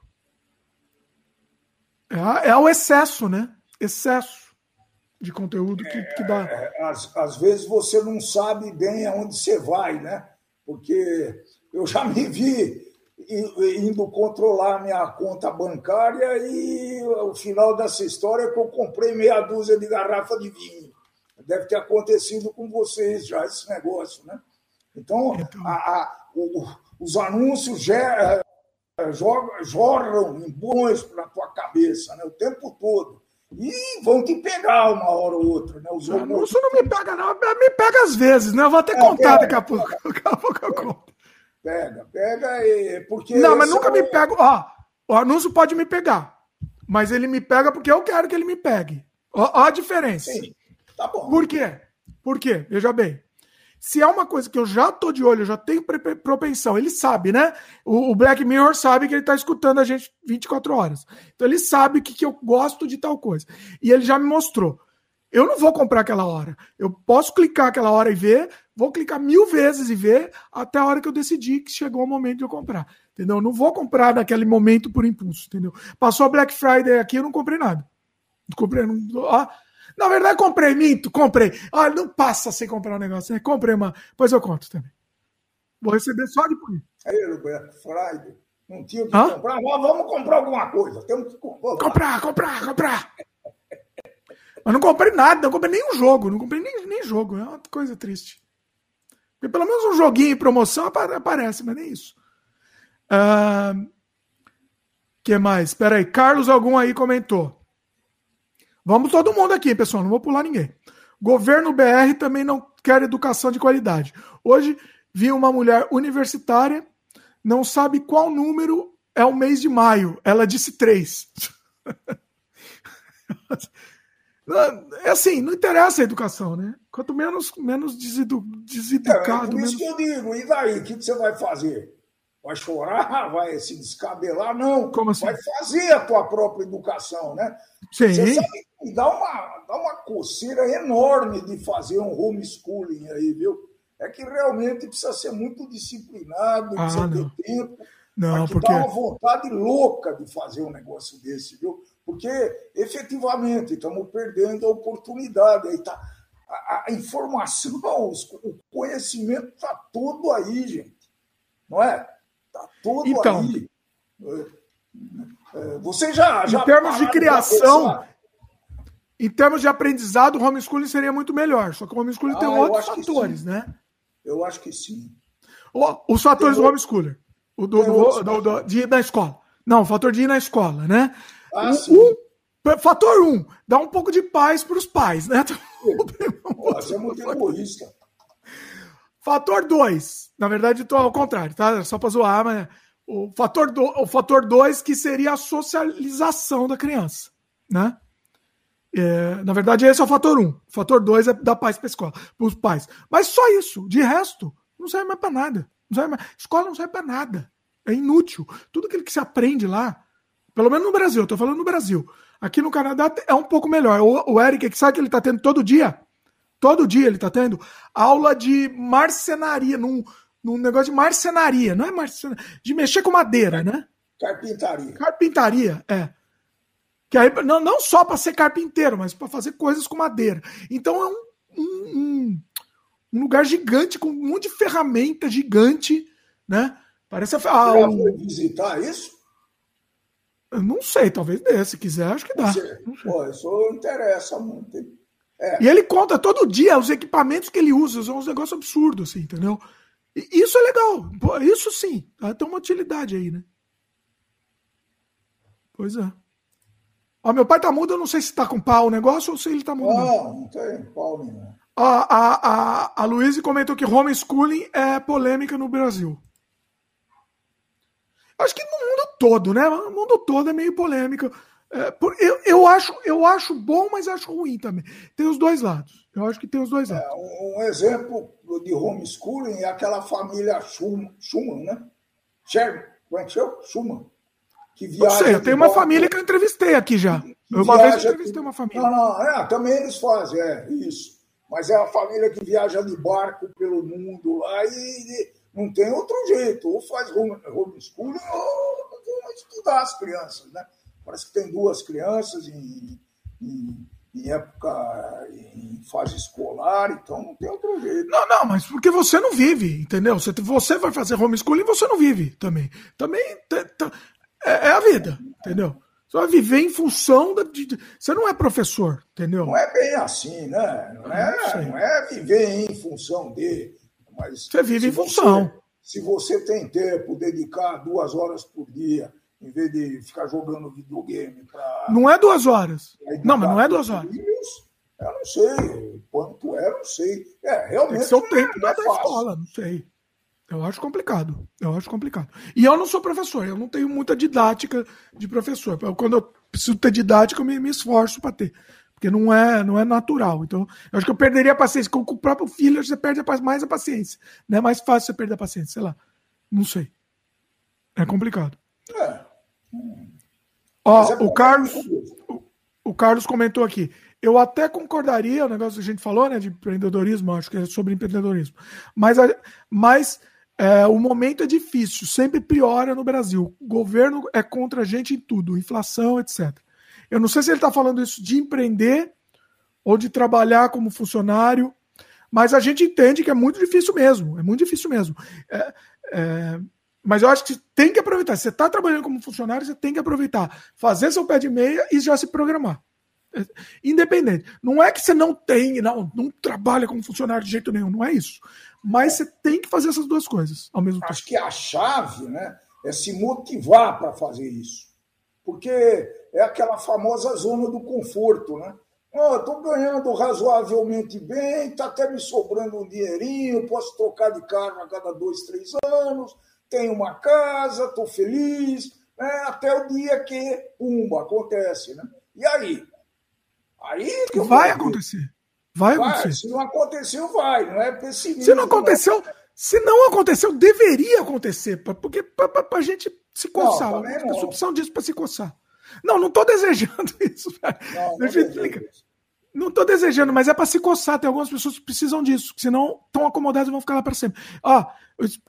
[SPEAKER 1] É, é o excesso, né? Excesso de conteúdo que, que dá.
[SPEAKER 2] É, às, às vezes você não sabe bem aonde você vai, né? Porque eu já me vi indo controlar minha conta bancária e o final dessa história é que eu comprei meia dúzia de garrafa de vinho. Deve ter acontecido com vocês já esse negócio, né? Então, então... A, a, o, os anúncios é, jorram em bons na tua cabeça, né? O tempo todo. E vão te pegar uma hora ou outra, né? Os
[SPEAKER 1] anúncios não me pega, não. Me pega às vezes, né? Eu vou até é, contar daqui a pouco. Daqui a pouco eu conto.
[SPEAKER 2] Pega, pega e. Porque
[SPEAKER 1] não, mas nunca é... me pega. Ó, o anúncio pode me pegar. Mas ele me pega porque eu quero que ele me pegue. Ó, ó a diferença. Sim,
[SPEAKER 2] tá bom.
[SPEAKER 1] Por quê? Por quê? Veja bem. Se é uma coisa que eu já tô de olho, eu já tenho propensão, ele sabe, né? O, o Black Mirror sabe que ele tá escutando a gente 24 horas. Então ele sabe que, que eu gosto de tal coisa. E ele já me mostrou. Eu não vou comprar aquela hora. Eu posso clicar aquela hora e ver, vou clicar mil vezes e ver até a hora que eu decidir que chegou o momento de eu comprar. Entendeu? Eu não vou comprar naquele momento por impulso, entendeu? Passou a Black Friday aqui, eu não comprei nada. Não comprei. Não, ah, na verdade, comprei, minto, comprei. Olha, não passa sem comprar um negócio, né? Comprei uma. Pois eu conto também. Vou receber só depois.
[SPEAKER 2] Aí, Roberto, Friday. Não tinha que comprar. Vamos comprar alguma coisa. Temos que comprar.
[SPEAKER 1] Comprar, comprar, comprar. Mas não comprei nada, não comprei nenhum jogo. Não comprei nem, nem jogo. É uma coisa triste. Porque pelo menos um joguinho em promoção aparece, mas nem isso. Uh, que mais? Espera aí. Carlos algum aí comentou. Vamos todo mundo aqui, pessoal, não vou pular ninguém. Governo BR também não quer educação de qualidade. Hoje vi uma mulher universitária, não sabe qual número é o mês de maio. Ela disse três. É assim, não interessa a educação, né? Quanto menos, menos desedu, deseducado. É, por
[SPEAKER 2] isso menos... que eu digo, e daí? O que você vai fazer? Vai chorar? Vai se descabelar? Não.
[SPEAKER 1] Como assim?
[SPEAKER 2] Vai fazer a tua própria educação, né?
[SPEAKER 1] Sim. Você sabe
[SPEAKER 2] dá uma, dá uma coceira enorme de fazer um homeschooling aí, viu? É que realmente precisa ser muito disciplinado, precisa ah, ter tempo.
[SPEAKER 1] Não, porque
[SPEAKER 2] dá uma vontade louca de fazer um negócio desse, viu? Porque efetivamente estamos perdendo a oportunidade. Aí tá, a, a informação, o conhecimento está todo aí, gente. Não é? Está todo
[SPEAKER 1] então,
[SPEAKER 2] aí. É, você já, já
[SPEAKER 1] em termos de criação, em termos de aprendizado, o homeschooling seria muito melhor. Só que o homeschooling ah, tem outros fatores, né?
[SPEAKER 2] Eu acho que sim.
[SPEAKER 1] Os fatores tem do homeschooling. O do, do, do, do, de ir na escola. Não, o fator de ir na escola, né?
[SPEAKER 2] Ah,
[SPEAKER 1] fator um, dá um pouco de paz para os pais, né?
[SPEAKER 2] Você é muito egoísta.
[SPEAKER 1] Fator 2, na verdade, estou ao contrário, tá? Só para zoar, mas o fator 2, do, o fator dois, que seria a socialização da criança, né? É, na verdade, esse é o fator 1. Um. O fator 2 é dar paz para escola, para os pais. Mas só isso. De resto, não serve mais para nada. Não serve mais. Escola não serve para nada. É inútil. Tudo aquilo que se aprende lá, pelo menos no Brasil, eu tô falando no Brasil. Aqui no Canadá é um pouco melhor. O, o Eric, que sabe que ele está tendo todo dia? Todo dia ele está tendo aula de marcenaria, num, num negócio de marcenaria, não é marcenaria, de mexer com madeira, né?
[SPEAKER 2] Carpintaria.
[SPEAKER 1] Carpintaria, é. Que aí, não, não só para ser carpinteiro, mas para fazer coisas com madeira. Então é um, um, um, lugar gigante, com um monte de ferramenta gigante, né? Parece a.
[SPEAKER 2] Ah, um... visitar isso?
[SPEAKER 1] Eu não sei, talvez dê. Se quiser, acho que dá.
[SPEAKER 2] Pô, isso interessa muito.
[SPEAKER 1] É. E ele conta todo dia os equipamentos que ele usa, são uns negócios absurdos, assim, entendeu? E isso é legal. Isso sim, tem uma utilidade aí, né? Pois é. Ó, meu pai tá mudo, eu não sei se tá com pau o negócio ou se ele tá mudo.
[SPEAKER 2] Não, não tem pau nenhum.
[SPEAKER 1] A, a, a, a Luísa comentou que homeschooling é polêmica no Brasil. Acho que no mundo todo, né? O mundo todo é meio polêmica. É, eu, eu, acho, eu acho bom, mas acho ruim também. Tem os dois lados. Eu acho que tem os dois lados. É,
[SPEAKER 2] um, exemplo de homeschooling é aquela família Schumann, Schumann né? Sherman, como é que? Schumann
[SPEAKER 1] que viaja. Não sei, eu tenho uma família que eu entrevistei aqui já. Eu uma vez eu entrevistei uma família.
[SPEAKER 2] Não, não, é, também eles fazem, é, isso. Mas é a família que viaja de barco pelo mundo lá e, não tem outro jeito. Ou faz homeschooling ou vão estudar as crianças, né? Parece que tem duas crianças em, em, em época, em fase escolar, então não tem outro jeito.
[SPEAKER 1] Não, não, mas porque você não vive, entendeu? Você, você vai fazer homeschooling e você não vive também. Também é, é a vida, entendeu? Você vai viver em função da. De, você não é professor, entendeu?
[SPEAKER 2] Não é bem assim, né? Não é, não é viver em função de. Mas
[SPEAKER 1] você vive em função.
[SPEAKER 2] se você tem tempo, dedicar duas horas por dia, em vez de ficar jogando videogame para.
[SPEAKER 1] Não é duas horas. Não, mas não é duas horas.
[SPEAKER 2] Filhos, eu não sei. Quanto é, não sei. É, realmente. Tem
[SPEAKER 1] seu tempo não é, é da escola, não sei. Eu acho complicado. Eu acho complicado. E eu não sou professor, eu não tenho muita didática de professor. Quando eu preciso ter didática, eu me, me esforço para ter. Porque não é, não é natural. Então, eu acho que eu perderia a paciência. Com o próprio filho, você perde mais a paciência. Não é mais fácil você perder a paciência, sei lá. Não sei. É complicado. É. Ó, é o Carlos. O, o Carlos comentou aqui. Eu até concordaria, o negócio que a gente falou, né, de empreendedorismo, acho que é sobre empreendedorismo. Mas, mas é, o momento é difícil, sempre piora no Brasil. O governo é contra a gente em tudo, inflação, etc. Eu não sei se ele está falando isso de empreender ou de trabalhar como funcionário, mas a gente entende que é muito difícil mesmo, é muito difícil mesmo. É, é, mas eu acho que tem que aproveitar. Se você está trabalhando como funcionário, você tem que aproveitar, fazer seu pé de meia e já se programar. É, independente. Não é que você não tem, não, não trabalha como funcionário de jeito nenhum, não é isso. Mas você tem que fazer essas duas coisas ao mesmo tempo.
[SPEAKER 2] Acho que a chave né, é se motivar para fazer isso. Porque é aquela famosa zona do conforto, né? Oh, estou ganhando razoavelmente bem, está até me sobrando um dinheirinho, posso trocar de carro a cada dois, três anos, tenho uma casa, estou feliz, né? até o dia que, pumba, acontece. Né? E aí?
[SPEAKER 1] Aí que vai acontecer. Vai, vai acontecer.
[SPEAKER 2] Se não aconteceu, vai. Não é pessimismo.
[SPEAKER 1] Se não aconteceu, não. se não aconteceu, deveria acontecer. Porque para a gente se coçar. Não, a opção disso para se coçar. Não, não estou desejando isso. Não, Deixa explicar. Não estou desejando, mas é para se coçar. Tem algumas pessoas que precisam disso, que senão estão acomodadas e vão ficar lá para sempre. Ó,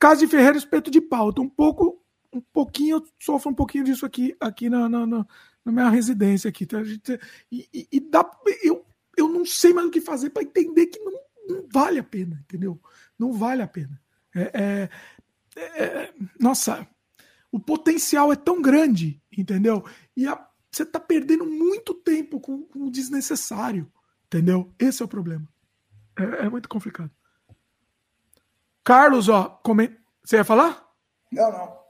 [SPEAKER 1] caso de Ferreira, espeto de pau. Eu tô um pouco, um pouquinho, sofro um pouquinho disso aqui, aqui na, na, na, na minha residência aqui. Tá? E, e, e, dá, eu, eu não sei mais o que fazer para entender que não, não, vale a pena, entendeu? Não vale a pena. É, é, é, nossa, o potencial é tão grande, entendeu? E a, você está perdendo muito tempo com, com, o desnecessário, entendeu? Esse é o problema. É, é muito complicado. Carlos, ó, você ia falar?
[SPEAKER 2] Não, não.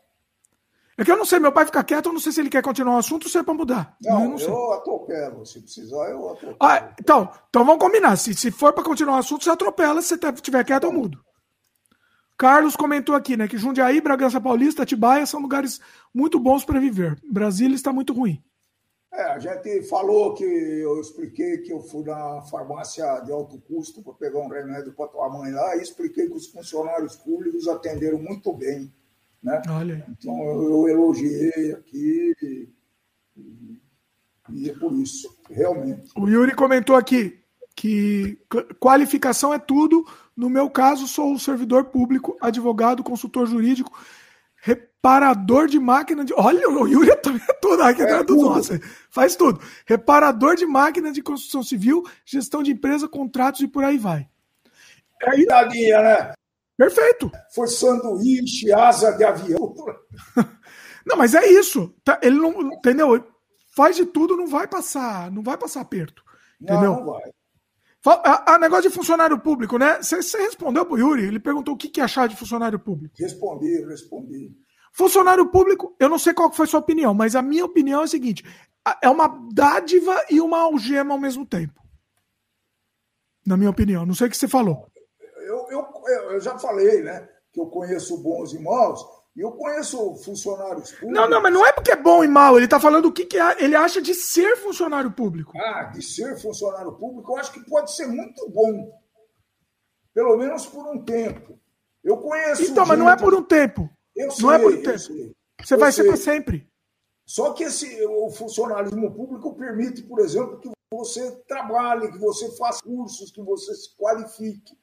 [SPEAKER 1] É que eu não sei, meu pai fica quieto, eu não sei se ele quer continuar o assunto ou se é para mudar.
[SPEAKER 2] Não, eu, não sei. eu atropelo. Se precisar, eu atropelo.
[SPEAKER 1] Ah, então, então vamos combinar. Se, se for para continuar o assunto, você atropela. Se você estiver quieto, eu mudo. Carlos comentou aqui, né, que Jundiaí, Bragança Paulista, Atibaia são lugares muito bons para viver. Brasília está muito ruim.
[SPEAKER 2] É, a gente falou que eu expliquei que eu fui na farmácia de alto custo para pegar um remédio para tua mãe lá e expliquei que os funcionários públicos atenderam muito bem. Né? Olha. Então eu, elogiei aqui e, e é por isso, realmente.
[SPEAKER 1] O Yuri comentou aqui que qualificação é tudo. No meu caso, sou servidor público, advogado, consultor jurídico, reparador de máquina de. Olha, o Yuri também é tudo aqui é do nosso. Faz tudo. Reparador de máquina de construção civil, gestão de empresa, contratos e por aí vai.
[SPEAKER 2] Aí... Tadinha, né?
[SPEAKER 1] Perfeito.
[SPEAKER 2] Foi sanduíche, asa de avião.
[SPEAKER 1] Não, mas é isso. Tá, ele não, entendeu? Faz de tudo, não vai passar, não vai passar aperto. Entendeu? Não, não vai. A, a, negócio de funcionário público, né? Você respondeu pro Yuri? Ele perguntou o que, que achar de funcionário público.
[SPEAKER 2] Respondi, respondi.
[SPEAKER 1] Funcionário público, eu não sei qual foi a sua opinião, mas a minha opinião é a seguinte: é uma dádiva e uma algema ao mesmo tempo. Na minha opinião. Não sei o que você falou
[SPEAKER 2] eu já falei, né? Que eu conheço bons e maus, eu conheço funcionários públicos.
[SPEAKER 1] Não, não, mas não é porque é bom e mal. Ele está falando o que, que ele acha de ser funcionário público.
[SPEAKER 2] Ah, de ser funcionário público, eu acho que pode ser muito bom. Pelo menos por um tempo. Eu conheço.
[SPEAKER 1] Então, gente... mas não é por um tempo. Eu sei, não é por um tempo. Você eu vai sei. ser para sempre.
[SPEAKER 2] Só que esse, o funcionalismo público permite, por exemplo, que você trabalhe, que você faça cursos, que você se qualifique.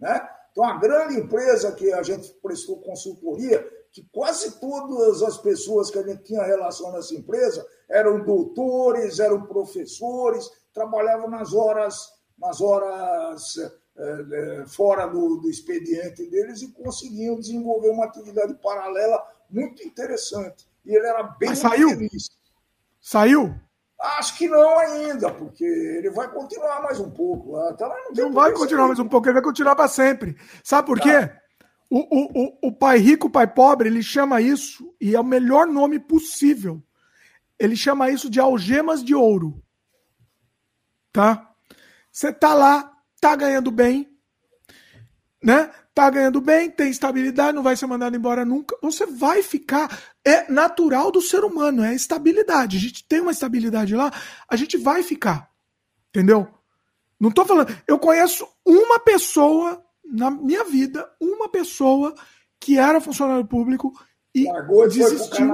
[SPEAKER 2] Né? Então, a grande empresa que a gente prestou consultoria, que quase todas as pessoas que a gente tinha relação nessa empresa eram doutores, eram professores, trabalhavam nas horas, nas horas é, fora do, do expediente deles e conseguiam desenvolver uma atividade paralela muito interessante. E ele era bem
[SPEAKER 1] Mas saiu? feliz. Saiu?
[SPEAKER 2] Acho que não ainda, porque ele vai continuar mais um pouco.
[SPEAKER 1] Até lá não, não vai continuar mais um pouco, ele vai continuar para sempre. Sabe por tá. quê? O, o, o, pai rico, o pai pobre, ele chama isso, e é o melhor nome possível. Ele chama isso de algemas de ouro. Tá? Você tá lá, tá ganhando bem, né? Tá ganhando bem, tem estabilidade, não vai ser mandado embora nunca. Você vai ficar. É natural do ser humano, é estabilidade. A gente tem uma estabilidade lá, a gente vai ficar. Entendeu? Não tô falando. Eu conheço uma pessoa na minha vida, uma pessoa que era funcionário público e Largou desistiu.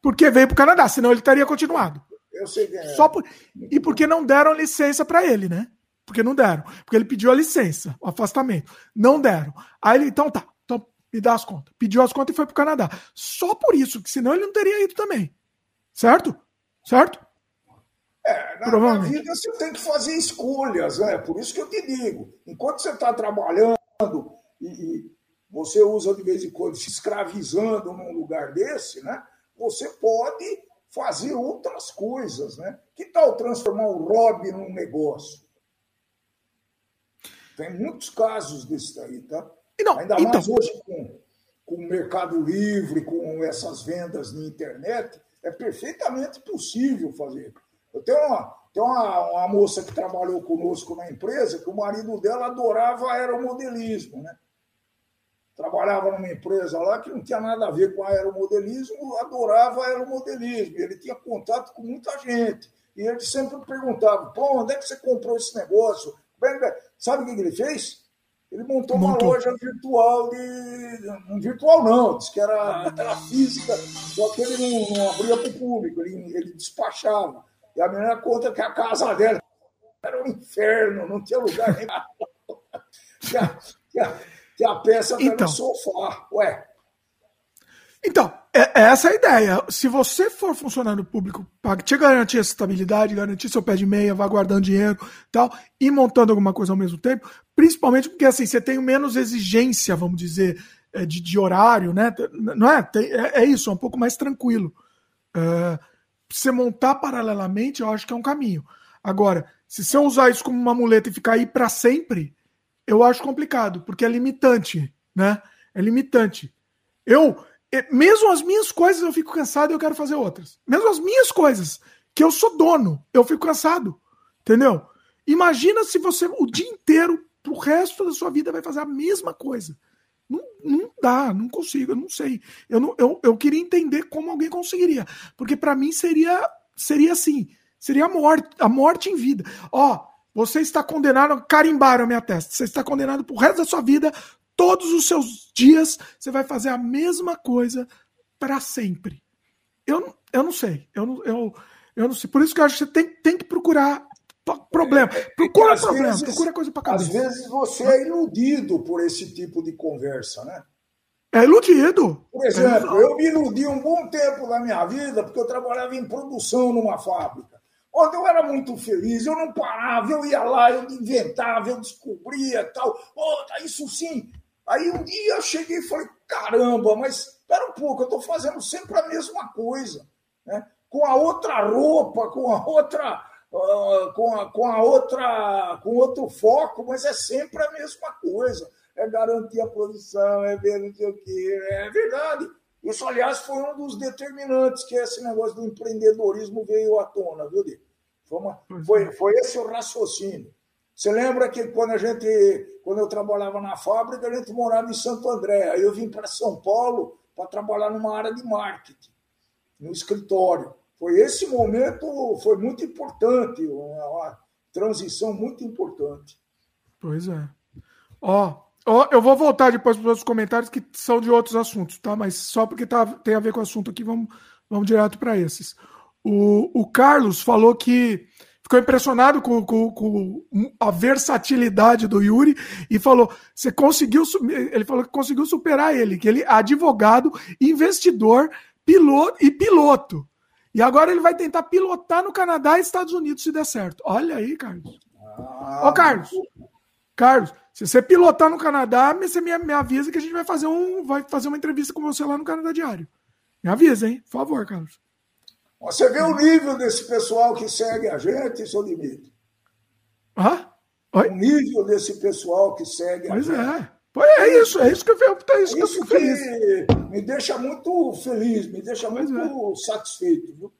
[SPEAKER 1] Porque veio para o Canadá, senão ele teria continuado.
[SPEAKER 2] Eu sei é.
[SPEAKER 1] Só por... E porque não deram licença para ele, né? Porque não deram. Porque ele pediu a licença, o afastamento. Não deram. Aí ele, então tá, então me dá as contas. Pediu as contas e foi para o Canadá. Só por isso, que senão ele não teria ido também. Certo? Certo?
[SPEAKER 2] É, na, na vida você tem que fazer escolhas, né? Por isso que eu te digo. Enquanto você está trabalhando e, e você usa de vez em quando se escravizando num lugar desse, né? Você pode fazer outras coisas, né? Que tal transformar o hobby num negócio? Tem muitos casos desse daí, tá? Não, Ainda mais então... hoje com, com o Mercado Livre, com essas vendas na internet, é perfeitamente possível fazer. Eu tenho uma, tem uma, uma moça que trabalhou conosco na empresa que o marido dela adorava aeromodelismo, né? trabalhava numa empresa lá que não tinha nada a ver com aeromodelismo, adorava aeromodelismo. Ele tinha contato com muita gente. E ele sempre perguntava: pô, onde é que você comprou esse negócio? Sabe o que ele fez? Ele montou, montou. uma loja virtual de. Não virtual, não, disse que era, era física, só que ele não, não abria para o público, ele, ele despachava. E a menina conta que a casa dela era um inferno, não tinha lugar nem. que, a, que, a, que a peça está então, no sofá. Ué.
[SPEAKER 1] Então, é, é essa a ideia. Se você for funcionário público, para te garantir essa estabilidade, garantir seu pé de meia, vá guardando dinheiro tal, e montando alguma coisa ao mesmo tempo, principalmente porque assim, você tem menos exigência, vamos dizer, é, de, de horário, né? Não é? Tem, é, é, isso, é um pouco mais tranquilo. É, você montar paralelamente, eu acho que é um caminho. Agora, se você usar isso como uma muleta e ficar aí para sempre, eu acho complicado, porque é limitante, né? É limitante. Eu, mesmo as minhas coisas, eu fico cansado e eu quero fazer outras. Mesmo as minhas coisas, que eu sou dono, eu fico cansado. Entendeu? Imagina se você o dia inteiro, pro resto da sua vida, vai fazer a mesma coisa. Não, dá, não consigo, eu não sei. Eu, não, eu, eu queria entender como alguém conseguiria. Porque para mim seria seria assim, seria a morte, a morte em vida. Ó, você está condenado, carimbaram a minha testa. Você está condenado pro resto da sua vida, todos os seus dias, você vai fazer a mesma coisa para sempre. Eu, eu não sei. Eu, eu, eu não sei. Por isso que eu acho que você tem, tem que procurar problema. É, é procura problema, vezes, procura coisa para cabeça.
[SPEAKER 2] Às vezes você é iludido por esse tipo de conversa, né?
[SPEAKER 1] É iludido.
[SPEAKER 2] Por exemplo, é eu me iludi um bom tempo na minha vida porque eu trabalhava em produção numa fábrica. Onde eu era muito feliz, eu não parava, eu ia lá, eu inventava, eu descobria tal. Oh, isso sim. Aí um dia eu cheguei e falei: caramba, mas espera um pouco, eu estou fazendo sempre a mesma coisa. Né? Com a outra roupa, com a outra com, a, com a outra, com outro foco, mas é sempre a mesma coisa. É garantir a posição, é ver não sei o quê. É verdade. Isso, aliás, foi um dos determinantes que esse negócio do empreendedorismo veio à tona, viu, Diego? Foi, uma, foi, é. foi esse o raciocínio. Você lembra que quando a gente, quando eu trabalhava na fábrica, a gente morava em Santo André. Aí eu vim para São Paulo para trabalhar numa área de marketing, no escritório. Foi esse momento, foi muito importante, uma, transição muito importante.
[SPEAKER 1] Pois é. Ó, ó, eu vou voltar depois para os comentários que são de outros assuntos, tá? Mas só porque tá, tem a ver com o assunto aqui, vamos, vamos direto para esses. O, o Carlos falou que ficou impressionado com, com, com, a versatilidade do Yuri e falou: você conseguiu. Ele falou que conseguiu superar ele, que ele é advogado, investidor, piloto e piloto. E agora ele vai tentar pilotar no Canadá e Estados Unidos se der certo. Olha aí, Carlos. Ah, Ô, Carlos. Carlos, se você pilotar no Canadá, você me, me, avisa que a gente vai fazer, um, vai fazer uma entrevista com você lá no Canadá Diário. Me avisa, hein? Por favor, Carlos.
[SPEAKER 2] Você vê o nível desse pessoal que segue a gente, seu limite.
[SPEAKER 1] Hã?
[SPEAKER 2] Oi? O nível desse pessoal que segue
[SPEAKER 1] pois a gente. Pois é. É isso, é isso que eu, é isso que eu fico feliz.
[SPEAKER 2] Me deixa muito feliz, me deixa muito é. satisfeito. Viu?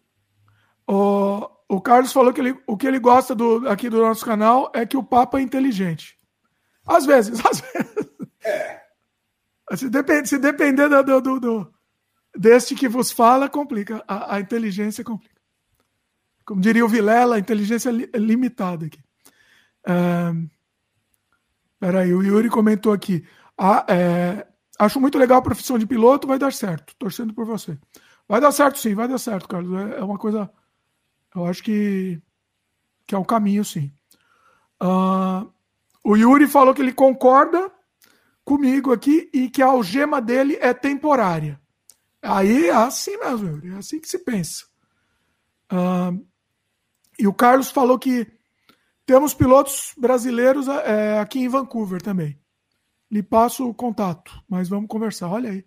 [SPEAKER 1] O, o Carlos falou que ele, o que ele gosta do, aqui do nosso canal é que o Papa é inteligente. Às vezes, às vezes. É. Se, se depender do, do, do, deste que vos fala, complica. A, a inteligência complica. Como diria o Vilela, inteligência li limitada aqui. Uh, peraí, o Yuri comentou aqui. Ah, é, acho muito legal a profissão de piloto, vai dar certo. Torcendo por você. Vai dar certo, sim, vai dar certo, Carlos. É, é uma coisa. Eu acho que, que é o caminho, sim. Uh, o Yuri falou que ele concorda comigo aqui e que a algema dele é temporária. Aí é assim mesmo, Yuri, é assim que se pensa. Uh, e o Carlos falou que temos pilotos brasileiros é, aqui em Vancouver também. Lhe passo o contato, mas vamos conversar. Olha aí.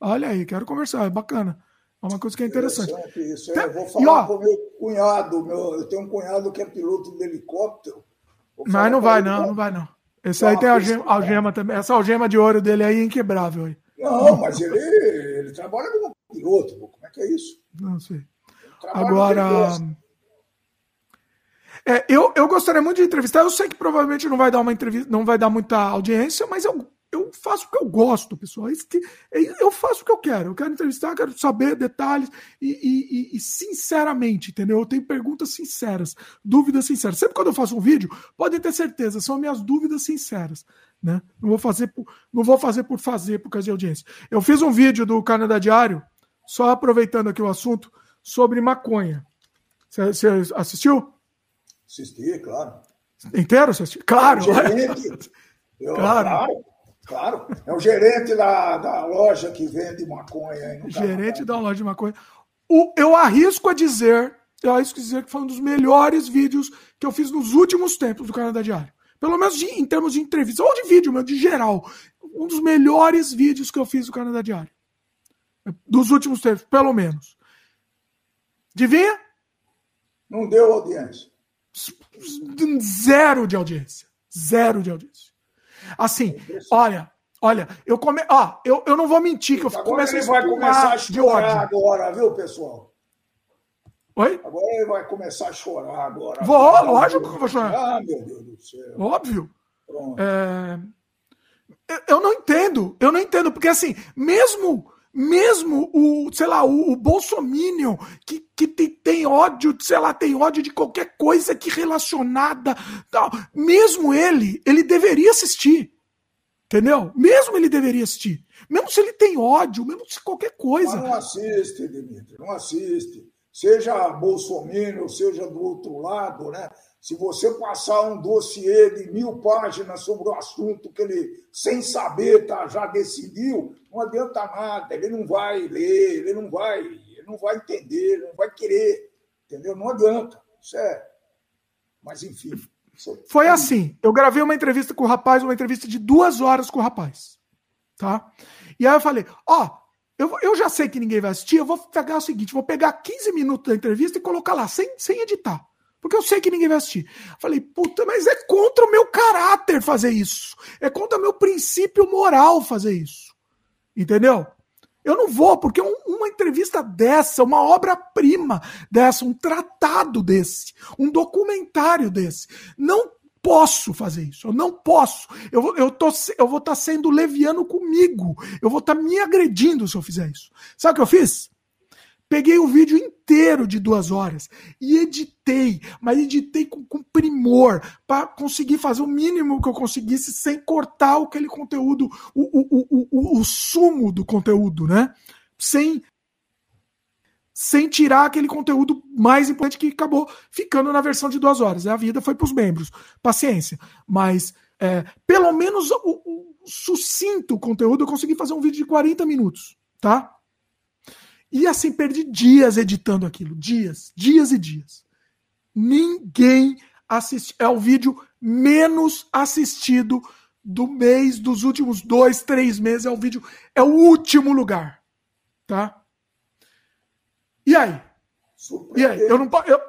[SPEAKER 1] Olha aí, quero conversar, é bacana. É uma coisa que é interessante. interessante
[SPEAKER 2] isso. É, vou falar e, ó, com o meu cunhado. Meu, eu tenho um cunhado que é piloto de helicóptero.
[SPEAKER 1] Mas não vai, não, não vai, não. Esse aí tem a algema, algema, também. Essa algema de ouro dele aí é inquebrável. Aí.
[SPEAKER 2] Não, mas ele, ele trabalha como piloto. Como é que é isso?
[SPEAKER 1] Não sei. Agora. É, eu, eu gostaria muito de entrevistar. Eu sei que provavelmente não vai dar uma entrevista, não vai dar muita audiência, mas eu eu faço o que eu gosto, pessoal. É é eu faço o que eu quero. Eu quero entrevistar, quero saber detalhes e, e, e, sinceramente, entendeu? Eu tenho perguntas sinceras, dúvidas sinceras. Sempre quando eu faço um vídeo, podem ter certeza, são minhas dúvidas sinceras. Né? Não, vou fazer por, não vou fazer por fazer, por causa de audiência. Eu fiz um vídeo do Canadá Diário, só aproveitando aqui o assunto, sobre maconha. Você assistiu?
[SPEAKER 2] Assisti, claro.
[SPEAKER 1] Inteiro? Você assistiu? Claro!
[SPEAKER 2] Eu, claro. claro. Claro, é o gerente da, da loja que vende maconha.
[SPEAKER 1] gerente da loja de maconha. O, eu arrisco a dizer, eu arrisco a dizer que foi um dos melhores vídeos que eu fiz nos últimos tempos do Canadá Diário. Pelo menos de, em termos de entrevista, ou de vídeo, meu, de geral. Um dos melhores vídeos que eu fiz do Canadá Diário. Dos últimos tempos, pelo menos. Adivinha?
[SPEAKER 2] Não deu audiência.
[SPEAKER 1] Zero de audiência. Zero de audiência. Assim, olha, olha, eu come... ó, eu, eu não vou mentir que eu
[SPEAKER 2] agora começo ele vai começar a chorar agora, viu, pessoal?
[SPEAKER 1] Oi?
[SPEAKER 2] Agora ele vai começar a chorar agora.
[SPEAKER 1] Vou, lógico que eu vou chorar. Ah, meu Deus do céu. Óbvio. Pronto. É... Eu não entendo, eu não entendo, porque assim, mesmo mesmo o, sei lá, o, o Bolsominion, que, que tem, tem, ódio, sei lá, tem ódio de qualquer coisa que relacionada, tal, mesmo ele, ele deveria assistir. Entendeu? Mesmo ele deveria assistir. Mesmo se ele tem ódio, mesmo se qualquer coisa. Mas
[SPEAKER 2] não assiste, Dimitri, não assiste. Seja Bolsonaro, seja do outro lado, né? Se você passar um dossiê de mil páginas sobre o assunto que ele, sem saber, tá, já decidiu, não adianta nada. Ele não vai ler, ele não vai, ele não vai entender, ele não vai querer. Entendeu? Não adianta. Isso é. Mas, enfim.
[SPEAKER 1] É Foi assim. Eu gravei uma entrevista com o rapaz, uma entrevista de duas horas com o rapaz. Tá? E aí eu falei: Ó, oh, eu, eu já sei que ninguém vai assistir, eu vou pegar o seguinte: vou pegar 15 minutos da entrevista e colocar lá, sem, sem editar. Porque eu sei que ninguém vai assistir. Falei, puta, mas é contra o meu caráter fazer isso. É contra o meu princípio moral fazer isso. Entendeu? Eu não vou, porque um, uma entrevista dessa, uma obra-prima dessa, um tratado desse, um documentário desse, não posso fazer isso. Eu não posso. Eu, eu, tô, eu vou estar tá sendo leviano comigo. Eu vou estar tá me agredindo se eu fizer isso. Sabe o que eu fiz? Peguei o vídeo inteiro de duas horas e editei, mas editei com, com primor para conseguir fazer o mínimo que eu conseguisse sem cortar aquele conteúdo, o, o, o, o, o sumo do conteúdo, né? Sem sem tirar aquele conteúdo mais importante que acabou ficando na versão de duas horas. A vida foi para os membros. Paciência. Mas, é, pelo menos o, o, sucinto conteúdo, eu consegui fazer um vídeo de 40 minutos, tá? E assim, perdi dias editando aquilo. Dias, dias e dias. Ninguém assiste. É o vídeo menos assistido do mês, dos últimos dois, três meses. É o vídeo. É o último lugar. Tá? E aí? E aí? Eu não posso. Eu...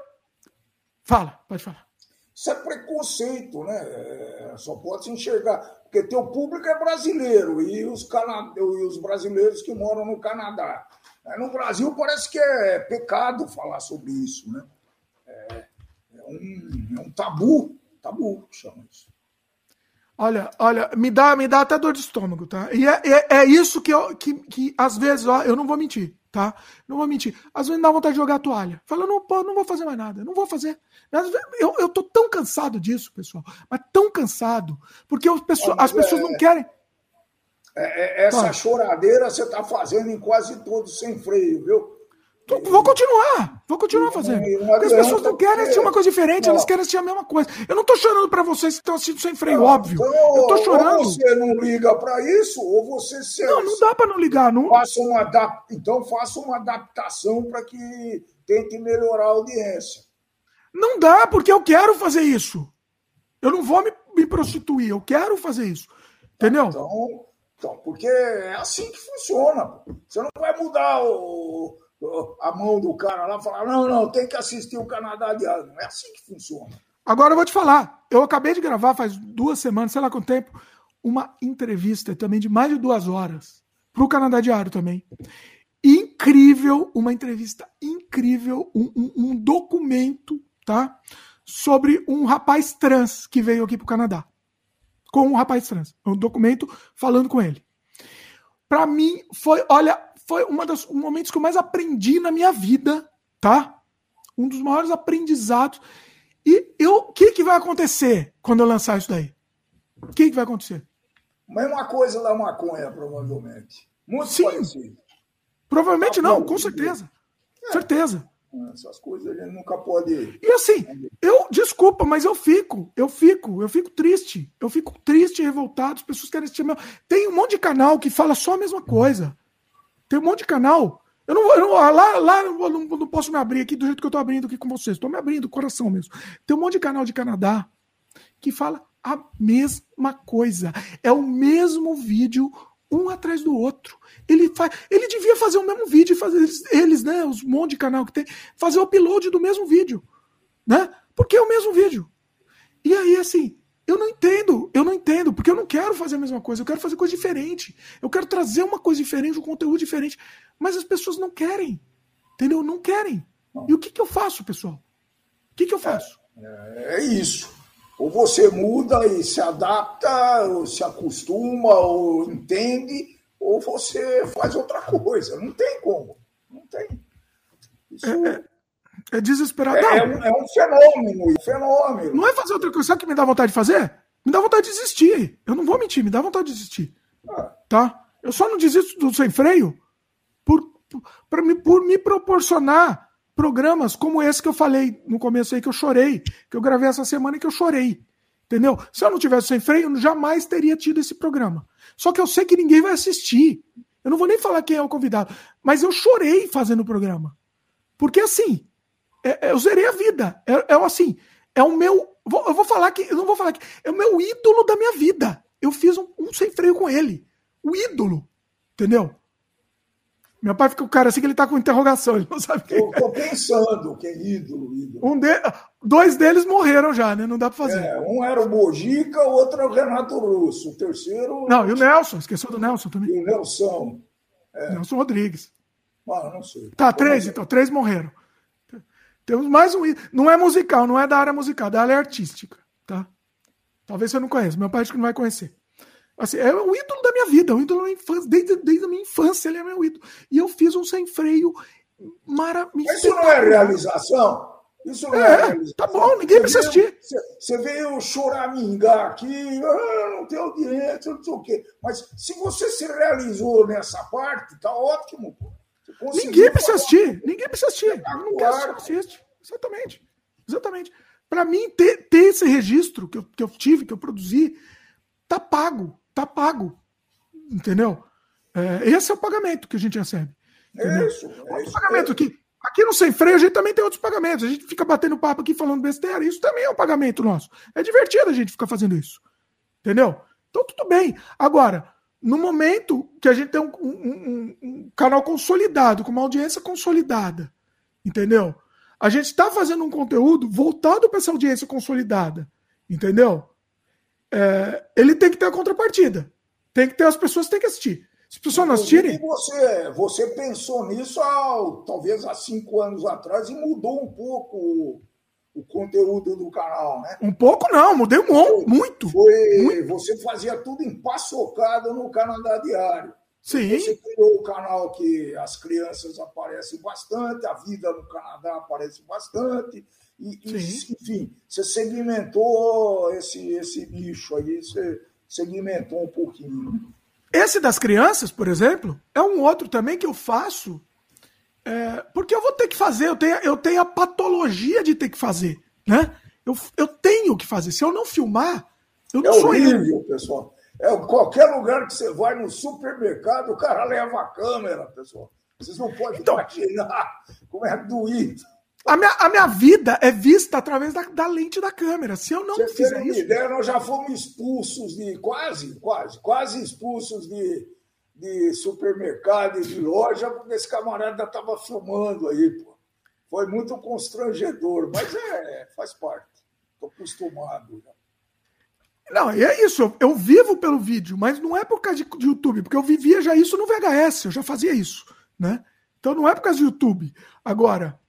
[SPEAKER 1] Fala, pode falar.
[SPEAKER 2] Isso é preconceito, né? É, só pode se enxergar. Porque teu público é brasileiro e os, cana... e os brasileiros que moram no Canadá. É, no Brasil parece que é pecado falar sobre isso, né? É, é, um, é um, tabu, tabu chama isso.
[SPEAKER 1] Olha, olha, me dá, me dá até dor de estômago, tá? E é, é, é isso que, eu, que, que às vezes, ó, eu não vou mentir. tá? Não vou mentir. Às vezes dá vontade de jogar a toalha. Fala, não, pô, não vou fazer mais nada, não vou fazer. Eu, eu tô tão cansado disso, pessoal, mas tão cansado, porque as pessoas, as pessoas não querem.
[SPEAKER 2] É, é, essa choradeira você está fazendo em quase todos sem freio, viu?
[SPEAKER 1] Vou continuar, vou continuar fazendo. Porque as pessoas não querem assistir uma coisa diferente, não. elas querem assistir a mesma coisa. Eu não estou chorando para vocês que estão assistindo sem freio, não, óbvio. Então, eu estou chorando. Ou
[SPEAKER 2] você não liga para isso, ou você se.
[SPEAKER 1] Não, não dá para não ligar. Não...
[SPEAKER 2] Faça uma adap... Então faça uma adaptação para que tente melhorar a audiência.
[SPEAKER 1] Não dá, porque eu quero fazer isso. Eu não vou me, me prostituir, eu quero fazer isso. Entendeu?
[SPEAKER 2] Então, então, porque é assim que funciona. Você não vai mudar o a mão do cara lá e falar: não, não, tem que assistir o Canadá de Não é assim que funciona.
[SPEAKER 1] Agora eu vou te falar. Eu acabei de gravar faz duas semanas, sei lá quanto tempo, uma entrevista também de mais de duas horas para o Canadá Diário também. Incrível, uma entrevista incrível, um, um, um, documento, tá? Sobre um rapaz trans que veio aqui para o Canadá. Com um rapaz trans. Um documento falando com ele. Para mim, foi, olha, foi um dos momentos que eu mais aprendi na minha vida, tá? Um dos maiores aprendizados. E eu, o que, que vai acontecer quando eu lançar isso daí? O que, que vai acontecer?
[SPEAKER 2] Mesma coisa da maconha, provavelmente. Muito Sim. parecido.
[SPEAKER 1] Provavelmente não, com certeza. É. Certeza.
[SPEAKER 2] Essas coisas a gente nunca pode.
[SPEAKER 1] E assim, eu, desculpa, mas eu fico, eu fico, eu fico triste. Eu fico triste revoltado. As pessoas querem assistir meu. Tem um monte de canal que fala só a mesma coisa. Tem um monte de canal. Eu não, eu não lá, lá eu não, não, posso me abrir aqui do jeito que eu estou abrindo aqui com vocês. Estou me abrindo, coração mesmo. Tem um monte de canal de Canadá que fala a mesma coisa. É o mesmo vídeo um atrás do outro. Ele faz, ele devia fazer o mesmo vídeo, fazer eles, eles, né, os monte de canal que tem, fazer o upload do mesmo vídeo, né? Porque é o mesmo vídeo. E aí assim, eu não entendo, eu não entendo, porque eu não quero fazer a mesma coisa, eu quero fazer coisa diferente. Eu quero trazer uma coisa diferente, um conteúdo diferente. Mas as pessoas não querem. Entendeu? Não querem. E o que, que eu faço, pessoal? O que, que eu faço?
[SPEAKER 2] É, é isso. Ou você muda e se adapta, ou se acostuma, ou entende, ou você faz outra coisa. Não tem como. Não tem.
[SPEAKER 1] Isso... É, é, é desesperado.
[SPEAKER 2] É, é, um, é um fenômeno, fenômeno.
[SPEAKER 1] Não é fazer outra coisa. Sabe o que me dá vontade de fazer? Me dá vontade de desistir. Eu não vou mentir, me dá vontade de desistir. Ah. Tá? Eu só não desisto do sem freio por, por, me, por me proporcionar programas como esse que eu falei no começo aí, que eu chorei, que eu gravei essa semana e que eu chorei. Entendeu? Se eu não tivesse sem freio, eu jamais teria tido esse programa. Só que eu sei que ninguém vai assistir. Eu não vou nem falar quem é o convidado. Mas eu chorei fazendo o programa. Porque assim, é, é, eu zerei a vida. É, é assim, é o meu. Vou, eu vou falar que. Eu não vou falar que. É o meu ídolo da minha vida. Eu fiz um, um sem freio com ele. O ídolo. Entendeu? Meu pai fica o cara assim que ele tá com interrogação, ele não sabe quem.
[SPEAKER 2] Eu tô pensando quem é ídolo, ídolo.
[SPEAKER 1] Um de... Dois deles morreram já, né? Não dá pra fazer.
[SPEAKER 2] É, um era o Mojica, o outro era o Renato Russo. O terceiro.
[SPEAKER 1] Não, e o Nelson, esqueceu do Nelson também.
[SPEAKER 2] E o Nelson.
[SPEAKER 1] É. Nelson Rodrigues.
[SPEAKER 2] Ah, não sei.
[SPEAKER 1] Tá, três, então. Três morreram. Temos mais um. Não é musical, não é da área musical, é da área artística, tá? Talvez você não conheça, meu pai acho que não vai conhecer. Assim, é o ídolo da minha vida, o ídolo da minha infância, desde, desde a minha infância ele é meu ídolo. E eu fiz um sem freio maravilhoso.
[SPEAKER 2] Isso não é realização? Isso não é, é realização.
[SPEAKER 1] Tá bom, ninguém você precisa assistir.
[SPEAKER 2] Você, você veio choramingar aqui, ah, não tem audiência, não sei o quê. Mas se você se realizou nessa parte, tá ótimo, pô.
[SPEAKER 1] Ninguém precisa assistir. Ninguém precisa assistir. Não quer assistir. Exatamente. Exatamente. Para mim, ter, ter esse registro que eu, que eu tive, que eu produzi, tá pago. Tá pago. Entendeu? É, esse é o pagamento que a gente recebe.
[SPEAKER 2] É isso.
[SPEAKER 1] É Outro pagamento aqui. Aqui no Sem Freio a gente também tem outros pagamentos. A gente fica batendo papo aqui falando besteira. Isso também é um pagamento nosso. É divertido a gente ficar fazendo isso. Entendeu? Então tudo bem. Agora, no momento que a gente tem um, um, um, canal consolidado, com uma audiência consolidada, entendeu? A gente está fazendo um conteúdo voltado para essa audiência consolidada, entendeu? É, ele tem que ter a contrapartida. Tem que ter as pessoas têm que assistir. Se as pessoas não assistirem.
[SPEAKER 2] Você, você pensou nisso há, talvez há cinco anos atrás e mudou um pouco o conteúdo do canal, né?
[SPEAKER 1] Um pouco não, mudei um, muito.
[SPEAKER 2] Foi,
[SPEAKER 1] muito.
[SPEAKER 2] Você fazia tudo empaçocado no Canadá Diário.
[SPEAKER 1] Sim.
[SPEAKER 2] Você criou o canal que as crianças aparecem bastante, a vida no Canadá aparece bastante. E, e, enfim, você segmentou esse, esse nicho aí, você segmentou um pouquinho.
[SPEAKER 1] Esse das crianças, por exemplo, é um outro também que eu faço, é, porque eu vou ter que fazer, eu tenho, eu tenho a patologia de ter que fazer, né? Eu, eu tenho que fazer. Se eu não filmar, eu não
[SPEAKER 2] é sou horrível, eu. pessoal. É, qualquer lugar que você vai no supermercado, o cara leva a câmera, pessoal. Vocês não podem então, imaginar como é doído.
[SPEAKER 1] A minha, a minha vida é vista através da, da lente da câmera. Se eu não
[SPEAKER 2] Você
[SPEAKER 1] fizer
[SPEAKER 2] isso. Ideia, nós já fomos expulsos de. Quase, quase, quase expulsos de, de supermercado e de loja, porque esse camarada estava filmando aí, pô. Foi muito constrangedor, mas é, faz parte. Estou acostumado. Já.
[SPEAKER 1] Não, é isso. Eu, vivo pelo vídeo, mas não é por causa de, de, YouTube, porque eu vivia já isso no VHS, eu já fazia isso, né? Então não é por causa do YouTube. Agora,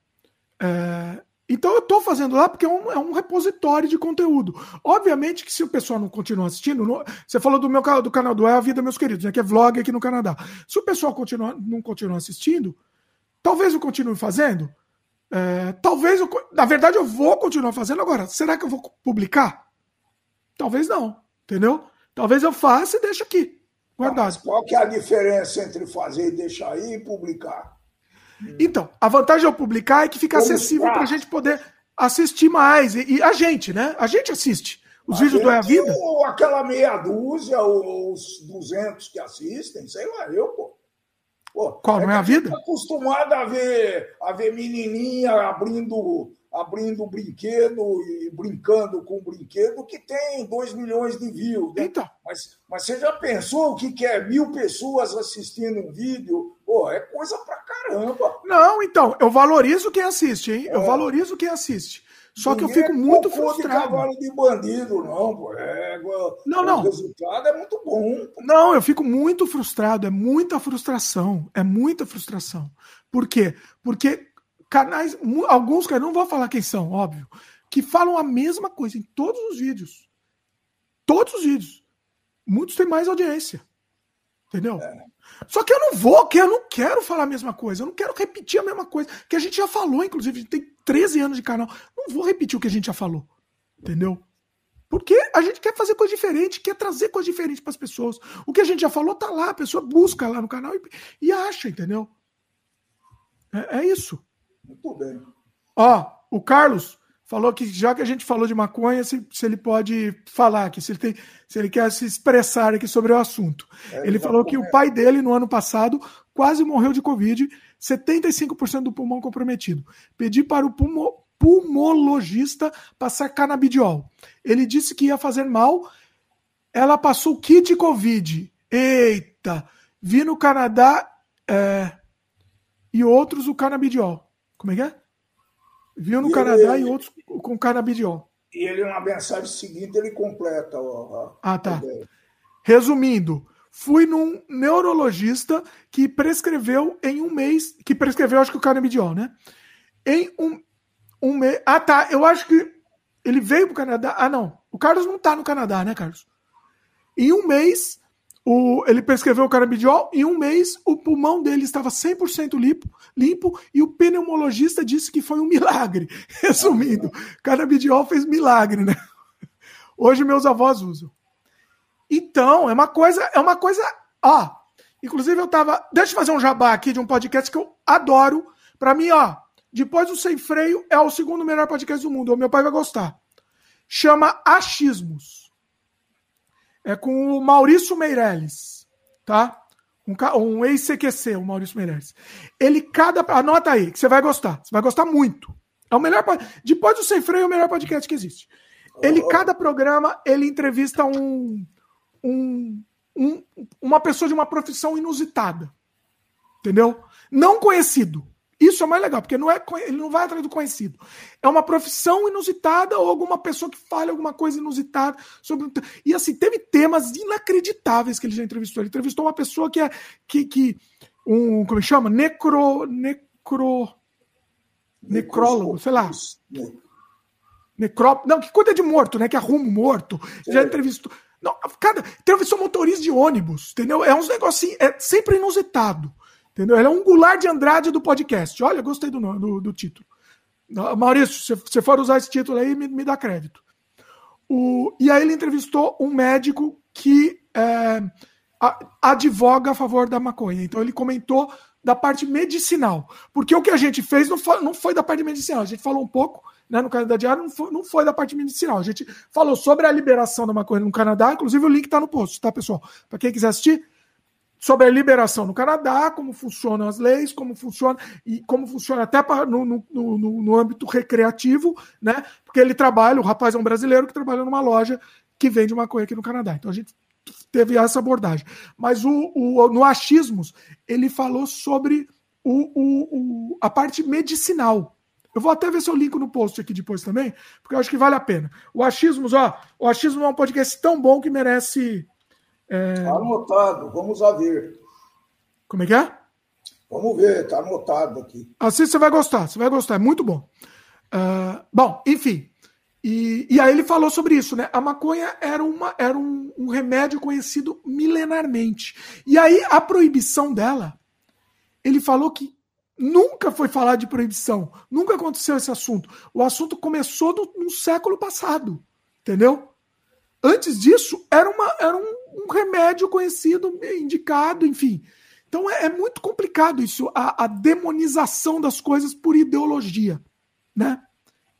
[SPEAKER 1] é, então eu estou fazendo lá porque é um, é um, repositório de conteúdo. Obviamente que se o pessoal não continuar assistindo, não, você falou do meu do canal do É a Vida, meus queridos, né, que é vlog aqui no Canadá. Se o pessoal continuar, não continuar assistindo, talvez eu continue fazendo. É, talvez eu, na verdade eu vou continuar fazendo agora. Será que eu vou publicar? Talvez não, entendeu? Talvez eu faça e deixe aqui, guardado. Mas
[SPEAKER 2] qual que é a diferença entre fazer e deixar aí e publicar?
[SPEAKER 1] Então, a vantagem eu publicar é que fica acessível para a gente poder assistir mais. E, e, a gente, né? A gente assiste. Os a vídeos do É a Vida.
[SPEAKER 2] Ou aquela meia dúzia, ou os 200 que assistem, sei lá, eu, pô.
[SPEAKER 1] pô Qual, é não é a vida?
[SPEAKER 2] acostumado a ver, a ver menininha abrindo abrindo um brinquedo e brincando com um brinquedo que tem 2 milhões de views. Né? Então. Mas, mas você já pensou o que, que é mil pessoas assistindo um vídeo? Pô, é coisa pra caramba.
[SPEAKER 1] Não, então, eu valorizo quem assiste, hein? É. Eu valorizo quem assiste. Só Ninguém que eu fico muito frustrado.
[SPEAKER 2] Não cavalo de bandido, não, pô. É,
[SPEAKER 1] não, não.
[SPEAKER 2] O resultado é muito bom.
[SPEAKER 1] Não, eu fico muito frustrado. É muita frustração. É muita frustração. Por quê? Porque canais, alguns canais, não vou falar quem são, óbvio, que falam a mesma coisa em todos os vídeos. Todos os vídeos. Muitos têm mais audiência. Entendeu? É. Só que eu não vou, que eu não quero falar a mesma coisa, eu não quero repetir a mesma coisa, que a gente já falou, inclusive, a gente tem 13 anos de canal. Não vou repetir o que a gente já falou. Entendeu? Porque a gente quer fazer coisa diferente, quer trazer coisa diferente para as pessoas. O que a gente já falou tá lá, a pessoa busca lá no canal e, e acha, entendeu? É, é isso.
[SPEAKER 2] Muito bem.
[SPEAKER 1] Ó, o Carlos falou que já que a gente falou de maconha, se, se ele pode falar aqui, se ele, tem, se ele quer se expressar aqui sobre o assunto. É, ele falou que o pai dele, no ano passado, quase morreu de Covid, 75% do pulmão comprometido. Pedi para o pulmo, pulmologista passar canabidiol. Ele disse que ia fazer mal. Ela passou kit Covid. Eita! Vi no Canadá é, e outros o canabidiol. Como é que é? Viu no e Canadá ele, e outros com canabidiol.
[SPEAKER 2] E ele, na mensagem seguinte, ele completa. Ó,
[SPEAKER 1] ah, tá. Resumindo, fui num neurologista que prescreveu em um mês, que prescreveu, acho que o canabidiol, né? Em um, um mês. Ah, tá. Eu acho que ele veio para o Canadá. Ah, não. O Carlos não está no Canadá, né, Carlos? Em um mês, o, ele prescreveu o canabidiol, em um mês o pulmão dele estava 100% limpo, limpo e o pneumologista disse que foi um milagre. Resumindo, canabidiol fez milagre, né? Hoje meus avós usam. Então, é uma coisa, é uma coisa, ó, inclusive eu tava, deixa eu fazer um jabá aqui de um podcast que eu adoro. Para mim, ó, depois do Sem Freio é o segundo melhor podcast do mundo, o meu pai vai gostar. Chama Achismos é com o Maurício Meirelles, tá? Um, um ex-CQC, o Maurício Meirelles. Ele cada. Anota aí, que você vai gostar. Você vai gostar muito. É o melhor. Depois do Sem Freio, é o melhor podcast que existe. Ele, cada programa, ele entrevista um, um, um, uma pessoa de uma profissão inusitada. Entendeu? Não conhecido. Isso é mais legal, porque não é, ele não vai atrás do conhecido. É uma profissão inusitada ou alguma pessoa que fale alguma coisa inusitada sobre. E assim, teve temas inacreditáveis que ele já entrevistou. Ele entrevistou uma pessoa que é. Que, que, um, como é chama? Necro. Necro. Necrólogo, sei lá. Necró, não, que cuida de morto, né? Que arruma morto. Já entrevistou. Não, cada, entrevistou motorista de ônibus, entendeu? É uns negocinhos, é sempre inusitado. Entendeu? Ele é um gular de Andrade do podcast. Olha, gostei do, do, do título. Maurício, se você for usar esse título aí, me, me dá crédito. O, e aí ele entrevistou um médico que é, advoga a favor da maconha. Então ele comentou da parte medicinal. Porque o que a gente fez não foi, não foi da parte medicinal. A gente falou um pouco né, no Canadá Diário, não foi, não foi da parte medicinal. A gente falou sobre a liberação da maconha no Canadá, inclusive o link está no post, tá, pessoal? Para quem quiser assistir, sobre a liberação no Canadá, como funcionam as leis, como funciona e como funciona até no, no, no, no, âmbito recreativo, né? Porque ele trabalha, o rapaz é um brasileiro que trabalha numa loja que vende maconha aqui no Canadá. Então a gente teve essa abordagem. Mas o, o no Achismos, ele falou sobre o, o, o, a parte medicinal. Eu vou até ver se eu linko no post aqui depois também, porque eu acho que vale a pena. O Achismos, ó, o Achismos é um podcast tão bom que merece.
[SPEAKER 2] É... Tá anotado, vamos a ver.
[SPEAKER 1] Como é que é?
[SPEAKER 2] Vamos ver, tá anotado aqui.
[SPEAKER 1] Assim você vai gostar, você vai gostar, é muito bom. Uh, bom, enfim, e, e aí ele falou sobre isso, né? A maconha era, uma, era um, um remédio conhecido milenarmente. E aí a proibição dela, ele falou que nunca foi falar de proibição, nunca aconteceu esse assunto. O assunto começou no, no século passado, entendeu? Antes disso, era, uma, era um, um remédio conhecido, indicado, enfim. Então é, é muito complicado isso, a, a demonização das coisas por ideologia, né?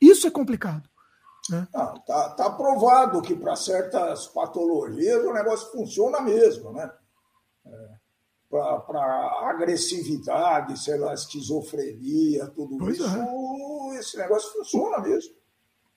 [SPEAKER 1] Isso é complicado.
[SPEAKER 2] Né? Não, tá, tá provado que para certas patologias o negócio funciona mesmo, né? É, para agressividade, sei lá, esquizofrenia, tudo pois isso, é. esse negócio funciona mesmo.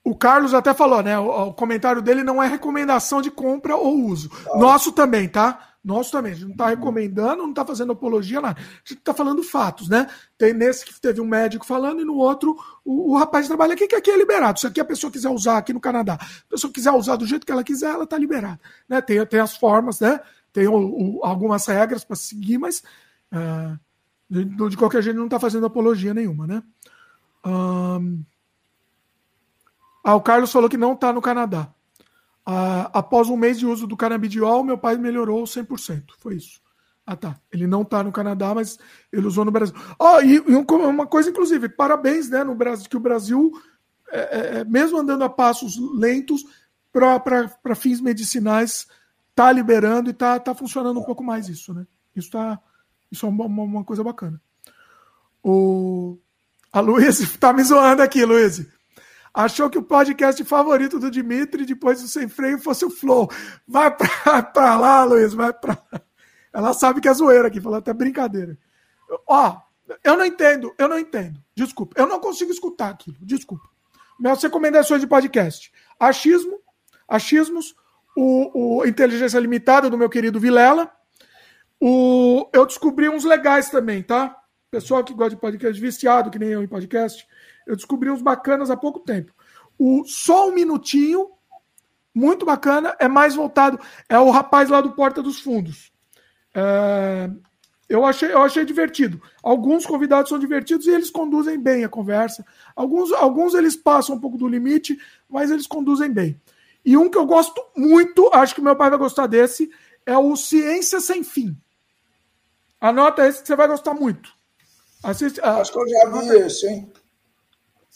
[SPEAKER 1] O Carlos até falou, né? O, o, comentário dele não é recomendação de compra ou uso. Tá. Nosso também, tá? Nosso também. A gente não está recomendando, não está fazendo apologia, nada. A gente está falando fatos, né? Tem nesse que teve um médico falando e no outro o, o rapaz trabalha aqui, que aqui é liberado. Se aqui a pessoa quiser usar aqui no Canadá, a pessoa quiser usar do jeito que ela quiser, ela está liberada. Né? Tem, tem as formas, né? Tem o, algumas regras para seguir, mas uh, de, de, qualquer jeito não está fazendo apologia nenhuma, né? Um... Ah, o Carlos falou que não está no Canadá. Ah, após um mês de uso do canabidiol, meu pai melhorou 100%. Foi isso. Ah, tá. Ele não está no Canadá, mas ele usou no Brasil. Oh, e, e uma coisa, inclusive, parabéns, né, no Brasil, que o Brasil, é, é, é mesmo andando a passos lentos, para fins medicinais, está liberando e está tá funcionando um pouco mais isso, né? Isso, tá, isso é uma, uma coisa bacana. O, a Luiz está me zoando aqui, Luiz achou que o podcast favorito do Dimitri depois do Sem Freio fosse o Flow. Vai pra, pra lá, Luiz, vai pra Ela sabe que é zoeira aqui, falou até brincadeira. Ó, eu não entendo, eu não entendo. Desculpa, eu não consigo escutar aquilo, desculpa. Minhas recomendações de podcast. Achismo, achismos, o, o Inteligência Limitada do meu querido Vilela. O, eu descobri uns legais também, tá? Pessoal que gosta de podcast, viciado, que nem eu em podcast, eu descobri uns bacanas há pouco tempo. O Só um Minutinho, muito bacana, é mais voltado. É o rapaz lá do Porta dos Fundos. É, eu, achei, eu achei divertido. Alguns convidados são divertidos e eles conduzem bem a conversa. Alguns, alguns eles passam um pouco do limite, mas eles conduzem bem. E um que eu gosto muito, acho que meu pai vai gostar desse, é o Ciência Sem Fim. Anota esse que você vai gostar muito.
[SPEAKER 2] Assiste, ah, acho que eu já vi esse, hein?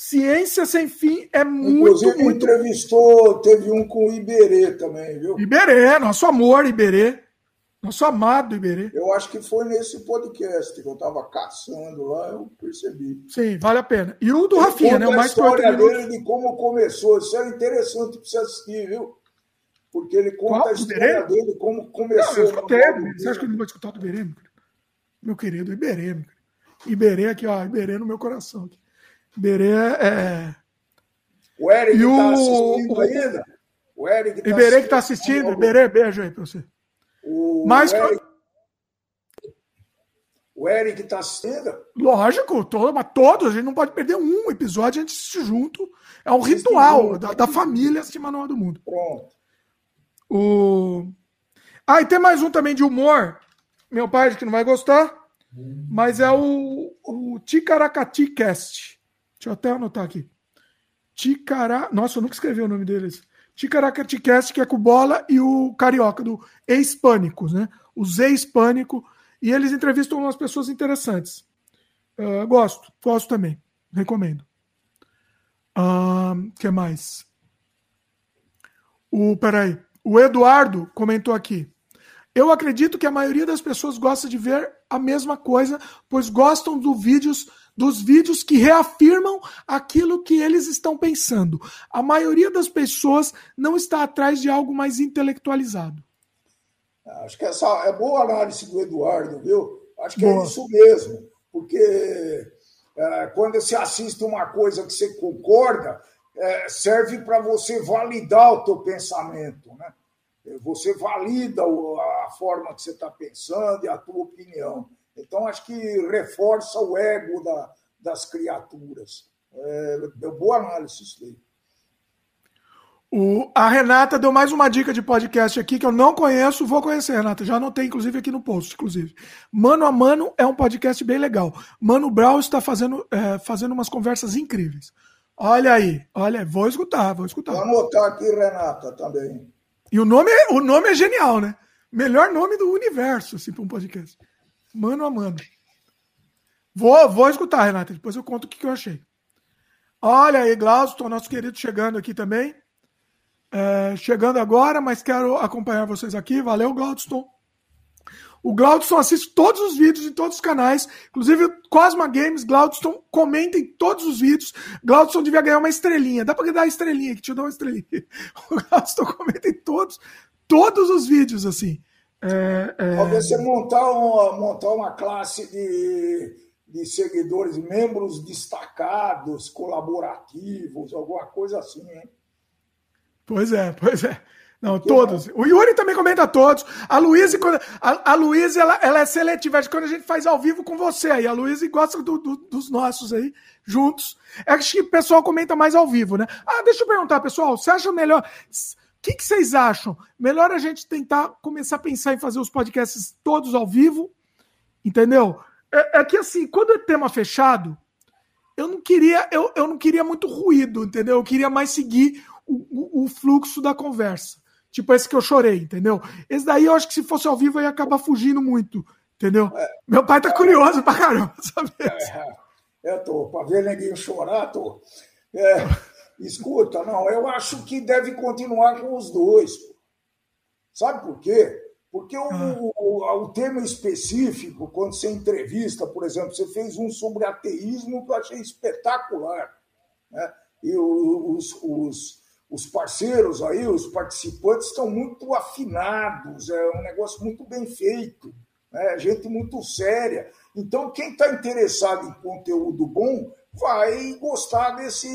[SPEAKER 1] Ciência Sem Fim é muito.
[SPEAKER 2] Inclusive,
[SPEAKER 1] muito...
[SPEAKER 2] entrevistou, teve um com o Iberê também, viu?
[SPEAKER 1] Iberê, nosso amor, Iberê. Nosso amado Iberê.
[SPEAKER 2] Eu acho que foi nesse podcast que eu estava caçando lá, eu percebi.
[SPEAKER 1] Sim, vale a pena. E o do Ele Rafinha, né? O mais
[SPEAKER 2] história dele de como começou. Isso é interessante para você assistir, viu? Porque ele conta Qual? a história dele, como começou. Não, eu
[SPEAKER 1] escutei. Você acha que ele não vai escutar do Iberê, meu querido? Iberê, meu querido. Iberê aqui, ó. Iberê no meu coração. Aqui. Iberê é.
[SPEAKER 2] O Eric está o... assistindo ainda? O Eric
[SPEAKER 1] tá Iberê que está assistindo. Iberê, beijo aí para você.
[SPEAKER 2] O Mas. Eric... O Eric está assistindo?
[SPEAKER 1] Lógico, todo, mas todos, a gente não pode perder um episódio, a gente se junto. É um ritual da, da família Manual do Mundo.
[SPEAKER 2] Pronto.
[SPEAKER 1] O... Ah, e tem mais um também de humor. Meu pai que não vai gostar, mas é o, o Ticaracati Cast. Deixa eu até anotar aqui. Ticará. Nossa, eu nunca escrevi o nome deles. Ticaracaticast, que é com bola, e o Carioca, do ex-pânico, né? O ex-pânico. E eles entrevistam umas pessoas interessantes. Uh, gosto, gosto também. Recomendo. O uh, que mais? O, peraí. O Eduardo comentou aqui. Eu acredito que a maioria das pessoas gosta de ver a mesma coisa, pois gostam do vídeos, dos vídeos que reafirmam aquilo que eles estão pensando. A maioria das pessoas não está atrás de algo mais intelectualizado.
[SPEAKER 2] Acho que essa é boa análise do Eduardo, viu? Acho que é boa. é isso mesmo, porque é, quando você assiste uma coisa que você concorda, é, serve para você validar o teu pensamento, né? Você valida a forma que você está pensando e a tua opinião. Então, acho que reforça o ego da, das criaturas. É, deu boa análise isso aí.
[SPEAKER 1] O, a Renata deu mais uma dica de podcast aqui que eu não conheço, vou conhecer, Renata. Já anotei, inclusive, aqui no post, inclusive. Mano a Mano é um podcast bem legal. Mano Brown está fazendo, é, fazendo umas conversas incríveis. Olha aí, olha, vou escutar, vou escutar.
[SPEAKER 2] Vou anotar aqui, Renata, também.
[SPEAKER 1] E o nome, é, o nome é genial, né? Melhor nome do universo, assim, para um podcast. Mano a mano. Vou, vou escutar, Renata. Depois eu conto o que, eu achei. Olha aí, Glaucio, nosso querido chegando aqui também. É, chegando agora, mas quero acompanhar vocês aqui. Valeu, Glaudston. O Glaudston assiste todos os vídeos em todos os canais, inclusive Cosma Games, Glaudston comenta em todos os vídeos. Glaudston devia ganhar uma estrelinha. Dá para dar estrelinha, que te dá uma estrelinha. O Glaudston comenta em todos, todos os vídeos, assim.
[SPEAKER 2] É, é... Você montar uma, montar uma classe de, de seguidores, membros destacados, colaborativos, alguma coisa assim, hein?
[SPEAKER 1] Pois é, pois é. Não, que todos. Bom. O Yuri também comenta todos. A Luísa, a, a Luísa ela, ela é seletiva. Acho que quando a gente faz ao vivo com você aí, a Luísa gosta do, do, dos nossos aí, juntos. Acho que o pessoal comenta mais ao vivo, né? Ah, deixa eu perguntar, pessoal. Você acha melhor. O que, que vocês acham? Melhor a gente tentar começar a pensar em fazer os podcasts todos ao vivo? Entendeu? É, é que assim, quando é tema fechado, eu não queria, eu, eu não queria muito ruído, entendeu? Eu queria mais seguir o, o, fluxo da conversa. Tipo esse que eu chorei, entendeu? Esse daí eu acho que se fosse ao vivo eu ia acabar fugindo muito, entendeu? É, Meu pai tá é, curioso pra caramba, sabe?
[SPEAKER 2] É, eu tô, pra ver ninguém chorar, tô. É, escuta, não, eu acho que deve continuar com os dois. Sabe por quê? Porque o, ah. o, o, tema específico, quando você entrevista, por exemplo, você fez um sobre ateísmo que eu achei espetacular. Né? E os, os os parceiros aí, os participantes estão muito afinados, é um negócio muito bem feito, né? gente muito séria. Então, quem está interessado em conteúdo bom vai gostar desse,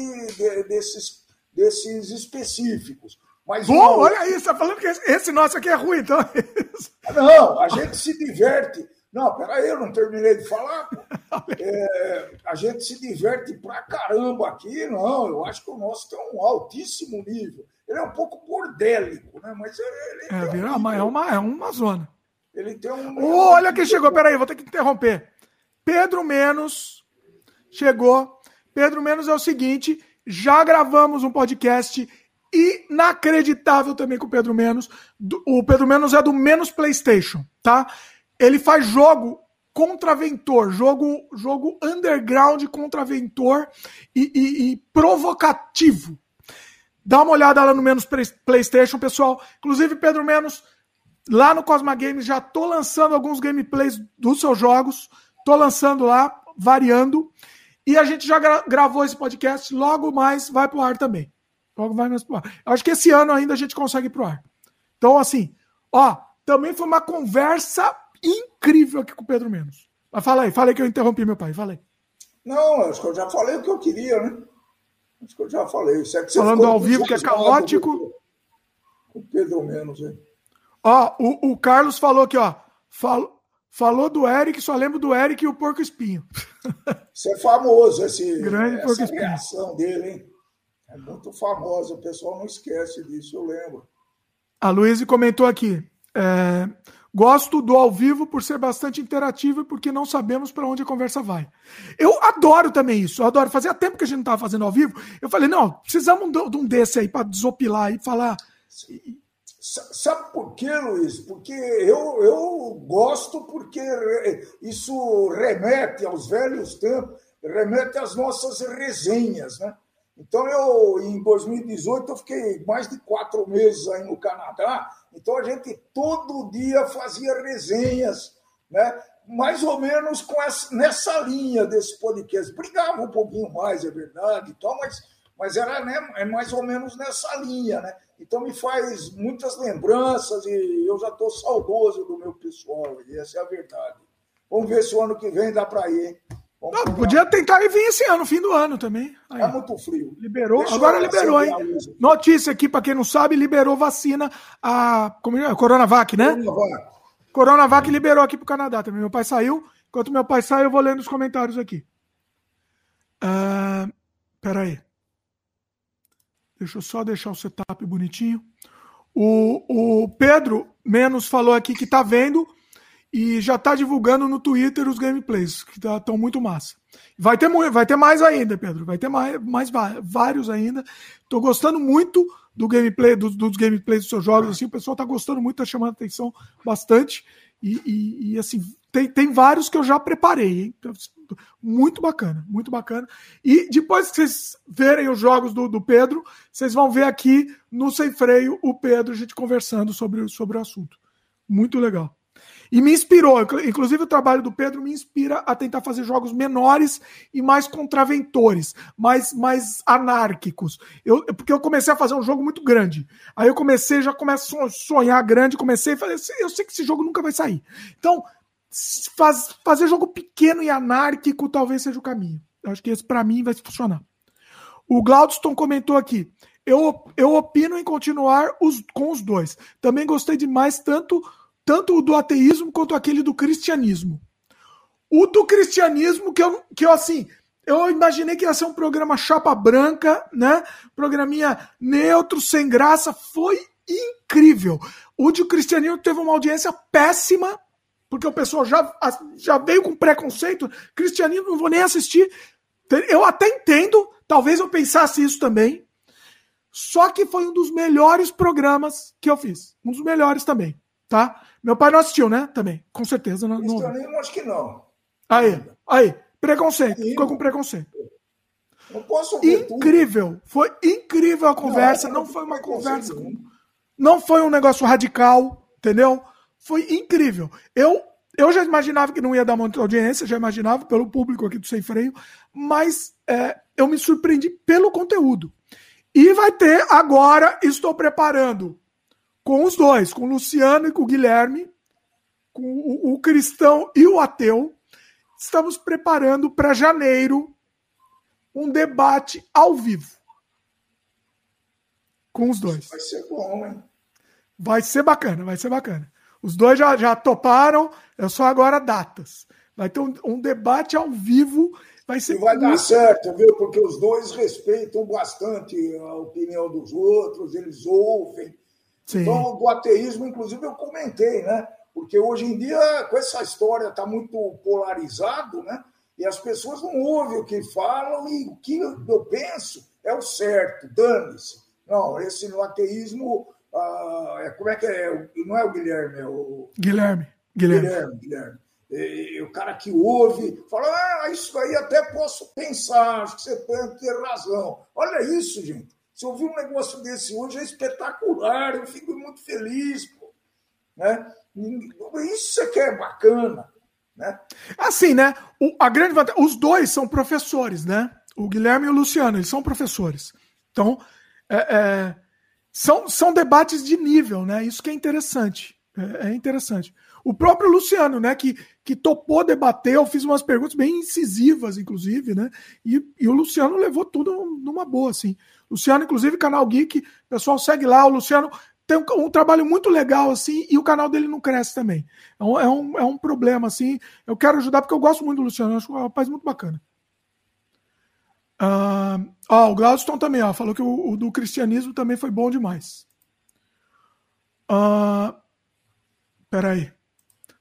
[SPEAKER 2] desses, desses específicos.
[SPEAKER 1] Mas Bom, uma... olha aí, você está falando que esse nosso aqui é ruim, então.
[SPEAKER 2] Não, a gente se diverte. Não, peraí, eu não terminei de falar. É, a gente se diverte pra caramba aqui, não. Eu acho que o nosso tem um altíssimo nível. Ele é um pouco bordélico, né? Mas ele, ele
[SPEAKER 1] é, vira, um é, uma, é uma zona.
[SPEAKER 2] Ele tem um.
[SPEAKER 1] Oh, olha quem chegou, peraí, vou ter que interromper. Pedro Menos chegou. Pedro Menos é o seguinte: já gravamos um podcast inacreditável também com o Pedro Menos. O Pedro Menos é do Menos PlayStation, tá? Ele faz jogo contraventor, jogo, jogo underground contraventor e, e, e provocativo. Dá uma olhada lá no Menos PlayStation, pessoal. Inclusive, Pedro Menos, lá no Cosma Games, já tô lançando alguns gameplays dos seus jogos. Tô lançando lá, variando. E a gente já gra gravou esse podcast, logo mais vai pro ar também. Logo vai mais pro ar. Eu acho que esse ano ainda a gente consegue ir pro ar. Então, assim, ó, também foi uma conversa incrível aqui com o Pedro Menos. Mas fala aí, fala aí que eu interrompi meu pai, fala aí.
[SPEAKER 2] Não, acho que eu já falei o que eu queria, né? Acho que eu já falei.
[SPEAKER 1] É que Falando ao vivo que é caótico.
[SPEAKER 2] Com o Pedro Menos, hein?
[SPEAKER 1] Ó, o, o Carlos falou aqui, ó. Falou, falou do Eric, só lembro do Eric e o Porco Espinho.
[SPEAKER 2] Isso é famoso, esse, Grande essa reação dele, hein? É muito famosa, o pessoal não esquece disso, eu lembro.
[SPEAKER 1] A Luísa comentou aqui. É, Gosto do ao vivo por ser bastante interativo e porque não sabemos para onde a conversa vai. Eu adoro também isso. Eu adoro. Fazia tempo que a gente não estava fazendo ao vivo. Eu falei, não, precisamos de um desse aí para desopilar e falar.
[SPEAKER 2] Sabe por quê, Luiz? Porque eu, eu gosto porque isso remete aos velhos tempos, remete às nossas resenhas, né? Então, eu, em 2018, eu fiquei mais de quatro meses aí no Canadá. Então, a gente todo dia fazia resenhas, né? mais ou menos com essa, nessa linha desse podcast. Brigava um pouquinho mais, é verdade, então, mas, mas era né, é mais ou menos nessa linha. Né? Então, me faz muitas lembranças e eu já estou saudoso do meu pessoal, e essa é a verdade. Vamos ver se o ano que vem dá para ir, hein?
[SPEAKER 1] Não, podia tentar e vir esse ano, fim do ano também.
[SPEAKER 2] Aí. É muito frio.
[SPEAKER 1] Liberou, Deixa agora liberou, hein? Notícia aqui, para quem não sabe, liberou vacina a, como é? Coronavac, né? Coronavac. Coronavac liberou aqui pro Canadá também. Meu pai saiu. Enquanto meu pai sai, eu vou lendo os comentários aqui. Uh, peraí. Deixa eu só deixar o setup bonitinho. O, o Pedro Menos falou aqui que tá vendo e já está divulgando no Twitter os gameplays, que estão tá, muito massa. Vai ter, vai ter mais ainda, Pedro. Vai ter mais, mais vários ainda. Estou gostando muito do gameplay, dos, dos, gameplays dos seus jogos. Assim, o pessoal está gostando muito, está chamando atenção bastante. E, e, e, assim, tem, tem vários que eu já preparei, hein? Muito bacana, muito bacana. E depois que vocês verem os jogos do, do Pedro, vocês vão ver aqui no Sem Freio o Pedro, a gente conversando sobre, sobre o assunto. Muito legal. E me inspirou, inclusive o trabalho do Pedro me inspira a tentar fazer jogos menores e mais contraventores, mais, mais anárquicos. Eu, porque eu comecei a fazer um jogo muito grande. Aí eu comecei, já começo a sonhar grande, comecei a fazer, eu sei que esse jogo nunca vai sair. Então, faz, fazer jogo pequeno e anárquico talvez seja o caminho. Eu acho que esse para mim vai funcionar. O Glaudston comentou aqui. Eu, eu opino em continuar os, com os dois. Também gostei demais tanto tanto o do ateísmo quanto aquele do cristianismo. O do cristianismo, que eu, que eu assim, eu imaginei que ia ser um programa chapa branca, né? Programinha neutro, sem graça, foi incrível. O de cristianismo teve uma audiência péssima, porque o pessoal já, já veio com preconceito. Cristianismo não vou nem assistir. Eu até entendo, talvez eu pensasse isso também. Só que foi um dos melhores programas que eu fiz. Um dos melhores também, tá? Meu pai não assistiu, né? Também, com certeza. Não,
[SPEAKER 2] não... Eu acho que não.
[SPEAKER 1] Aí, aí, preconceito. Ficou com preconceito.
[SPEAKER 2] Não posso
[SPEAKER 1] Incrível. Tudo. Foi incrível a conversa. Não, não foi uma conversa. Com... Não foi um negócio radical, entendeu? Foi incrível. Eu, eu já imaginava que não ia dar muita audiência, já imaginava pelo público aqui do Sem Freio, mas é, eu me surpreendi pelo conteúdo. E vai ter agora, estou preparando com os dois, com o Luciano e com o Guilherme, com o, o cristão e o ateu. Estamos preparando para janeiro um debate ao vivo. Com os dois.
[SPEAKER 2] Vai ser bom, hein?
[SPEAKER 1] Vai ser bacana, vai ser bacana. Os dois já, já toparam, é só agora datas. Vai ter um, um debate ao vivo. Vai ser.
[SPEAKER 2] E vai muito... dar certo, viu? Porque os dois respeitam bastante a opinião dos outros, eles ouvem Sim. Então, do ateísmo, inclusive, eu comentei, né? Porque hoje em dia, com essa história, está muito polarizado, né? E as pessoas não ouvem o que falam e o que eu penso é o certo, dane-se. Não, esse no ateísmo, ah, é, como é que é? Não é o Guilherme, é o.
[SPEAKER 1] Guilherme.
[SPEAKER 2] Guilherme. Guilherme, Guilherme. E, o cara que ouve fala: Ah, isso aí até posso pensar, acho que você tem ter razão. Olha isso, gente. Se eu vi um negócio desse hoje, é espetacular, eu fico muito feliz. Pô, né? Isso é que é bacana. Né?
[SPEAKER 1] Assim, né? O, a grande vantagem, os dois são professores, né? O Guilherme e o Luciano, eles são professores. Então, é, é, são, são debates de nível, né? Isso que é interessante. É, é, interessante. O próprio Luciano, né? Que, que topou debater, eu fiz umas perguntas bem incisivas, inclusive, né? E, e o Luciano levou tudo numa boa, assim. Luciano, inclusive, canal Geek, pessoal segue lá. O Luciano tem um, um, trabalho muito legal, assim, e o canal dele não cresce também. É um, é um, é um problema, assim. Eu quero ajudar porque eu gosto muito do Luciano, acho um rapaz muito bacana. Uh, ó, o Gladstone também, ó, falou que o, o, do cristianismo também foi bom demais. Uh, peraí.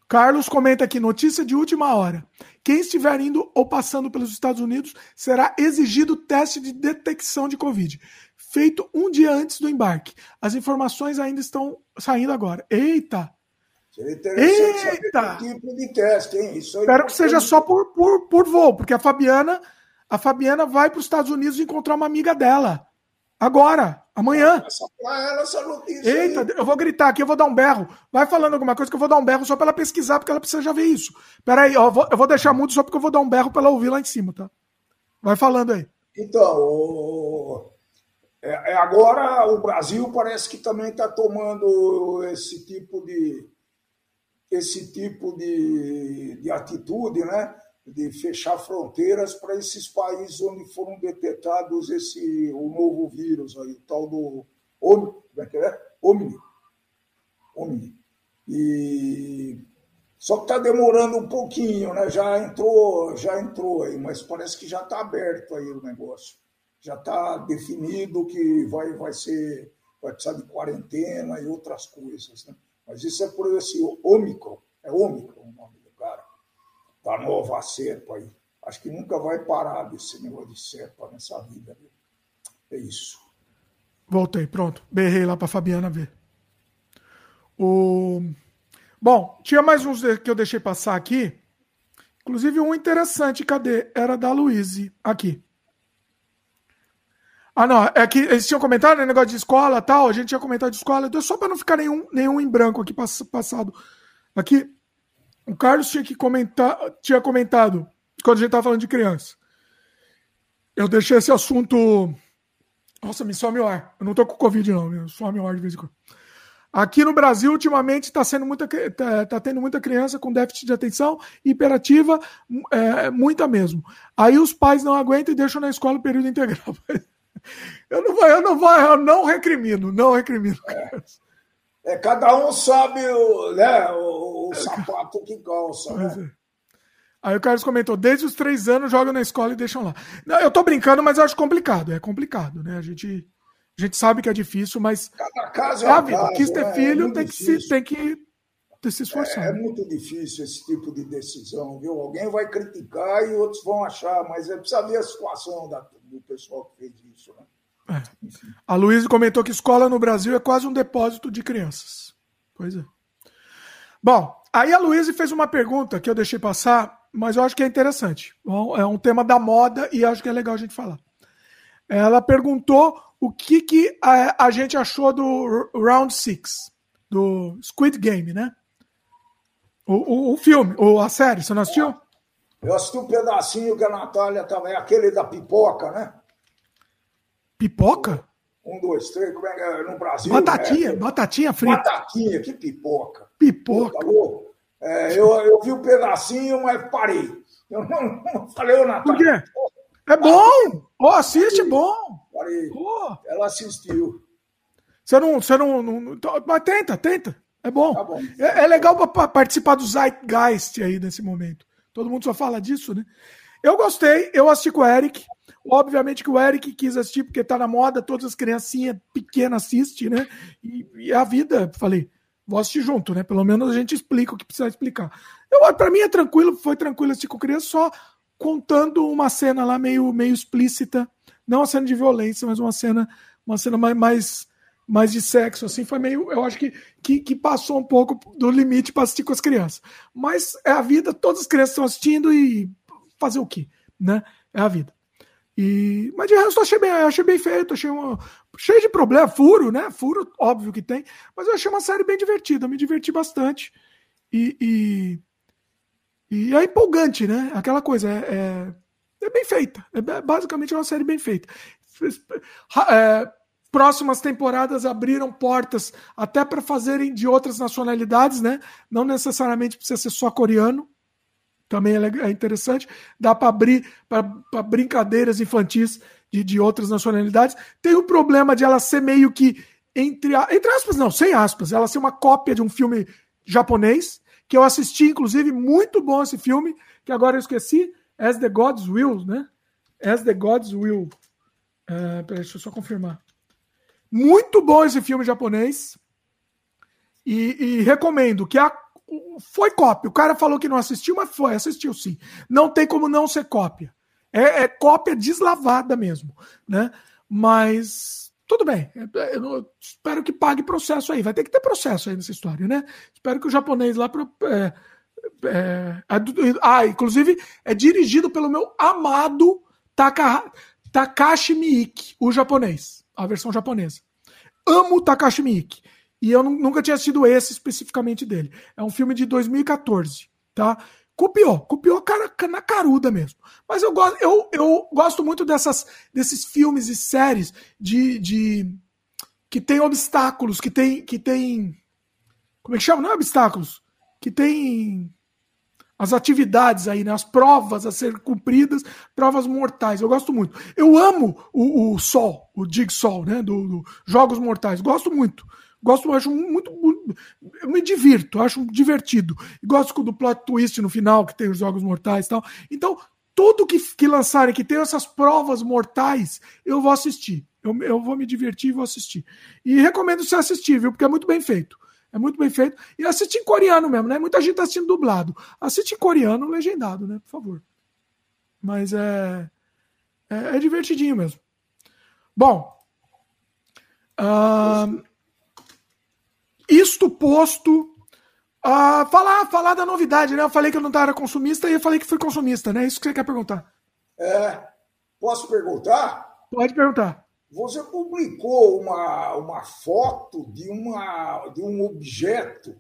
[SPEAKER 1] Carlos comenta aqui, notícia de última hora. Quem estiver indo ou passando pelos Estados Unidos será exigido teste de detecção de Covid, feito um dia antes do embarque. As informações ainda estão saindo agora. Eita! Eita! tipo de teste, hein? Isso Espero que seja só por, por, por voo, porque a Fabiana, a Fabiana vai para os Estados Unidos encontrar uma amiga dela. Agora, amanhã. Notícia. Eita, aí. eu vou gritar aqui, eu vou dar um berro. Vai falando alguma coisa que eu vou dar um berro só para ela pesquisar, porque ela precisa já ver isso. Peraí, eu vou, eu vou deixar muito só porque eu vou dar um berro para ela ouvir lá em cima, tá? Vai falando aí.
[SPEAKER 2] Então, o... é, é agora o Brasil parece que também está tomando esse tipo de esse tipo de, de atitude, né? De fechar fronteiras para esses países onde foram detectados esse o novo vírus aí, o tal do Omni, como é que é? Omni. Omni. E só que está demorando um pouquinho, né? Já entrou, já entrou aí, mas parece que já está aberto aí o negócio. Já está definido que vai, vai ser, vai precisar de quarentena e outras coisas, né? Mas isso é por esse Ômicron, é Ômicron o nome da nova cepa aí. Acho que nunca vai parar desse negócio de cepa nessa vida. Viu? É isso.
[SPEAKER 1] Voltei, pronto. Berrei lá para Fabiana ver. O... Bom, tinha mais uns que eu deixei passar aqui. Inclusive um interessante, cadê? Era da Luíse, aqui. Ah, não, é que eles tinham comentado, né, negócio de escola tal, a gente tinha comentado de escola, então só para não ficar nenhum, nenhum em branco aqui passado. Aqui, o Carlos tinha que comentar, tinha comentado quando a gente estava falando de criança. Eu deixei esse assunto. Nossa, me some o ar. Eu não tô com Covid, não. Me some o ar de vez em quando. Aqui no Brasil, ultimamente, está sendo muita, tá, tá, tendo muita criança com déficit de atenção, hiperativa, é, muita mesmo. Aí os pais não aguentam e deixam na escola o período integral. Eu não vou, eu não vou, eu não recrimino, não recrimino. É.
[SPEAKER 2] É, cada um sabe o, né, o, o sapato que calça. Né? É.
[SPEAKER 1] Aí o Carlos comentou: desde os três anos jogam na escola e deixam lá. Não, eu tô brincando, mas eu acho complicado. É complicado, né? A gente, a gente sabe que é difícil, mas.
[SPEAKER 2] Cada caso é, é a vida.
[SPEAKER 1] Caso, Quis ter né? filho, é tem, que se, tem que se esforçado.
[SPEAKER 2] É, é, muito difícil esse tipo de decisão, viu? Alguém vai criticar e outros vão achar, mas é precisa ver a situação da, do pessoal que fez isso, né?
[SPEAKER 1] É. A Luísa comentou que escola no Brasil é quase um depósito de crianças. Pois é. Bom, aí a Luísa fez uma pergunta que eu deixei passar, mas eu acho que é interessante. É um tema da moda e acho que é legal a gente falar. Ela perguntou o que, que a, a gente achou do Round Six, do Squid Game, né? O, o, o filme, ou a série, você não assistiu?
[SPEAKER 2] Eu assisti um pedacinho que a Natália também, aquele da pipoca, né?
[SPEAKER 1] Pipoca?
[SPEAKER 2] Um, dois, três, como é que é no Brasil?
[SPEAKER 1] Batatinha, né? batatinha frita.
[SPEAKER 2] Batatinha, que pipoca.
[SPEAKER 1] Pipoca. Tá
[SPEAKER 2] é, eu, eu vi um pedacinho, mas parei. Eu não, não falei, ô Natália.
[SPEAKER 1] Por quê? É bom! Oh, assiste, é bom!
[SPEAKER 2] Parei. Oh. Ela assistiu.
[SPEAKER 1] Você não, você não, não, Mas tenta, tenta. É bom. Tá bom. É, é legal para participar do Zeitgeist aí nesse momento. Todo mundo só fala disso, né? Eu gostei, eu assisti com o Eric. Obviamente que o Eric quis assistir porque tá na moda, todas as criancinhas pequenas assistem, né? E, e, a vida, falei, vou assistir junto, né? Pelo menos a gente explica o que precisa explicar. Para mim é tranquilo, foi tranquilo assistir com criança, só contando uma cena lá meio, meio explícita, não uma cena de violência, mas uma cena, uma cena mais, mais, mais de sexo, assim, foi meio, eu acho que, que, que passou um pouco do limite para assistir com as crianças. Mas é a vida, todas as crianças estão assistindo e fazer o quê, né? É a vida. E, mas de resto eu achei bem, eu achei bem feito, achei uma, cheio de problema, furo, né? Furo, óbvio que tem, mas eu achei uma série bem divertida, me diverti bastante. E, e, e é empolgante, né? Aquela coisa, é, é, é bem feita. É basicamente é uma série bem feita. É, próximas temporadas abriram portas até para fazerem de outras nacionalidades, né? Não necessariamente precisa ser só coreano também é, é interessante. Dá para abrir para brincadeiras infantis de, de outras nacionalidades. Tem o problema de ela ser meio que, entre, entre aspas, não, sem aspas, ela ser uma cópia de um filme japonês, que eu assisti, inclusive, muito bom esse filme, que agora eu esqueci, As the Gods Will, né? As the Gods Will. Uh, peraí, deixa eu só confirmar. Muito bom esse filme japonês. E, e recomendo que a foi cópia. O cara falou que não assistiu, mas foi, assistiu sim. Não tem como não ser cópia. É, é cópia deslavada mesmo, né? Mas tudo bem. É, eu espero que pague processo aí. Vai ter que ter processo aí nessa história, né? Espero que o japonês lá. É, é, ah, inclusive é dirigido pelo meu amado Taka, Takashi Miike, o japonês, a versão japonesa. Amo Takashi Miike. E eu nunca tinha assistido esse especificamente dele. É um filme de 2014, tá? Copiou, copiou cara, na caruda mesmo. Mas eu gosto, eu, eu gosto muito dessas, desses filmes e séries de, de que tem obstáculos, que tem, que tem. Como é que chama? Não é obstáculos. Que tem as atividades aí, né? As provas a ser cumpridas, provas mortais. Eu gosto muito. Eu amo o, o Sol, o Dig Sol, né? Do, do, Jogos Mortais. Gosto muito. Gosto, acho muito. Eu me divirto, acho divertido. Gosto do plot twist no final, que tem os Jogos Mortais e tal. Então, tudo que, que lançarem que tem essas provas mortais, eu vou assistir. Eu, eu vou me divertir e vou assistir. E recomendo você assistir, viu? Porque é muito bem feito. É muito bem feito. E assiste em coreano mesmo, né? Muita gente tá assistindo dublado. Assiste em coreano legendado, né? Por favor. Mas é. É, é divertidinho mesmo. Bom. Uh, isto posto. Uh, falar, falar da novidade, né? Eu falei que eu não era consumista e eu falei que fui consumista, né? Isso que você quer perguntar.
[SPEAKER 2] É. Posso perguntar?
[SPEAKER 1] Pode perguntar.
[SPEAKER 2] Você publicou uma, uma foto de, uma, de um objeto,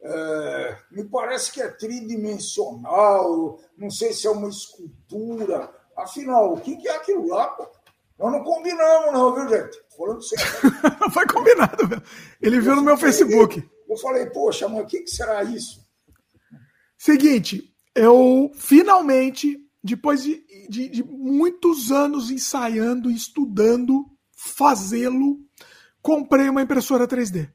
[SPEAKER 2] é, me parece que é tridimensional, não sei se é uma escultura. Afinal, o que, que é aquilo lá? Nós não combinamos, não, viu, gente? Falando sério.
[SPEAKER 1] Foi combinado, meu. Ele viu no meu Facebook.
[SPEAKER 2] Eu falei, poxa, mas o que, que será isso?
[SPEAKER 1] Seguinte, eu finalmente depois de, de, de muitos anos ensaiando, estudando, fazê-lo, comprei uma impressora 3D.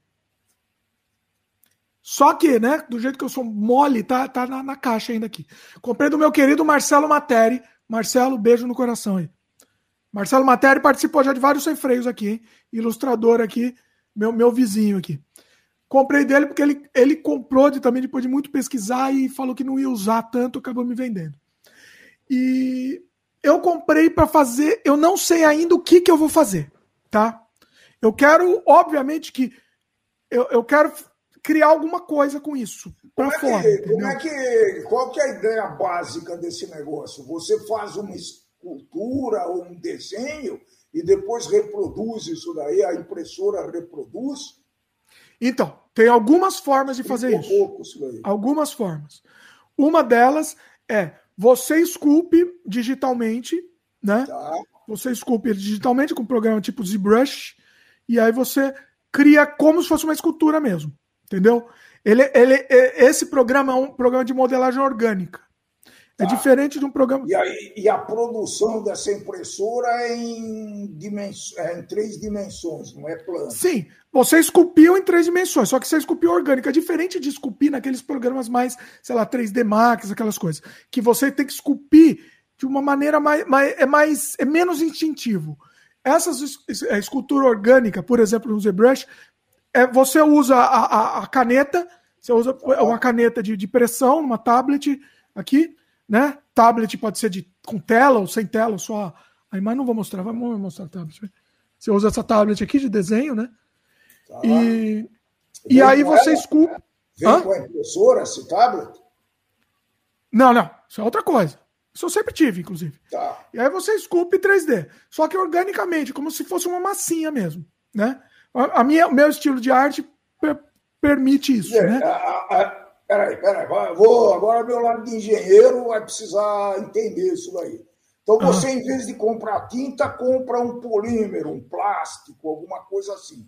[SPEAKER 1] Só que, né, do jeito que eu sou mole, tá, tá na, na caixa ainda aqui. Comprei do meu querido Marcelo Materi. Marcelo, beijo no coração aí. Marcelo Materi participou já de vários sem freios aqui, hein? Ilustrador aqui, meu, meu vizinho aqui. Comprei dele porque ele, ele comprou de, também depois de muito pesquisar e falou que não ia usar tanto, acabou me vendendo. E eu comprei para fazer, eu não sei ainda o que, que eu vou fazer, tá? Eu quero, obviamente, que eu, eu quero criar alguma coisa com isso.
[SPEAKER 2] Como é, fora, que, como é que. Qual que é a ideia básica desse negócio? Você faz uma escultura ou um desenho e depois reproduz isso daí, a impressora reproduz?
[SPEAKER 1] Então, tem algumas formas de fazer isso. Pouco isso algumas formas. Uma delas é você esculpe digitalmente, né? Tá. Você esculpe digitalmente com um programa tipo ZBrush, e aí você cria como se fosse uma escultura mesmo. Entendeu? Ele, ele, esse programa é um programa de modelagem orgânica. É tá. diferente de um programa.
[SPEAKER 2] E a, e a produção dessa impressora é em, dimens... é em três dimensões, não é plano?
[SPEAKER 1] Sim, você esculpiu em três dimensões, só que você esculpiu orgânica. É diferente de esculpir naqueles programas mais, sei lá, 3D Max, aquelas coisas. Que você tem que esculpir de uma maneira mais. mais é, mais é menos instintivo. Essa é, escultura orgânica, por exemplo, no ZBrush, é, você usa a, a, a caneta, você usa uma caneta de, de pressão, uma tablet aqui né? Tablet pode ser de, com tela ou sem tela, só. Aí, mas não vou mostrar, vamos mostrar a tablet. Você usa essa tablet aqui de desenho, né? Tá. E, e aí você esculpe.
[SPEAKER 2] Vem com a impressora esse tablet?
[SPEAKER 1] Não, não. Isso é outra coisa. Isso eu sempre tive, inclusive. Tá. E aí você esculpe 3D. Só que organicamente, como se fosse uma massinha mesmo. Né? A, a minha, o meu estilo de arte per, permite isso. É, né?
[SPEAKER 2] A, a, Peraí, peraí, vou, agora meu lado de engenheiro vai precisar entender isso daí. Então você, ah. em vez de comprar tinta, compra um polímero, um plástico, alguma coisa assim.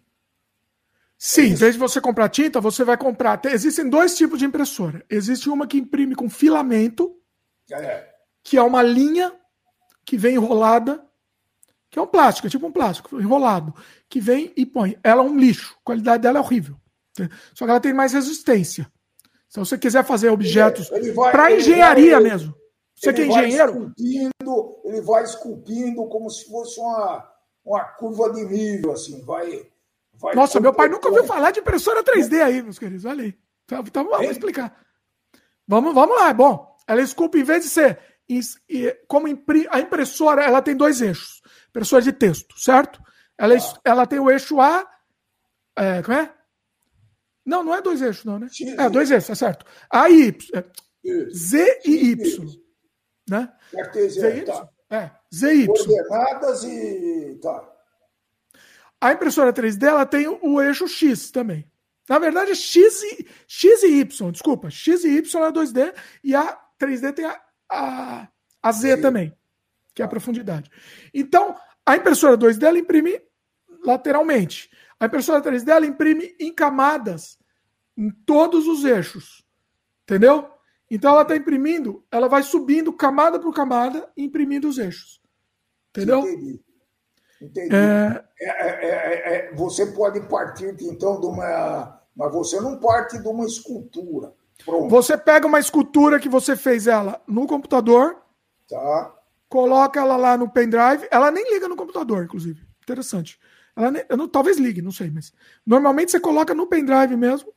[SPEAKER 1] Sim, é em vez de você comprar tinta, você vai comprar. Existem dois tipos de impressora. Existe uma que imprime com filamento, é. que é uma linha que vem enrolada, que é um plástico, é tipo um plástico enrolado, que vem e põe. Ela é um lixo, a qualidade dela é horrível. Só que ela tem mais resistência. Se você quiser fazer objetos para engenharia vai, mesmo. Você que é engenheiro.
[SPEAKER 2] Esculpindo, ele vai esculpindo como se fosse uma, uma curva de nível, assim, vai.
[SPEAKER 1] vai Nossa, meu pai nunca ouviu falar de impressora 3D aí, meus queridos. Olha aí. Então vamos explicar. Vamos, vamos lá, é bom. Ela esculpe, em vez de ser como a impressora, ela tem dois eixos. Impressora de texto, certo? Ela, ah. ela tem o eixo A. É, como é? Não, não é dois eixos, não, né? Sim, é, dois eixos, é certo. A e Y. É, Z e Y. Né?
[SPEAKER 2] Z, y, tá.
[SPEAKER 1] É, Z e Y.
[SPEAKER 2] Coordenadas e. Tá.
[SPEAKER 1] A impressora 3D ela tem o eixo X também. Na verdade, X e, X e Y, desculpa. X e Y é 2D e a 3D tem a, a, a Z Sim. também, que é a profundidade. Então, a impressora 2D ela imprime lateralmente. A impressora 3D ela imprime em camadas em todos os eixos. Entendeu? Então ela está imprimindo, ela vai subindo camada por camada, imprimindo os eixos. Entendeu?
[SPEAKER 2] Entendi. Entendi. É... É, é, é... é você pode partir, então, de uma. Mas você não parte de uma escultura.
[SPEAKER 1] Pronto. Você pega uma escultura que você fez ela no computador.
[SPEAKER 2] Tá.
[SPEAKER 1] Coloca ela lá no pendrive. Ela nem liga no computador, inclusive. Interessante. Ela nem, não, talvez ligue, não sei, mas. Normalmente você coloca no pendrive mesmo.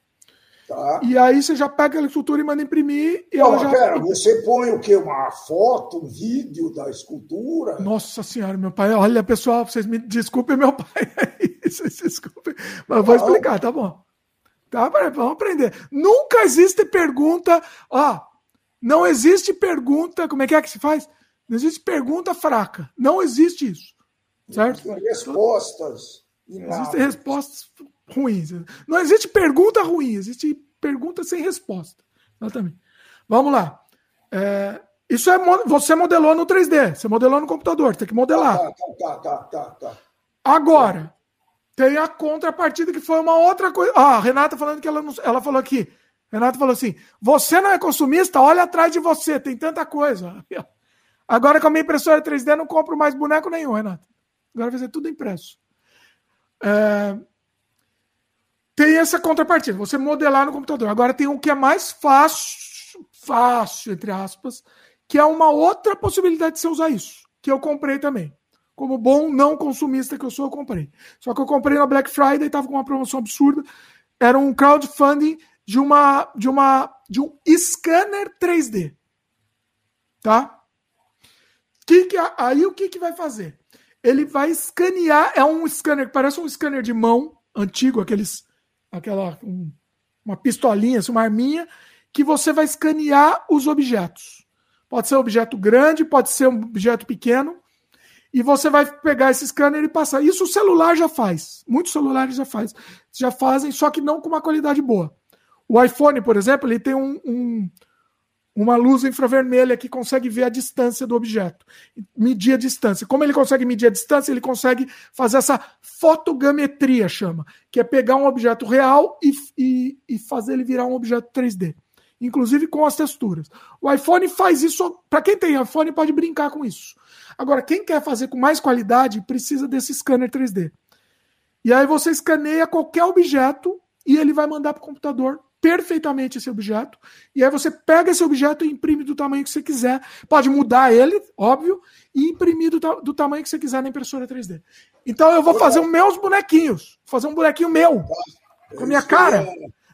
[SPEAKER 1] Tá. E aí você já pega a escultura e manda imprimir. E
[SPEAKER 2] não,
[SPEAKER 1] ela já...
[SPEAKER 2] pera, você põe o quê? Uma foto, um vídeo da escultura?
[SPEAKER 1] Nossa senhora, meu pai. Olha, pessoal, vocês me desculpem, meu pai. vocês desculpem. Mas eu vou explicar, tá bom. Tá, vamos aprender. Nunca existe pergunta. Ó, não existe pergunta. Como é que é que se faz? Não existe pergunta fraca. Não existe isso. Certo?
[SPEAKER 2] Respostas.
[SPEAKER 1] Existem respostas ruins. Não existe pergunta ruim, existe pergunta sem resposta. Exatamente. Vamos lá. É, isso é você modelou no 3D, você modelou no computador, tem que modelar.
[SPEAKER 2] Tá, tá, tá, tá, tá.
[SPEAKER 1] Agora, tem a contrapartida que foi uma outra coisa. Ah, a Renata falando que ela não, ela falou aqui. Renata falou assim: "Você não é consumista? Olha atrás de você, tem tanta coisa". Agora com a minha impressora 3D não compro mais boneco nenhum, Renata. Agora vai ser tudo impresso. É, tem essa contrapartida, você modelar no computador. Agora tem o que é mais fácil, fácil, entre aspas, que é uma outra possibilidade de você usar isso, que eu comprei também. Como bom não consumista que eu sou, eu comprei. Só que eu comprei na Black Friday, estava com uma promoção absurda. Era um crowdfunding de uma de uma de um scanner 3D. Tá? Que que, aí o que, que vai fazer? Ele vai escanear, é um scanner que parece um scanner de mão antigo, aqueles aquela um, uma pistolinha, assim, uma arminha, que você vai escanear os objetos. Pode ser um objeto grande, pode ser um objeto pequeno, e você vai pegar esse scanner e passar. Isso o celular já faz. Muitos celulares já faz, já fazem, só que não com uma qualidade boa. O iPhone, por exemplo, ele tem um, um uma luz infravermelha que consegue ver a distância do objeto, medir a distância. Como ele consegue medir a distância, ele consegue fazer essa fotogrametria, chama, que é pegar um objeto real e, e, e fazer ele virar um objeto 3D, inclusive com as texturas. O iPhone faz isso, para quem tem iPhone pode brincar com isso. Agora, quem quer fazer com mais qualidade precisa desse scanner 3D. E aí você escaneia qualquer objeto e ele vai mandar para o computador perfeitamente esse objeto, e aí você pega esse objeto e imprime do tamanho que você quiser. Pode mudar ele, óbvio, e imprimir do, do tamanho que você quiser na impressora 3D. Então eu vou fazer os meus bonequinhos, fazer um bonequinho meu, com a minha cara.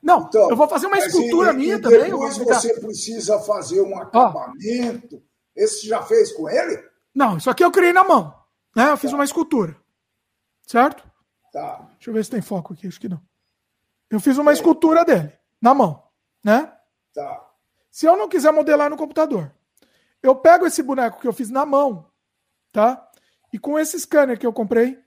[SPEAKER 1] Não, então, eu vou fazer uma escultura e, minha
[SPEAKER 2] e
[SPEAKER 1] também.
[SPEAKER 2] Depois você precisa fazer um acabamento. Esse já fez com ele?
[SPEAKER 1] Não, isso aqui eu criei na mão. Né? Eu fiz tá. uma escultura. Certo?
[SPEAKER 2] Tá.
[SPEAKER 1] Deixa eu ver se tem foco aqui, acho que não. Eu fiz uma é. escultura dele na mão, né?
[SPEAKER 2] Tá.
[SPEAKER 1] Se eu não quiser modelar no computador, eu pego esse boneco que eu fiz na mão, tá? E com esse scanner que eu comprei,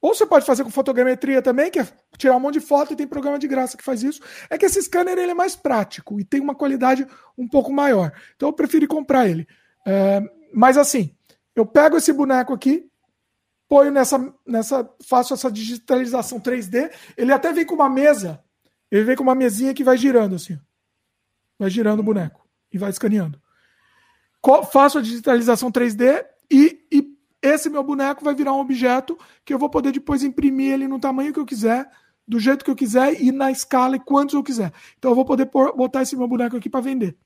[SPEAKER 1] ou você pode fazer com fotogrametria também, que é tirar um monte de foto e tem programa de graça que faz isso. É que esse scanner ele é mais prático e tem uma qualidade um pouco maior. Então eu preferi comprar ele. É, mas assim, eu pego esse boneco aqui, ponho nessa, nessa, faço essa digitalização 3D. Ele até vem com uma mesa ele vem com uma mesinha que vai girando assim. Vai girando o boneco e vai escaneando. Faço a digitalização 3D e, e esse meu boneco vai virar um objeto que eu vou poder depois imprimir ele no tamanho que eu quiser, do jeito que eu quiser e na escala e quantos eu quiser. Então eu vou poder botar esse meu boneco aqui para vender.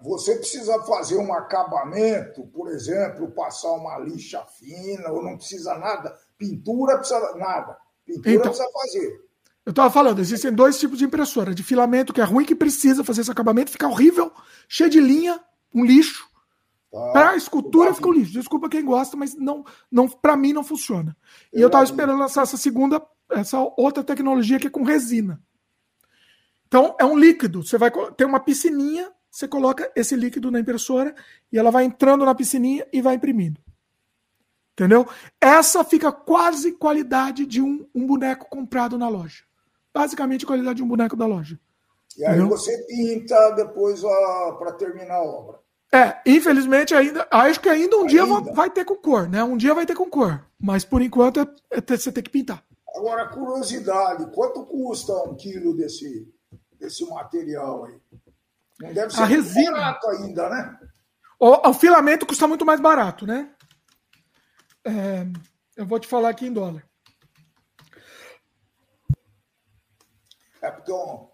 [SPEAKER 2] Você precisa fazer um acabamento, por exemplo, passar uma lixa fina, ou não precisa nada. Pintura precisa nada. Pintura então, precisa fazer.
[SPEAKER 1] Eu estava falando, existem dois tipos de impressora. De filamento, que é ruim, que precisa fazer esse acabamento, fica horrível, cheio de linha, um lixo. Ah, para escultura fica um lixo. Desculpa quem gosta, mas não, não para mim não funciona. E eu estava esperando lançar essa segunda, essa outra tecnologia que é com resina. Então é um líquido. Você vai ter uma piscininha, você coloca esse líquido na impressora e ela vai entrando na piscininha e vai imprimindo. Entendeu? Essa fica quase qualidade de um, um boneco comprado na loja. Basicamente, qualidade de um boneco da loja.
[SPEAKER 2] E aí Entendeu? você pinta depois para terminar a obra.
[SPEAKER 1] É, infelizmente ainda, acho que ainda um ainda. dia vai ter com cor, né? Um dia vai ter com cor, mas por enquanto é, é, você tem que pintar.
[SPEAKER 2] Agora, curiosidade, quanto custa um quilo desse, desse material aí? Não deve ser
[SPEAKER 1] a resina.
[SPEAKER 2] barato ainda, né?
[SPEAKER 1] O, o filamento custa muito mais barato, né? É, eu vou te falar aqui em dólar.
[SPEAKER 2] É porque um,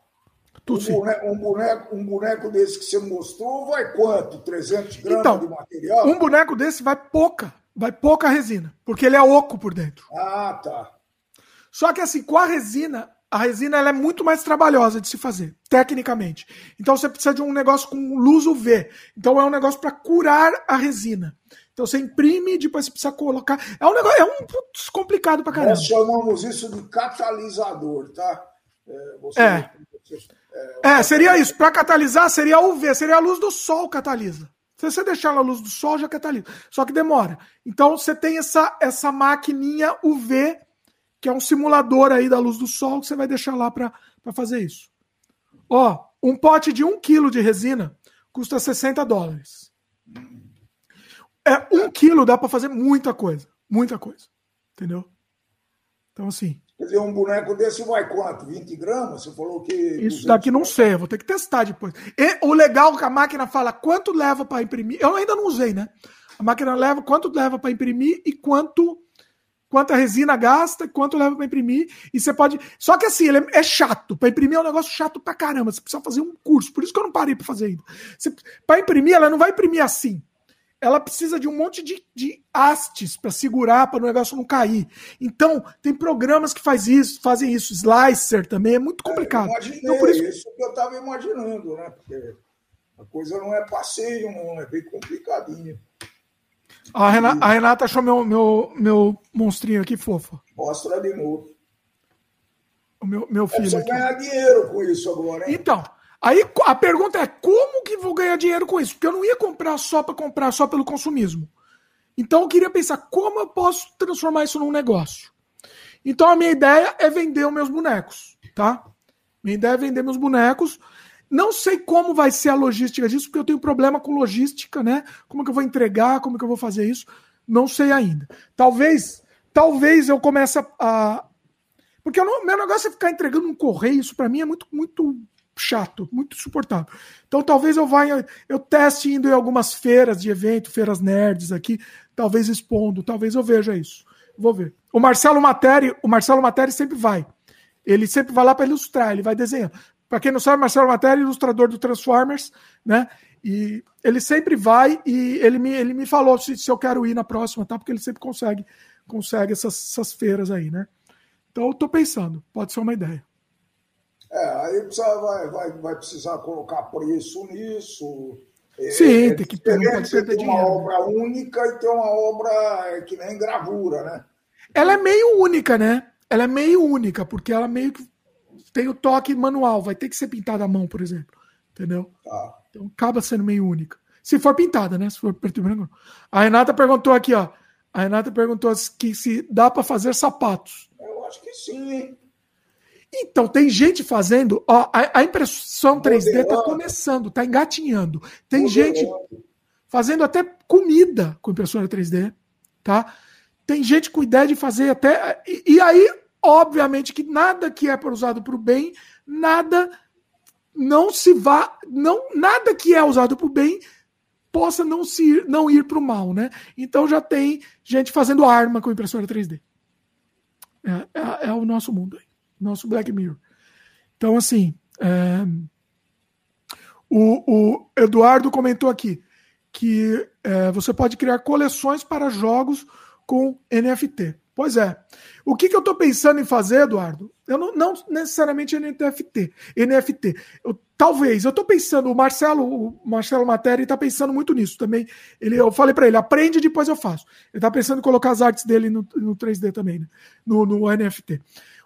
[SPEAKER 2] um, boneco, um, boneco, um boneco desse que você mostrou vai quanto? 300 gramas então, de material?
[SPEAKER 1] Um boneco desse vai pouca, vai pouca resina, porque ele é oco por dentro.
[SPEAKER 2] Ah, tá.
[SPEAKER 1] Só que assim, com a resina, a resina ela é muito mais trabalhosa de se fazer, tecnicamente. Então você precisa de um negócio com luz UV. Então é um negócio para curar a resina. Então você imprime, depois você precisa colocar. É um negócio, é um putz, complicado pra caramba.
[SPEAKER 2] Nós chamamos isso de catalisador, tá?
[SPEAKER 1] É. Você, é. É, é, seria isso. Para catalisar, seria UV, seria a luz do sol catalisa. Se você deixar na luz do sol, já catalisa. Só que demora. Então você tem essa, essa maquininha UV, que é um simulador aí da luz do sol, que você vai deixar lá para fazer isso. Ó, um pote de 1 kg de resina custa 60 dólares. É, um quilo dá para fazer muita coisa. Muita coisa. Entendeu? Então, assim.
[SPEAKER 2] Quer dizer, um boneco desse vai quanto? 20 gramas? Você falou que.
[SPEAKER 1] Isso daqui não sei, vou ter que testar depois. E o legal é que a máquina fala quanto leva para imprimir. Eu ainda não usei, né? A máquina leva quanto leva para imprimir e quanto quanto a resina gasta, quanto leva para imprimir, e você pode. Só que assim, ele é, é chato. Para imprimir é um negócio chato pra caramba. Você precisa fazer um curso. Por isso que eu não parei para fazer ainda. Para imprimir, ela não vai imprimir assim ela precisa de um monte de, de hastes para segurar, para o negócio não cair. Então, tem programas que faz isso, fazem isso. Slicer também, é muito complicado. É,
[SPEAKER 2] imaginei,
[SPEAKER 1] então,
[SPEAKER 2] por isso... isso que eu estava imaginando, né? Porque a coisa não é passeio, não, é bem complicadinha.
[SPEAKER 1] A Renata, a Renata achou meu, meu, meu monstrinho aqui fofo.
[SPEAKER 2] Mostra de novo.
[SPEAKER 1] O meu, meu filho. É você
[SPEAKER 2] aqui. ganhar dinheiro com isso agora, hein?
[SPEAKER 1] Então, Aí a pergunta é: como que vou ganhar dinheiro com isso? Porque eu não ia comprar só para comprar, só pelo consumismo. Então eu queria pensar como eu posso transformar isso num negócio. Então a minha ideia é vender os meus bonecos, tá? Minha ideia é vender meus bonecos. Não sei como vai ser a logística disso, porque eu tenho problema com logística, né? Como que eu vou entregar, como que eu vou fazer isso? Não sei ainda. Talvez, talvez eu comece a, porque o meu negócio é ficar entregando um correio, isso para mim é muito muito chato, muito insuportável. Então talvez eu vá, eu teste indo em algumas feiras de evento, feiras nerds aqui, talvez expondo, talvez eu veja isso. Vou ver. O Marcelo Materi, o Marcelo Materi sempre vai. Ele sempre vai lá para ilustrar, ele vai desenhando. Para quem não sabe, Marcelo Materi, ilustrador do Transformers, né? E ele sempre vai e ele me, ele me falou se, se eu quero ir na próxima, tá? Porque ele sempre consegue consegue essas, essas feiras aí, né? Então eu tô pensando, pode ser uma ideia.
[SPEAKER 2] É, aí precisa, vai, vai, vai precisar colocar preço nisso.
[SPEAKER 1] É, Sim, é, tem que ter,
[SPEAKER 2] pode ter uma dinheiro. obra única e ter uma obra que nem gravura, né?
[SPEAKER 1] Ela é meio única, né? Ela é meio única, porque ela meio que tem o toque manual, vai ter que ser pintada à mão, por exemplo. Entendeu? Tá. Então acaba sendo meio única. Se for pintada, né? Se for preto e branco. A Renata perguntou aqui, ó. A Renata perguntou que se dá para fazer sapatos.
[SPEAKER 2] Eu acho que sim, hein?
[SPEAKER 1] Então, tem gente fazendo. Ó, a, a impressão 3D está começando, está engatinhando. Tem gente fazendo até comida com impressora 3D. Tá? Tem gente com ideia de fazer até. E, e aí, obviamente, que nada que é usado para o bem, nada não se vá. Não, nada que é usado para o bem possa não, se ir, não ir para o mal, né? Então já tem gente fazendo arma com impressora 3D. É, é, é o nosso mundo aí nosso Black Mirror. Então, assim, é... o, o, Eduardo comentou aqui que é, você pode criar coleções para jogos com NFT. Pois é. O que, que eu estou pensando em fazer, Eduardo? Eu não, não necessariamente NFT. NFT. Eu, talvez. Eu estou pensando, o Marcelo, o Marcelo Matéria está pensando muito nisso também. Ele, eu falei para ele, aprende depois eu faço. Ele está pensando em colocar as artes dele no, no 3D também, né? no, no NFT.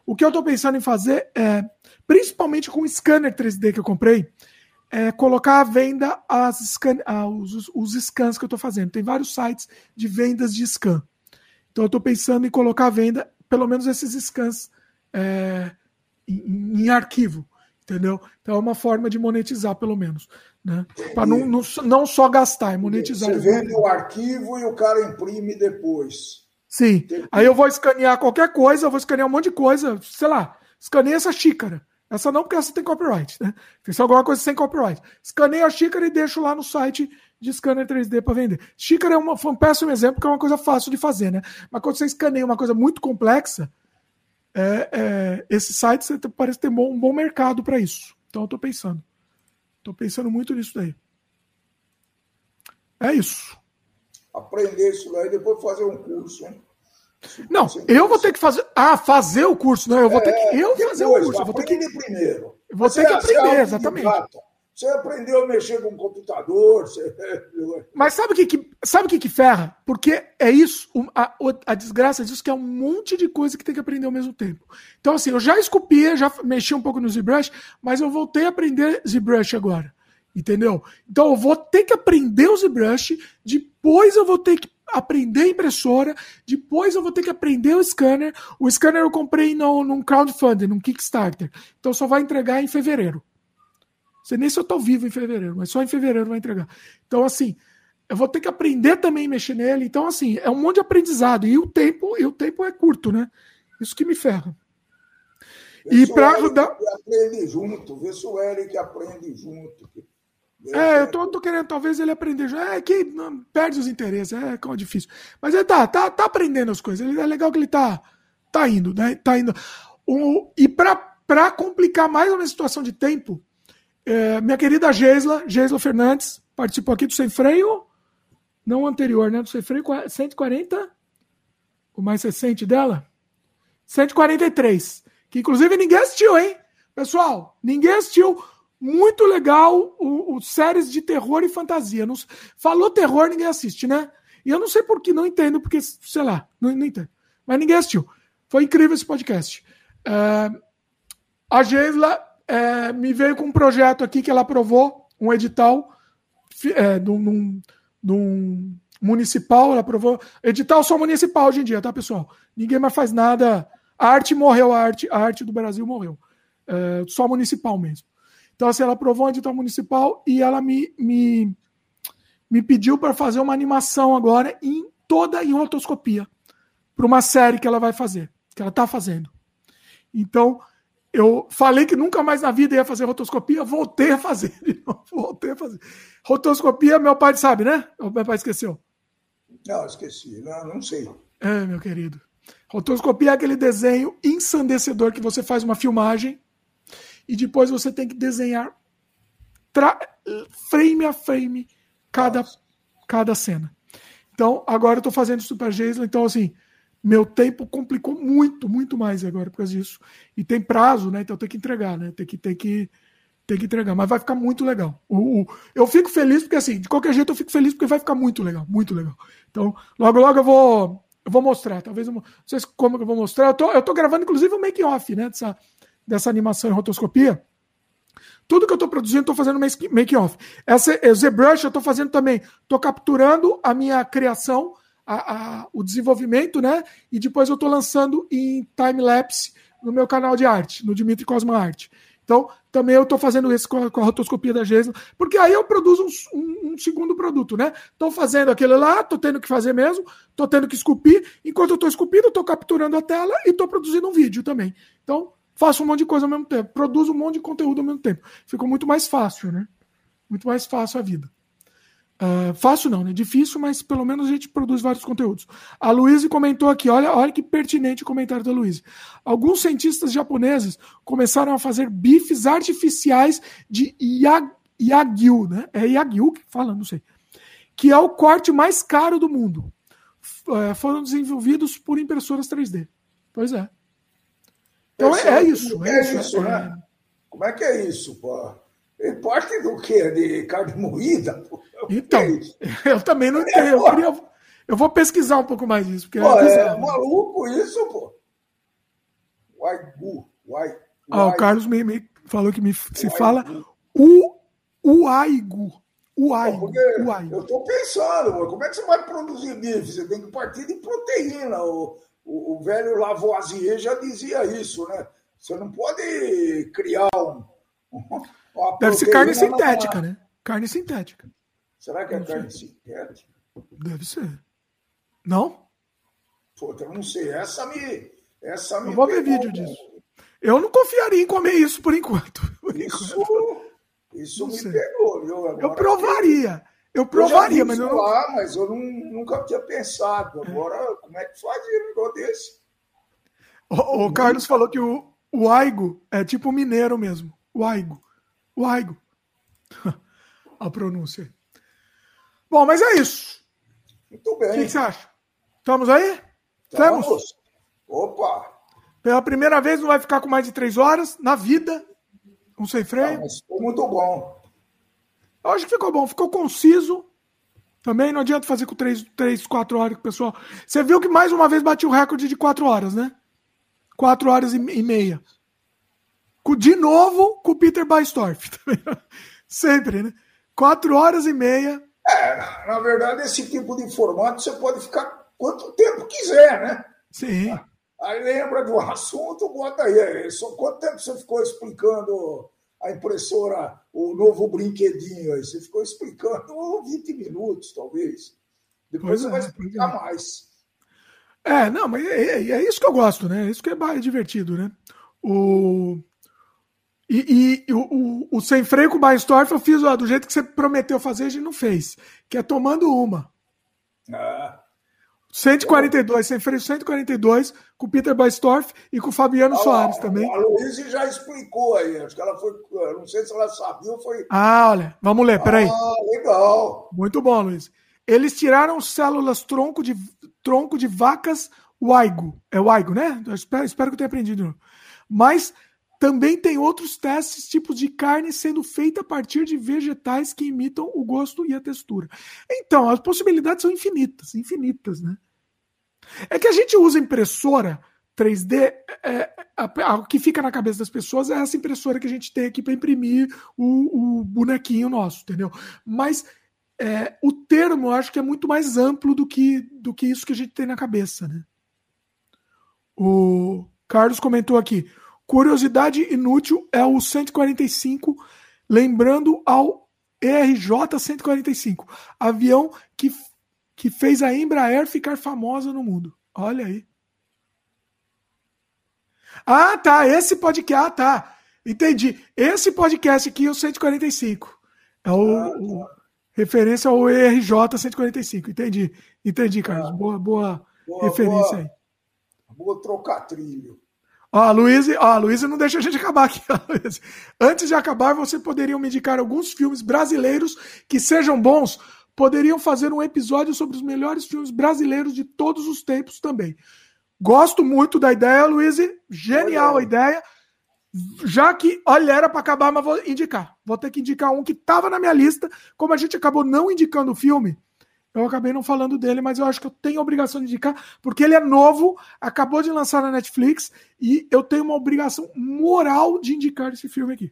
[SPEAKER 1] O que eu estou pensando em fazer é, principalmente com o scanner 3D que eu comprei, é colocar à venda as scan, ah, os, os scans que eu estou fazendo. Tem vários sites de vendas de scan. Então eu estou pensando em colocar à venda pelo menos esses scans é, em, em, arquivo, entendeu? Então é uma forma de monetizar, pelo menos. Né? Para não, não, não, só gastar, é monetizar.
[SPEAKER 2] Você vende o arquivo e o cara imprime depois.
[SPEAKER 1] Sim. Aí eu vou escanear qualquer coisa, eu vou escanear um monte de coisa, sei lá, escaneia essa xícara. Essa não, porque essa tem copyright, né? Tem só alguma coisa sem copyright. Escaneio a xícara e deixo lá no site de scanner 3D para vender. Xícara é uma, foi um péssimo exemplo, porque é uma coisa fácil de fazer, né? Mas quando você escaneia uma coisa muito complexa, é, é, esse site você parece ter um bom mercado para isso. Então eu estou pensando. Estou pensando muito nisso daí. É isso.
[SPEAKER 2] Aprender isso daí, depois fazer um curso, hein?
[SPEAKER 1] Não, eu vou ter que fazer. Ah, fazer o curso, não. Eu vou ter que é, eu fazer o curso. Eu vou ter que
[SPEAKER 2] primeiro.
[SPEAKER 1] Vou ter que aprender, exatamente.
[SPEAKER 2] Você aprendeu a mexer com o computador. Você...
[SPEAKER 1] Mas sabe o que, que, sabe o que, que ferra? Porque é isso, a, a desgraça disso que é um monte de coisa que tem que aprender ao mesmo tempo. Então, assim, eu já esculpia, já mexi um pouco no ZBrush, mas eu voltei a aprender ZBrush agora. Entendeu? Então eu vou ter que aprender o ZBrush, depois eu vou ter que aprender a impressora, depois eu vou ter que aprender o scanner. O scanner eu comprei no, num crowdfunding, num Kickstarter. Então só vai entregar em fevereiro. Não sei nem se eu estou vivo em fevereiro, mas só em fevereiro vai entregar. Então, assim, eu vou ter que aprender também a mexer nele. Então, assim, é um monte de aprendizado. E o tempo, e o tempo é curto, né? Isso que me ferra.
[SPEAKER 2] Vê e para ajudar. Aprende junto, vê se o Eric aprende junto.
[SPEAKER 1] É, eu tô, tô, querendo, talvez ele aprender. É que perde os interesses, é como é difícil. Mas ele tá, tá, tá aprendendo as coisas. Ele, é legal que ele tá, tá indo, né? Tá indo. O, e para complicar mais a minha situação de tempo, é, minha querida Geisla, Geisla Fernandes, participou aqui do Sem Freio, não anterior, né? Do Sem Freio 140, o mais recente dela, 143, que inclusive ninguém assistiu, hein? Pessoal, ninguém assistiu muito legal o, o, séries de terror e fantasia. Não, falou terror, ninguém assiste, né? E eu não sei por que, não entendo, porque, sei lá, não, não entendo. Mas ninguém assistiu. Foi incrível esse podcast. É, a Geisla é, me veio com um projeto aqui que ela aprovou, um edital é, num, num municipal, ela aprovou. Edital só municipal hoje em dia, tá, pessoal? Ninguém mais faz nada. A arte morreu, a arte, a arte do Brasil morreu. É, só municipal mesmo. Então, assim, ela aprovou um edital municipal e ela me, me, me pediu para fazer uma animação agora em toda em rotoscopia para uma série que ela vai fazer, que ela está fazendo. Então, eu falei que nunca mais na vida ia fazer rotoscopia, voltei a fazer. voltei a fazer. Rotoscopia, meu pai sabe, né? O meu pai esqueceu.
[SPEAKER 2] Não, esqueci. Não, não sei.
[SPEAKER 1] É, meu querido. Rotoscopia é aquele desenho ensandecedor que você faz uma filmagem e depois você tem que desenhar frame a frame cada, cada cena. Então, agora eu estou fazendo Super Jason, então assim, meu tempo complicou muito, muito mais agora por causa disso. E tem prazo, né? Então tem que entregar, né? Tem que, tem que, tem que entregar. Mas vai ficar muito legal. O, o, eu fico feliz porque, assim, de qualquer jeito eu fico feliz porque vai ficar muito legal, muito legal. Então, logo, logo eu vou, eu vou mostrar. Talvez eu, não sei como eu vou mostrar. Eu tô, eu tô gravando, inclusive, o um make-off, né? Dessa, dessa animação em rotoscopia. Tudo que eu estou produzindo, estou fazendo make-off. Essa ZBrush eu estou fazendo também. Estou capturando a minha criação, a, a, o desenvolvimento, né? E depois eu estou lançando em time-lapse no meu canal de arte, no Dimitri Cosma Arte. Então, também eu estou fazendo isso com a, com a, rotoscopia da Gesla, porque aí eu produzo um, um, um segundo produto, né? Estou fazendo aquele lá, estou tendo que fazer mesmo, estou tendo que esculpir. Enquanto eu estou esculpindo, estou capturando a tela e estou produzindo um vídeo também. Então, faço um monte de coisa ao mesmo tempo, produzo um monte de conteúdo ao mesmo tempo. Ficou muito mais fácil, né? Muito mais fácil a vida. Uh, fácil não, né? Difícil, mas pelo menos a gente produz vários conteúdos. A Luísa comentou aqui, olha, olha que pertinente o comentário da Luísa. Alguns cientistas japoneses começaram a fazer bifes artificiais de Yagyu, né? É Yagyu que fala, não sei. Que é o corte mais caro do mundo. é, foram desenvolvidos por impressoras 3D. Pois é. Então é, é, isso.
[SPEAKER 2] É, isso, isso né? Como é que é isso, pô? Parte do quê? De carne moída? Pô?
[SPEAKER 1] Então, é eu também não entendo. Eu, queria, eu, vou pesquisar um pouco mais isso. Porque
[SPEAKER 2] pô, é, é maluco isso, pô. Uaigu. Uai,
[SPEAKER 1] ah, o Carlos me, me, falou que me, se fala o Uaigu. Uaigu.
[SPEAKER 2] Uaigu. Eu estou pensando, como é que você vai produzir bife? Você tem que partir de proteína. O, o, o velho Lavoisier já dizia isso, né? Você não pode criar um.
[SPEAKER 1] Deve ser carne sintética, né? Carne sintética.
[SPEAKER 2] Será que é não carne sei. sintética?
[SPEAKER 1] Deve ser. Não?
[SPEAKER 2] Pô, eu não sei. Essa me. Essa me
[SPEAKER 1] eu vou ver vídeo disso. Eu não confiaria em comer isso por enquanto. Por
[SPEAKER 2] isso, enquanto. isso me pegou, viu? Agora,
[SPEAKER 1] eu provaria. Eu provaria, eu mas eu não.
[SPEAKER 2] Lá, mas eu não, nunca tinha pensado. Agora, como é que fazia um negócio desse?
[SPEAKER 1] O, o Carlos falou que o, o aigo é tipo mineiro mesmo. O aigo. O aigo. A pronúncia. Bom, mas é isso.
[SPEAKER 2] Muito bem. O
[SPEAKER 1] que, que você acha? Estamos aí?
[SPEAKER 2] Estamos. Opa!
[SPEAKER 1] Pela primeira vez não vai ficar com mais de três horas na vida. Um sem freio.
[SPEAKER 2] mas ficou muito bom.
[SPEAKER 1] Eu acho que ficou bom. Ficou conciso. Também não adianta fazer com três, três quatro horas, pessoal. Você viu que mais uma vez bati o recorde de quatro horas, né? Quatro horas e meia. De novo com o Peter Bystorff. Sempre, né? Quatro horas e meia.
[SPEAKER 2] É, na verdade, esse tipo de formato você pode ficar quanto tempo quiser, né?
[SPEAKER 1] Sim.
[SPEAKER 2] Aí lembra do assunto, bota aí. Só quanto tempo você ficou explicando a impressora, o novo brinquedinho aí? Você ficou explicando 20 minutos, talvez. Depois pois você é, vai explicar é. mais.
[SPEAKER 1] É, não, mas é, é, é, isso que eu gosto, né? É isso que é divertido, né? O... E, e o, o, o, sem freio com o Baistorf eu fiz ó, do jeito que você prometeu fazer, a gente não fez. Que é tomando uma.
[SPEAKER 2] Ah.
[SPEAKER 1] 142, sem freio 142, com o Peter Baistorf e com o Fabiano ah, Soares também.
[SPEAKER 2] A Luísa já explicou aí, acho que ela foi, não sei se ela sabia ou foi...
[SPEAKER 1] Ah, olha, vamos ler, peraí.
[SPEAKER 2] Ah, legal.
[SPEAKER 1] Muito bom, Luiz. Eles tiraram células tronco de, tronco de vacas Waigo. É Waigo, né? Eu espero, espero que eu tenha aprendido. Mas também tem outros testes, tipos de carne sendo feita a partir de vegetais que imitam o gosto e a textura. Então, as possibilidades são infinitas, infinitas, né? É que a gente usa impressora 3D, é, a, o que fica na cabeça das pessoas é essa impressora que a gente tem aqui para imprimir o, o, bonequinho nosso, entendeu? Mas é, o termo eu acho que é muito mais amplo do que, do que isso que a gente tem na cabeça, né? O Carlos comentou aqui. Curiosidade inútil é o 145, lembrando ao ERJ 145, avião que, que fez a Embraer ficar famosa no mundo. Olha aí. Ah, tá. Esse podcast. Ah, tá. Entendi. Esse podcast aqui é o 145. É o, ah, tá. o referência ao ERJ 145. Entendi. Entendi, Carlos. Ah, boa, boa, boa referência boa, aí.
[SPEAKER 2] Boa trocar trilho.
[SPEAKER 1] Ó, a Luísa, ó, a Luísa não deixa a gente acabar aqui. Antes de acabar, você poderia me indicar alguns filmes brasileiros que sejam bons. Poderiam fazer um episódio sobre os melhores filmes brasileiros de todos os tempos também. Gosto muito da ideia, Luísa. Genial a ideia. Já que, olha, era para acabar, mas vou indicar. Vou ter que indicar um que estava na minha lista. Como a gente acabou não indicando o filme, eu acabei não falando dele, mas eu acho que eu tenho a obrigação de indicar, porque ele é novo, acabou de lançar na Netflix, e eu tenho uma obrigação moral de indicar esse filme aqui.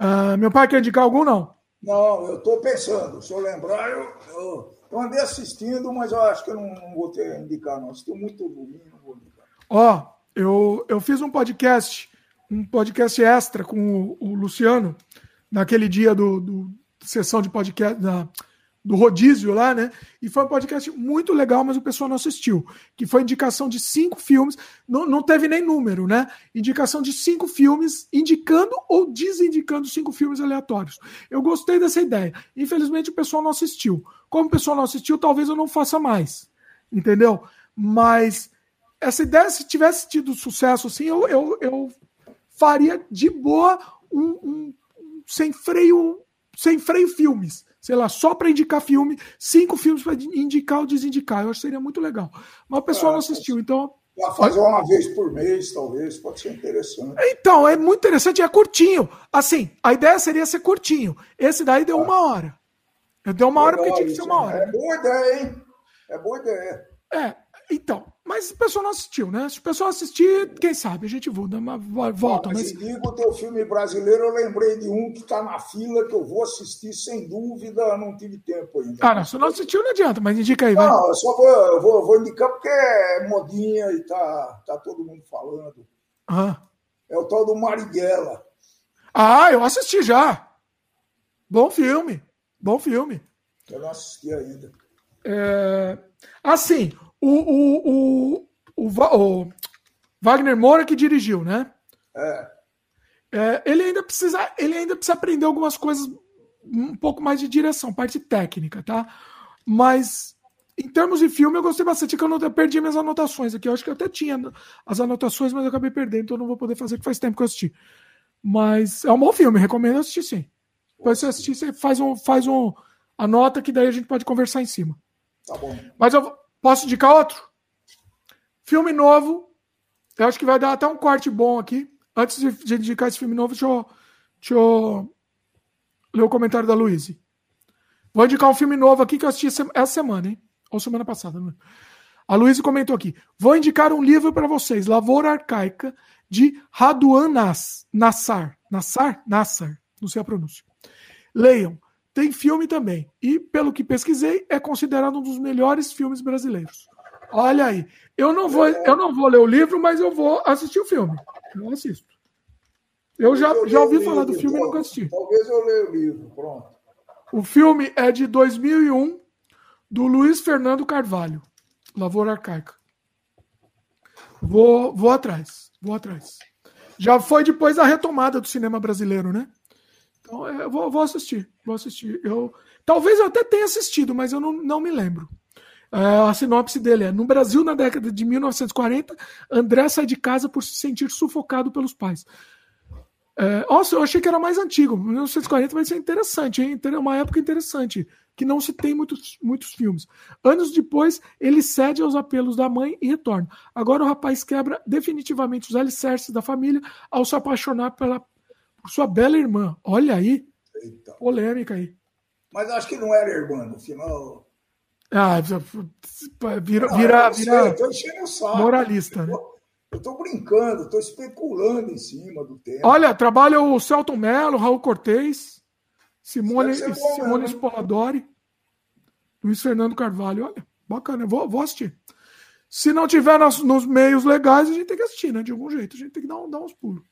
[SPEAKER 1] Uh, meu pai quer indicar algum, não?
[SPEAKER 2] Não, eu estou pensando. Se eu lembrar, eu, eu, eu, andei assistindo, mas eu acho que eu não, não vou ter indicar, não. Assisti muito domingo, não vou indicar.
[SPEAKER 1] Ó, eu, eu fiz um podcast, um podcast extra com o, o Luciano, naquele dia do, do sessão de podcast, da do rodízio lá, né? E foi um podcast muito legal, mas o pessoal não assistiu. Que foi indicação de cinco filmes, não, não teve nem número, né? Indicação de cinco filmes, indicando ou desindicando cinco filmes aleatórios. Eu gostei dessa ideia. Infelizmente o pessoal não assistiu. Como o pessoal não assistiu, talvez eu não faça mais. Entendeu? Mas essa ideia, se tivesse tido sucesso assim, eu, eu, eu faria de boa um, um, sem freio, sem freio filmes sei lá, só para indicar filme, cinco filmes para indicar ou desindicar. Eu acho que seria muito legal. Mas o pessoal é, não assistiu, então.
[SPEAKER 2] fazer uma vez por mês, talvez, pode ser interessante.
[SPEAKER 1] Então, é muito interessante, é curtinho. Assim, a ideia seria ser curtinho. Esse daí deu ah. uma hora. Deu uma hora porque tinha que ser uma hora.
[SPEAKER 2] É boa ideia, hein? É boa ideia.
[SPEAKER 1] É, então, mas o pessoal não assistiu, né? Se o pessoal assistir, quem sabe, a gente volta. volta
[SPEAKER 2] mas, mas... digo o teu filme brasileiro, eu lembrei de um que está na fila, que eu vou assistir sem dúvida, não tive tempo ainda.
[SPEAKER 1] Ah, não, se não assistiu, não adianta, mas indica aí, vai.
[SPEAKER 2] Não, eu só vou, eu vou, vou indicar porque é modinha e tá, tá todo mundo falando.
[SPEAKER 1] Uhum.
[SPEAKER 2] É o tal do Marighella.
[SPEAKER 1] Ah, eu assisti já. Bom filme. Bom filme.
[SPEAKER 2] Eu não assisti ainda.
[SPEAKER 1] É... Assim, o, o, o, o, Wagner Moura que dirigiu, né?
[SPEAKER 2] É.
[SPEAKER 1] é. ele ainda precisa, ele ainda precisa aprender algumas coisas, um pouco mais de direção, parte técnica, tá? Mas em termos de filme, eu gostei bastante, que eu, não, eu perdi minhas anotações aqui. Eu acho que eu até tinha as anotações, mas eu acabei perdendo, então eu não vou poder fazer, que faz tempo que eu assisti. Mas é um bom filme, recomendo assistir sim. Depois você assistir, você faz um, faz um. Anota que daí a gente pode conversar em cima.
[SPEAKER 2] Tá bom.
[SPEAKER 1] Mas eu posso indicar outro? Filme novo. Eu acho que vai dar até um corte bom aqui. Antes de, de indicar esse filme novo, deixa eu, deixa eu ler o comentário da Luíse. Vou indicar um filme novo aqui que eu assisti essa semana, hein? Ou semana passada, né? A Luísa comentou aqui. Vou indicar um livro para vocês, Lavoura Arcaica, de Raduan Nass, Nassar. Nassar? Nassar. Não sei a pronúncia. Leiam. Tem filme também. E, pelo que pesquisei, é considerado um dos melhores filmes brasileiros. Olha aí. Eu não vou, eu não vou ler o livro, mas eu vou assistir o filme. Eu assisto. Eu já, eu já ouvi falar livro, do filme e nunca assisti.
[SPEAKER 2] Talvez eu leia o livro. Pronto.
[SPEAKER 1] O filme é de 2001, do Luiz Fernando Carvalho. Lavoura Arcaica. Vou, vou atrás. Vou atrás. Já foi depois da retomada do cinema brasileiro, né? Então, é, eu vou, vou, assistir. Vou assistir. Eu, talvez eu até tenha assistido, mas eu não, não me lembro. É, a sinopse dele é: No Brasil, na década de 1940, André sai de casa por se sentir sufocado pelos pais. É, nossa, eu achei que era mais antigo. 1940 vai ser interessante, hein? É uma época interessante, que não se tem muitos, muitos filmes. Anos depois, ele cede aos apelos da mãe e retorna. Agora o rapaz quebra definitivamente os alicerces da família ao se apaixonar pela sua bela irmã. Olha aí. Eita. Polêmica aí.
[SPEAKER 2] Mas acho que não era irmã, no final.
[SPEAKER 1] Ah, vira, não, vira, vira moralista, né?
[SPEAKER 2] Eu estou brincando, estou especulando em cima do tema.
[SPEAKER 1] Olha, trabalha o Celton Mello, Raul Cortez, Simone, Simone né? Spoladori, Luiz Fernando Carvalho. Olha, bacana, vou, vou assistir. Se não tiver nos, nos, meios legais, a gente tem que assistir, né? De algum jeito, a gente tem que dar, dar uns pulos.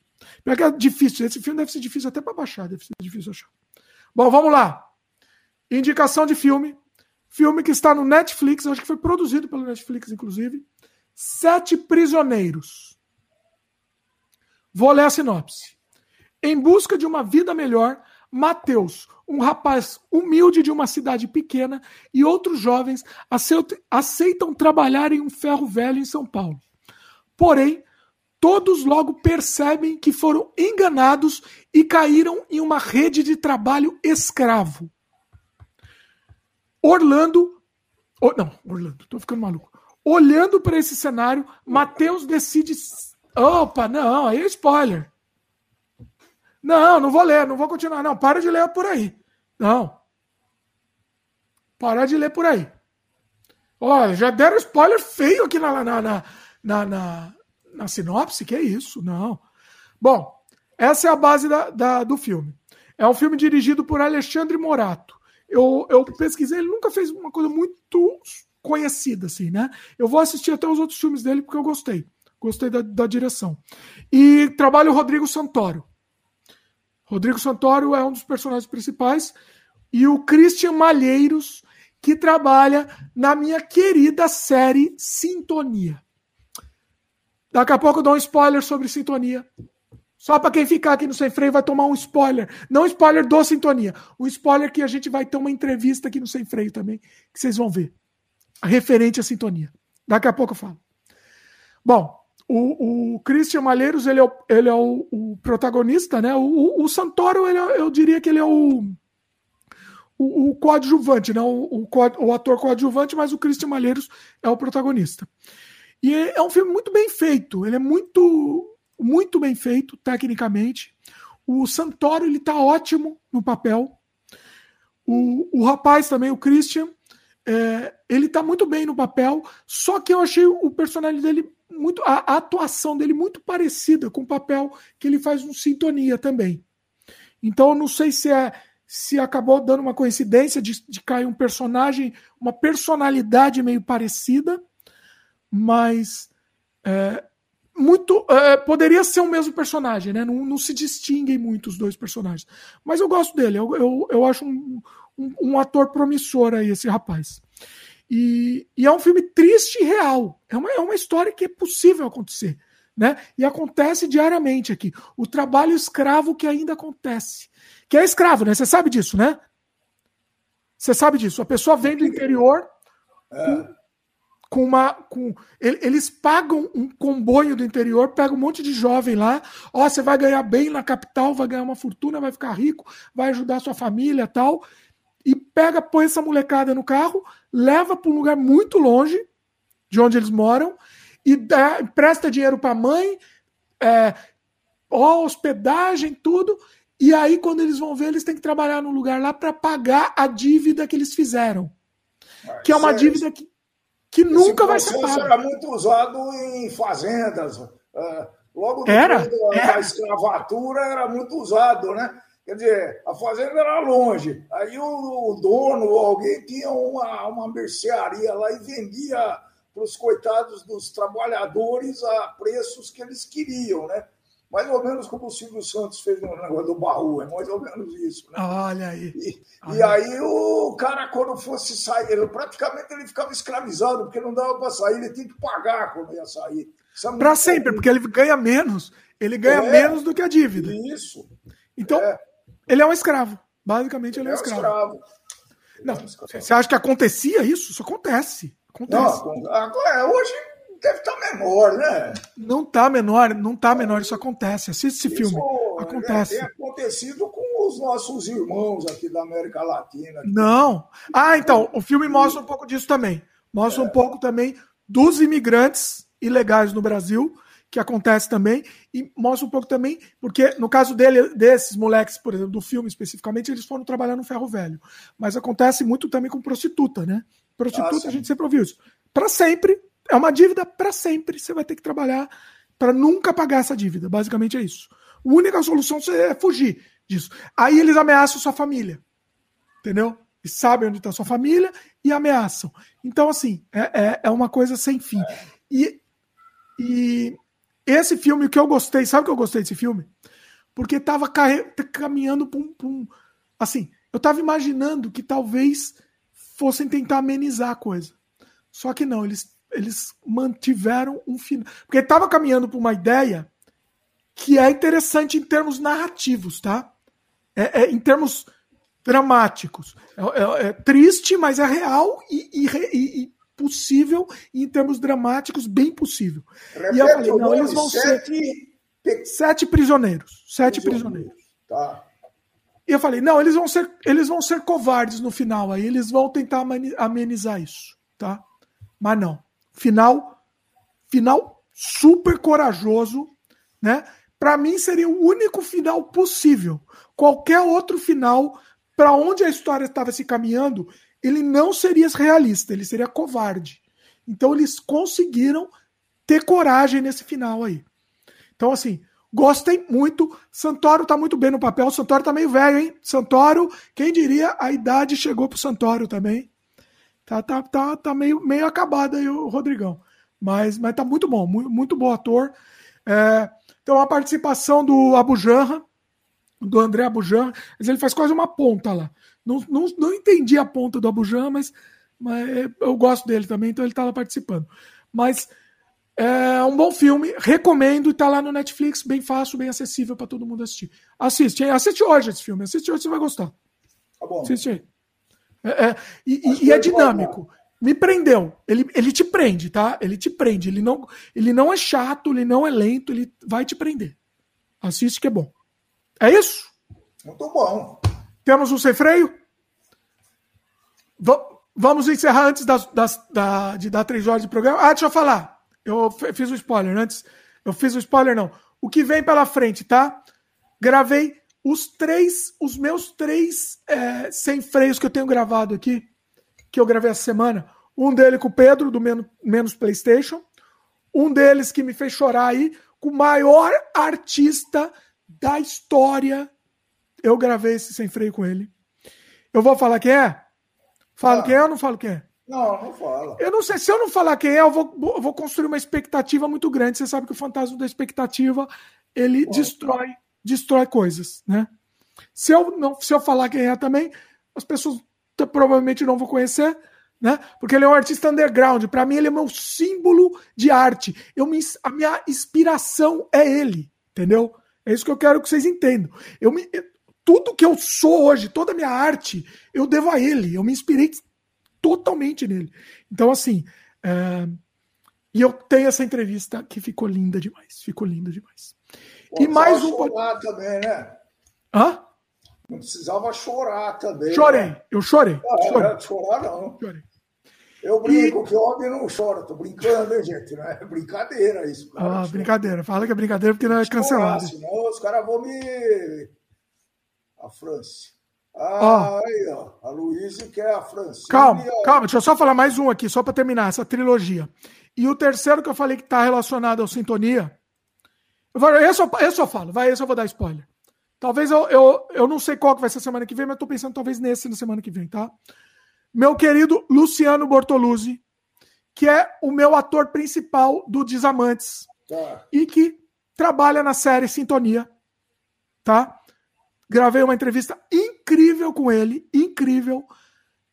[SPEAKER 1] Pior que é difícil. Esse filme deve ser difícil até para baixar, deve ser difícil achar. Bom, vamos lá. Indicação de filme. Filme que está no Netflix, acho que foi produzido pelo Netflix, inclusive. Sete Prisioneiros. Vou ler a sinopse. Em busca de uma vida melhor, Mateus, um rapaz humilde de uma cidade pequena, e outros jovens aceitam trabalhar em um ferro velho em São Paulo. Porém, todos logo percebem que foram enganados e caíram em uma rede de trabalho escravo. Orlando. Oh, não, Orlando, tô ficando maluco. Olhando para esse cenário, Mateus decide. Opa, não, aí é spoiler. Não, não vou ler, não vou continuar. Não, para de ler por aí. Não. Para de ler por aí. Olha, já deram spoiler feio aqui na, na, na, na, na sinopse, que é isso, não. Bom, essa é a base da, da, do filme. É um filme dirigido por Alexandre Morato. Eu, eu pesquisei, ele nunca fez uma coisa muito conhecida, assim, né? Eu vou assistir até os outros filmes dele porque eu gostei. Gostei da, da direção. E trabalha o Rodrigo Santoro. Rodrigo Santoro é um dos personagens principais. E o Christian Malheiros, que trabalha na minha querida série Sintonia. Daqui a pouco eu dou um spoiler sobre sintonia. Só para quem ficar aqui no Sem Freio vai tomar um spoiler. Não spoiler do Sintonia. Um spoiler que a gente vai ter uma entrevista aqui no Sem Freio também, que vocês vão ver. Referente à sintonia. Daqui a pouco eu falo. Bom, o, o Christian Malheiros, ele é o, ele é o, o protagonista, né? O, o, Santoro, ele é, eu diria que ele é o, o, o coadjuvante, não o, o, o, ator coadjuvante, mas o Christian Malheiros é o protagonista. E é, é um filme muito bem feito, ele é muito, muito bem feito tecnicamente. O Santoro ele tá ótimo no papel. O, o rapaz também, o Christian, é, ele tá muito bem no papel, só que eu achei o personagem dele muito. A, a, atuação dele muito parecida com o papel que ele faz no Sintonia também. Então eu não sei se é se acabou dando uma coincidência de, de cair um personagem, uma personalidade meio parecida, mas é, muito é, poderia ser o mesmo personagem, né? Não, não, se distinguem muito os dois personagens. Mas eu gosto dele, eu, eu, eu acho um, um, um, ator promissor aí, esse rapaz. E, e, é um filme triste e real. É uma, é uma história que é possível acontecer. Né? E acontece diariamente aqui. O trabalho escravo que ainda acontece. Que é escravo, né? Você sabe disso, né? Você sabe disso. A pessoa vem do interior com, com uma. Com, eles pagam um comboio do interior, pega um monte de jovem lá. Ó, você vai ganhar bem na capital, vai ganhar uma fortuna, vai ficar rico, vai ajudar sua família tal e pega, põe essa molecada no carro, leva para um lugar muito longe de onde eles moram e dá, empresta dinheiro para a mãe, é, ó, hospedagem, tudo. E aí, quando eles vão ver, eles têm que trabalhar num lugar lá para pagar a dívida que eles fizeram. que é uma é, dívida que, que nunca vai ser paga.
[SPEAKER 2] era muito usado em fazendas. Uh, logo
[SPEAKER 1] era,
[SPEAKER 2] da, era. escravatura era muito usado, né? Quer dizer, a fazenda era longe. Aí o, o dono ou alguém tinha uma, uma mercearia lá e vendia para os coitados dos trabalhadores a preços que eles queriam, né? Mais ou menos como o Silvio Santos fez no negócio do baú, é mais ou menos isso. Né?
[SPEAKER 1] Olha aí.
[SPEAKER 2] E, Olha. e aí o cara, quando fosse sair, ele, praticamente ele ficava escravizado, porque não dava para sair, ele tinha que pagar quando ia sair.
[SPEAKER 1] É para sempre, porque ele ganha menos. Ele ganha é, menos do que a dívida.
[SPEAKER 2] Isso.
[SPEAKER 1] Então, é. Ele é um escravo. Basicamente, ele, ele é um escravo. escravo. Não, você acha que acontecia isso? Isso acontece. acontece.
[SPEAKER 2] Não, agora, hoje deve estar menor, né?
[SPEAKER 1] Não está menor, não está menor, isso acontece. Assiste esse isso, filme. Acontece.
[SPEAKER 2] Tem acontecido com os nossos irmãos aqui da América Latina.
[SPEAKER 1] Não. Ah, então, o filme mostra um pouco disso também. Mostra é. um pouco também dos imigrantes ilegais no Brasil que acontece também, e mostra um pouco também, porque no caso dele, desses moleques, por exemplo, do filme especificamente, eles foram trabalhar no ferro velho. Mas acontece muito também com prostituta, né? Prostituta, ah, a gente sempre ouviu isso. Para sempre, é uma dívida para sempre, você vai ter que trabalhar para nunca pagar essa dívida. Basicamente é isso. A única solução é fugir disso. Aí eles ameaçam sua família. Entendeu? E sabem onde está sua família e ameaçam. Então, assim, é, é, é uma coisa sem fim. E, e esse filme, o que eu gostei, sabe o que eu gostei desse filme? Porque tava caminhando para um, Assim, eu tava imaginando que talvez fossem tentar amenizar a coisa. Só que não, eles, eles mantiveram um final. Porque tava caminhando para uma ideia que é interessante em termos narrativos, tá? É, é em termos dramáticos. É, é, é, triste, mas é real e, e, e, possível e em termos dramáticos, bem possível.
[SPEAKER 2] Repete e eu falei, não, eles vão
[SPEAKER 1] sete... ser sete prisioneiros. Sete prisioneiros.
[SPEAKER 2] Tá.
[SPEAKER 1] E eu falei, não, eles vão ser, eles vão ser covardes no final, aí eles vão tentar amenizar isso, tá? Mas não. Final, final super corajoso, né? Para mim seria o único final possível. Qualquer outro final para onde a história estava se caminhando, ele não seria realista, ele seria covarde. Então eles conseguiram ter coragem nesse final aí. Então, assim, gostei muito. Santoro tá muito bem no papel. Santoro tá meio velho, hein? Santoro, quem diria, a idade chegou pro Santoro também. Tá, tá, tá, tá meio, meio acabado aí o Rodrigão. Mas, mas tá muito bom, muito, muito bom ator. É, então a participação do Abu Janra, do André Abu Janra, mas ele faz quase uma ponta lá. Não, não, não entendi a ponta do Abujan, mas, mas eu gosto dele também, então ele estava participando. Mas é um bom filme, recomendo, está lá no Netflix, bem fácil, bem acessível para todo mundo assistir. Assiste, assiste hoje esse filme, assiste hoje, você vai gostar.
[SPEAKER 2] Tá bom.
[SPEAKER 1] Assiste aí. É, é, e, e é dinâmico. Me prendeu. Ele, ele te prende, tá? Ele te prende. Ele não, ele não é chato, ele não é lento, ele vai te prender. Assiste que é bom. É isso?
[SPEAKER 2] Muito bom.
[SPEAKER 1] Temos um sem freio? vamos encerrar antes das, das, da, de dar três horas de programa. Ah, deixa eu falar. Eu fiz o um spoiler antes. Eu fiz o um spoiler, não. O que vem pela frente, tá? Gravei os três, os meus três é, sem freios que eu tenho gravado aqui, que eu gravei essa semana. Um dele com o Pedro, do Menos, Menos PlayStation. Um deles que me fez chorar aí, com o maior artista da história. Eu gravei esse sem freio com ele. Eu vou falar quem é? Falo ah. quem é ou não falo quem é?
[SPEAKER 2] Não, não fala.
[SPEAKER 1] Eu não sei, se eu não falar quem é, eu vou, eu vou construir uma expectativa muito grande. Você sabe que o fantasma da expectativa, ele destrói, destrói coisas, né? Se eu, não, se eu falar quem é também, as pessoas provavelmente não vão conhecer, né? Porque ele é um artista underground. Para mim, ele é meu símbolo de arte. Eu me, a minha inspiração é ele, entendeu? É isso que eu quero que vocês entendam. Eu me, tudo que eu sou hoje, toda a minha arte, eu devo a ele. Eu me inspirei totalmente nele. Então, assim. É... E eu tenho essa entrevista que ficou linda demais. Ficou linda demais.
[SPEAKER 2] E mais um. chorar também, né?
[SPEAKER 1] Hã?
[SPEAKER 2] Não precisava chorar também.
[SPEAKER 1] Chorei, né? eu chorei.
[SPEAKER 2] Ah, chorei. chorar não. Chorei. Eu brinco e... que homem não chora, tô brincando, hein, gente? Não é brincadeira isso.
[SPEAKER 1] Cara. Ah, brincadeira. Fala que é brincadeira porque não é cancelado.
[SPEAKER 2] Senão os caras vão me. A França. Ah, oh. aí, ó. A Luísa quer a Francine.
[SPEAKER 1] Calma, calma, deixa eu só falar mais um aqui, só para terminar essa trilogia. E o terceiro que eu falei que está relacionado ao Sintonia. Eu vou, esse, eu, esse eu falo, vai, esse eu vou dar spoiler. Talvez eu, eu, eu não sei qual que vai ser a semana que vem, mas estou pensando talvez nesse na semana que vem, tá? Meu querido Luciano Bortoluzzi, que é o meu ator principal do Desamantes tá. e que trabalha na série Sintonia, tá? Gravei uma entrevista incrível com ele, incrível.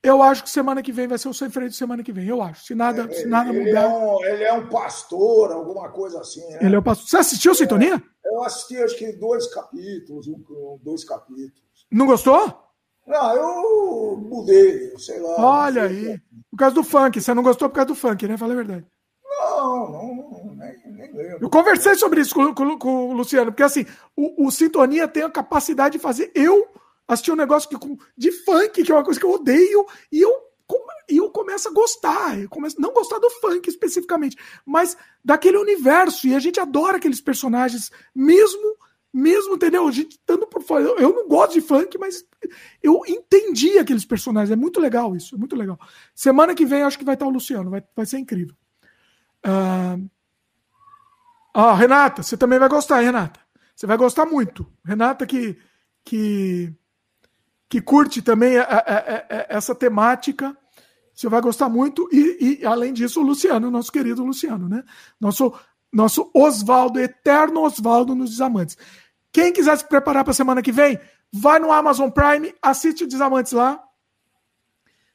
[SPEAKER 1] Eu acho que semana que vem vai ser o de semana que vem. Eu acho. Se nada, é, se nada
[SPEAKER 2] ele
[SPEAKER 1] mudar.
[SPEAKER 2] É um, ele é um pastor, alguma coisa assim. Né?
[SPEAKER 1] Ele é um pastor. Você assistiu Sintonia?
[SPEAKER 2] É, eu assisti acho que dois capítulos, um, dois capítulos.
[SPEAKER 1] Não gostou?
[SPEAKER 2] Não, eu mudei, sei lá.
[SPEAKER 1] Olha aí. Por causa do funk. Você não gostou por causa do funk, né? Fala a verdade.
[SPEAKER 2] Não, não, nem, nem lembro.
[SPEAKER 1] Eu conversei sobre isso com, com, com o Luciano, porque assim, o, o, Sintonia tem a capacidade de fazer eu assistir um negócio que, de funk, que é uma coisa que eu odeio, e eu, e eu começo a gostar. Eu começo não gostar do funk especificamente, mas daquele universo. E a gente adora aqueles personagens, mesmo mesmo, entendeu? A gente estando por fora. Eu, eu, não gosto de funk, mas eu entendi aqueles personagens. É muito legal isso, é muito legal. Semana que vem acho que vai estar o Luciano, vai, vai ser incrível. Ah, ah, Renata, você também vai gostar, Renata? Você vai gostar muito. Renata que que, que curte também a, a, a, essa temática, você vai gostar muito. E, e, além disso, o Luciano, nosso querido Luciano, né? Nosso nosso Oswaldo, eterno Oswaldo nos Desamantes. Quem quiser se preparar para a semana que vem, vai no Amazon Prime, assiste o Desamantes lá.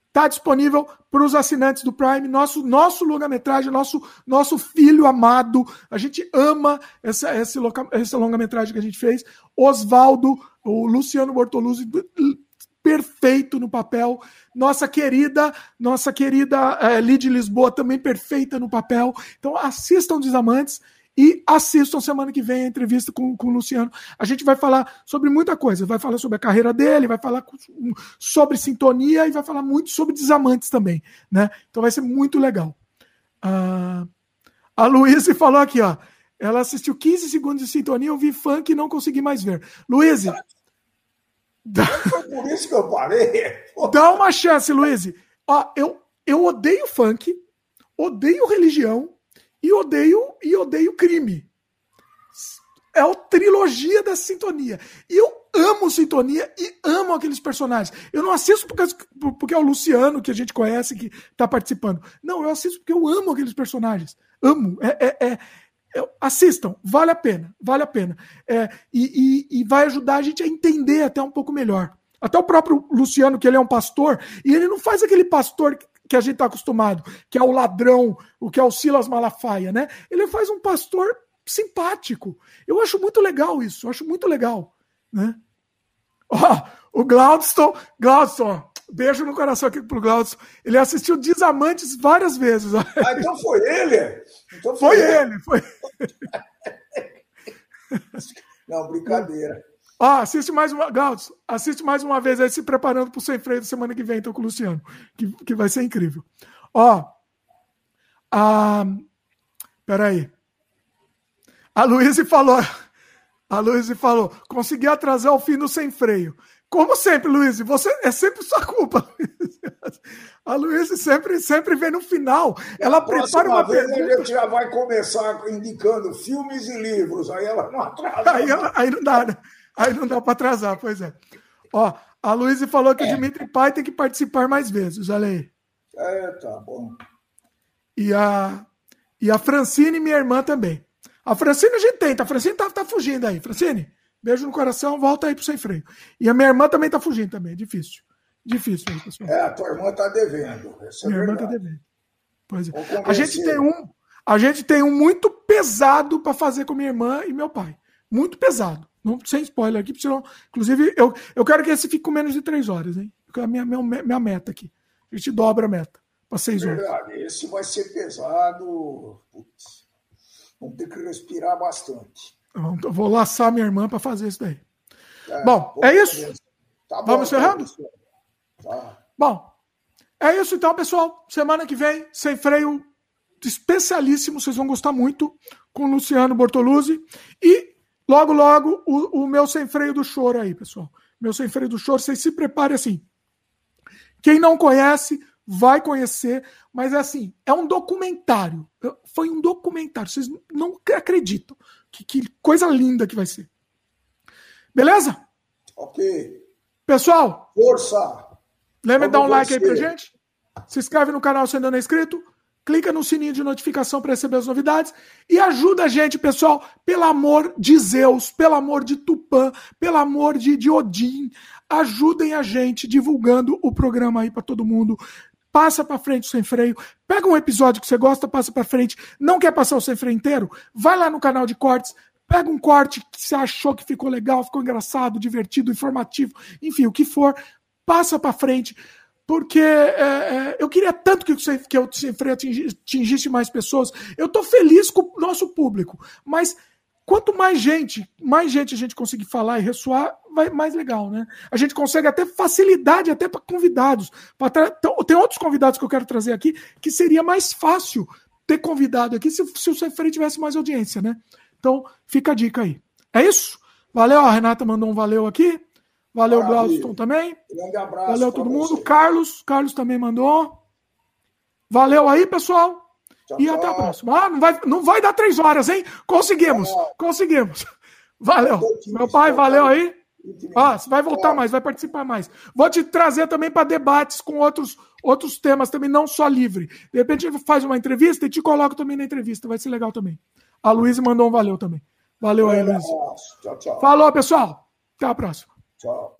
[SPEAKER 1] Está disponível para os assinantes do Prime, nosso, nosso longa-metragem, nosso, nosso filho amado. A gente ama essa, esse, essa longa-metragem que a gente fez. Oswaldo, o Luciano Bortoluzzi, perfeito no papel. Nossa querida, nossa querida é, Lid Lisboa também perfeita no papel. Então assistam Desamantes. E assistam semana que vem a entrevista com, com o Luciano. A gente vai falar sobre muita coisa. Vai falar sobre a carreira dele, vai falar sobre sintonia e vai falar muito sobre desamantes também. Né? Então vai ser muito legal. Uh, a Luísa falou aqui, ó. Ela assistiu 15 segundos de sintonia, eu vi funk e não consegui mais ver. Luísa.
[SPEAKER 2] Foi por isso que eu parei.
[SPEAKER 1] Dá uma chance, Luísa. Ó, eu, eu odeio funk, odeio religião e odeio e odeio crime. É a trilogia da sintonia. E eu amo sintonia e amo aqueles personagens. Eu não assisto porque, porque é o Luciano que a gente conhece que está participando. Não, eu assisto porque eu amo aqueles personagens. Amo. É, é, é assistam, vale a pena, vale a pena. É, e, e, e vai ajudar a gente a entender até um pouco melhor. Até o próprio Luciano, que ele é um pastor, e ele não faz aquele pastor que a gente está acostumado, que é o ladrão, o que é o Silas Malafaia, né? Ele faz um pastor simpático. Eu acho muito legal isso, eu acho muito legal, né? Ó, o Glaudston, Glaudston, beijo no coração aqui pro Glaudston. Ele assistiu Desamantes várias vezes.
[SPEAKER 2] Ah, então foi ele? Então
[SPEAKER 1] foi, foi ele. ele, foi.
[SPEAKER 2] Não, brincadeira.
[SPEAKER 1] Ó, assiste mais uma. Gautos, assiste mais uma vez aí se preparando para o sem freio da semana que vem, então, com o Luciano. Que, que vai ser incrível. Ó. A. Peraí. A Luísa falou. A Luísa falou: consegui atrasar o fim do sem freio. Como sempre, Luiz, você é sempre sua culpa. A Luiz sempre, sempre vem no final. Ela prepara uma
[SPEAKER 2] vez pergunta. A gente já vai começar indicando filmes e livros, aí ela não atrasa.
[SPEAKER 1] Aí, aí não dá, né? Aí não dá para atrasar, pois é. Ó, a Luiz falou que é. o Dimitri Pai tem que participar mais vezes, olha aí.
[SPEAKER 2] É, tá bom.
[SPEAKER 1] E a, e a Francine, minha irmã, também. A Francine a gente tenta, a Francine tá, tá fugindo aí. Francine, beijo no coração, volta aí pro sem freio. E a minha irmã também tá fugindo também, é difícil. Difícil
[SPEAKER 2] pessoal. É, a tua irmã tá devendo.
[SPEAKER 1] É minha irmã tá devendo. Pois é. A gente tem um, a gente tem um muito pesado para fazer com minha irmã e meu pai. Muito pesado. Não, sem spoiler aqui, senão, inclusive, eu, eu quero que esse fique com menos de três horas, hein? Porque é a minha, minha, minha meta aqui. A gente dobra a meta para seis Verdade,
[SPEAKER 2] horas. Esse vai ser pesado. Putz, vamos ter que respirar bastante.
[SPEAKER 1] Então, vou laçar minha irmã para fazer isso daí. É, bom, é isso? Tá bom, Vamos encerrando? Tá. Bom, é isso então, pessoal. Semana que vem, sem freio especialíssimo, vocês vão gostar muito, com o Luciano Bortoluzzi. E Logo, logo, o, o meu sem freio do choro aí, pessoal. Meu sem freio do choro, vocês se preparem assim. Quem não conhece, vai conhecer, mas é assim, é um documentário. Foi um documentário, vocês não acreditam. Que, que coisa linda que vai ser. Beleza?
[SPEAKER 2] Ok.
[SPEAKER 1] Pessoal.
[SPEAKER 2] Força.
[SPEAKER 1] Lembra de dar um like aí pra gente? Se inscreve no canal se ainda não é inscrito clica no sininho de notificação para receber as novidades e ajuda a gente, pessoal, pelo amor de Zeus, pelo amor de Tupã, pelo amor de, de Odin, ajudem a gente divulgando o programa aí para todo mundo. Passa para frente o sem freio, pega um episódio que você gosta, passa para frente. Não quer passar o sem freio inteiro? Vai lá no canal de cortes, pega um corte que você achou que ficou legal, ficou engraçado, divertido, informativo, enfim, o que for, passa para frente porque é, é, eu queria tanto que, que o Sem Freio atingisse mais pessoas. Eu estou feliz com o nosso público, mas quanto mais gente, mais gente a gente conseguir falar e ressoar, mais legal, né? A gente consegue até facilidade até para convidados. Tem outros convidados que eu quero trazer aqui que seria mais fácil ter convidado aqui se, se o Sem Freio tivesse mais audiência, né? Então, fica a dica aí. É isso? Valeu, a Renata mandou um valeu aqui. Valeu, Glauston também.
[SPEAKER 2] Grande abraço.
[SPEAKER 1] Valeu todo mundo. Você. Carlos, Carlos também mandou. Valeu aí, pessoal. Tchau, e tchau. até a próxima. Ah, não vai, não vai dar três horas, hein? Conseguimos, tchau. conseguimos. Valeu. Meu pai, valeu aí. Ah, você vai voltar mais, vai participar mais. Vou te trazer também para debates com outros, outros temas também, não só livre. De repente faz uma entrevista e te coloco também na entrevista, vai ser legal também. A Luísa mandou um valeu também. Valeu aí, Luiz. Falou, pessoal. Até a próxima.
[SPEAKER 2] Ciao.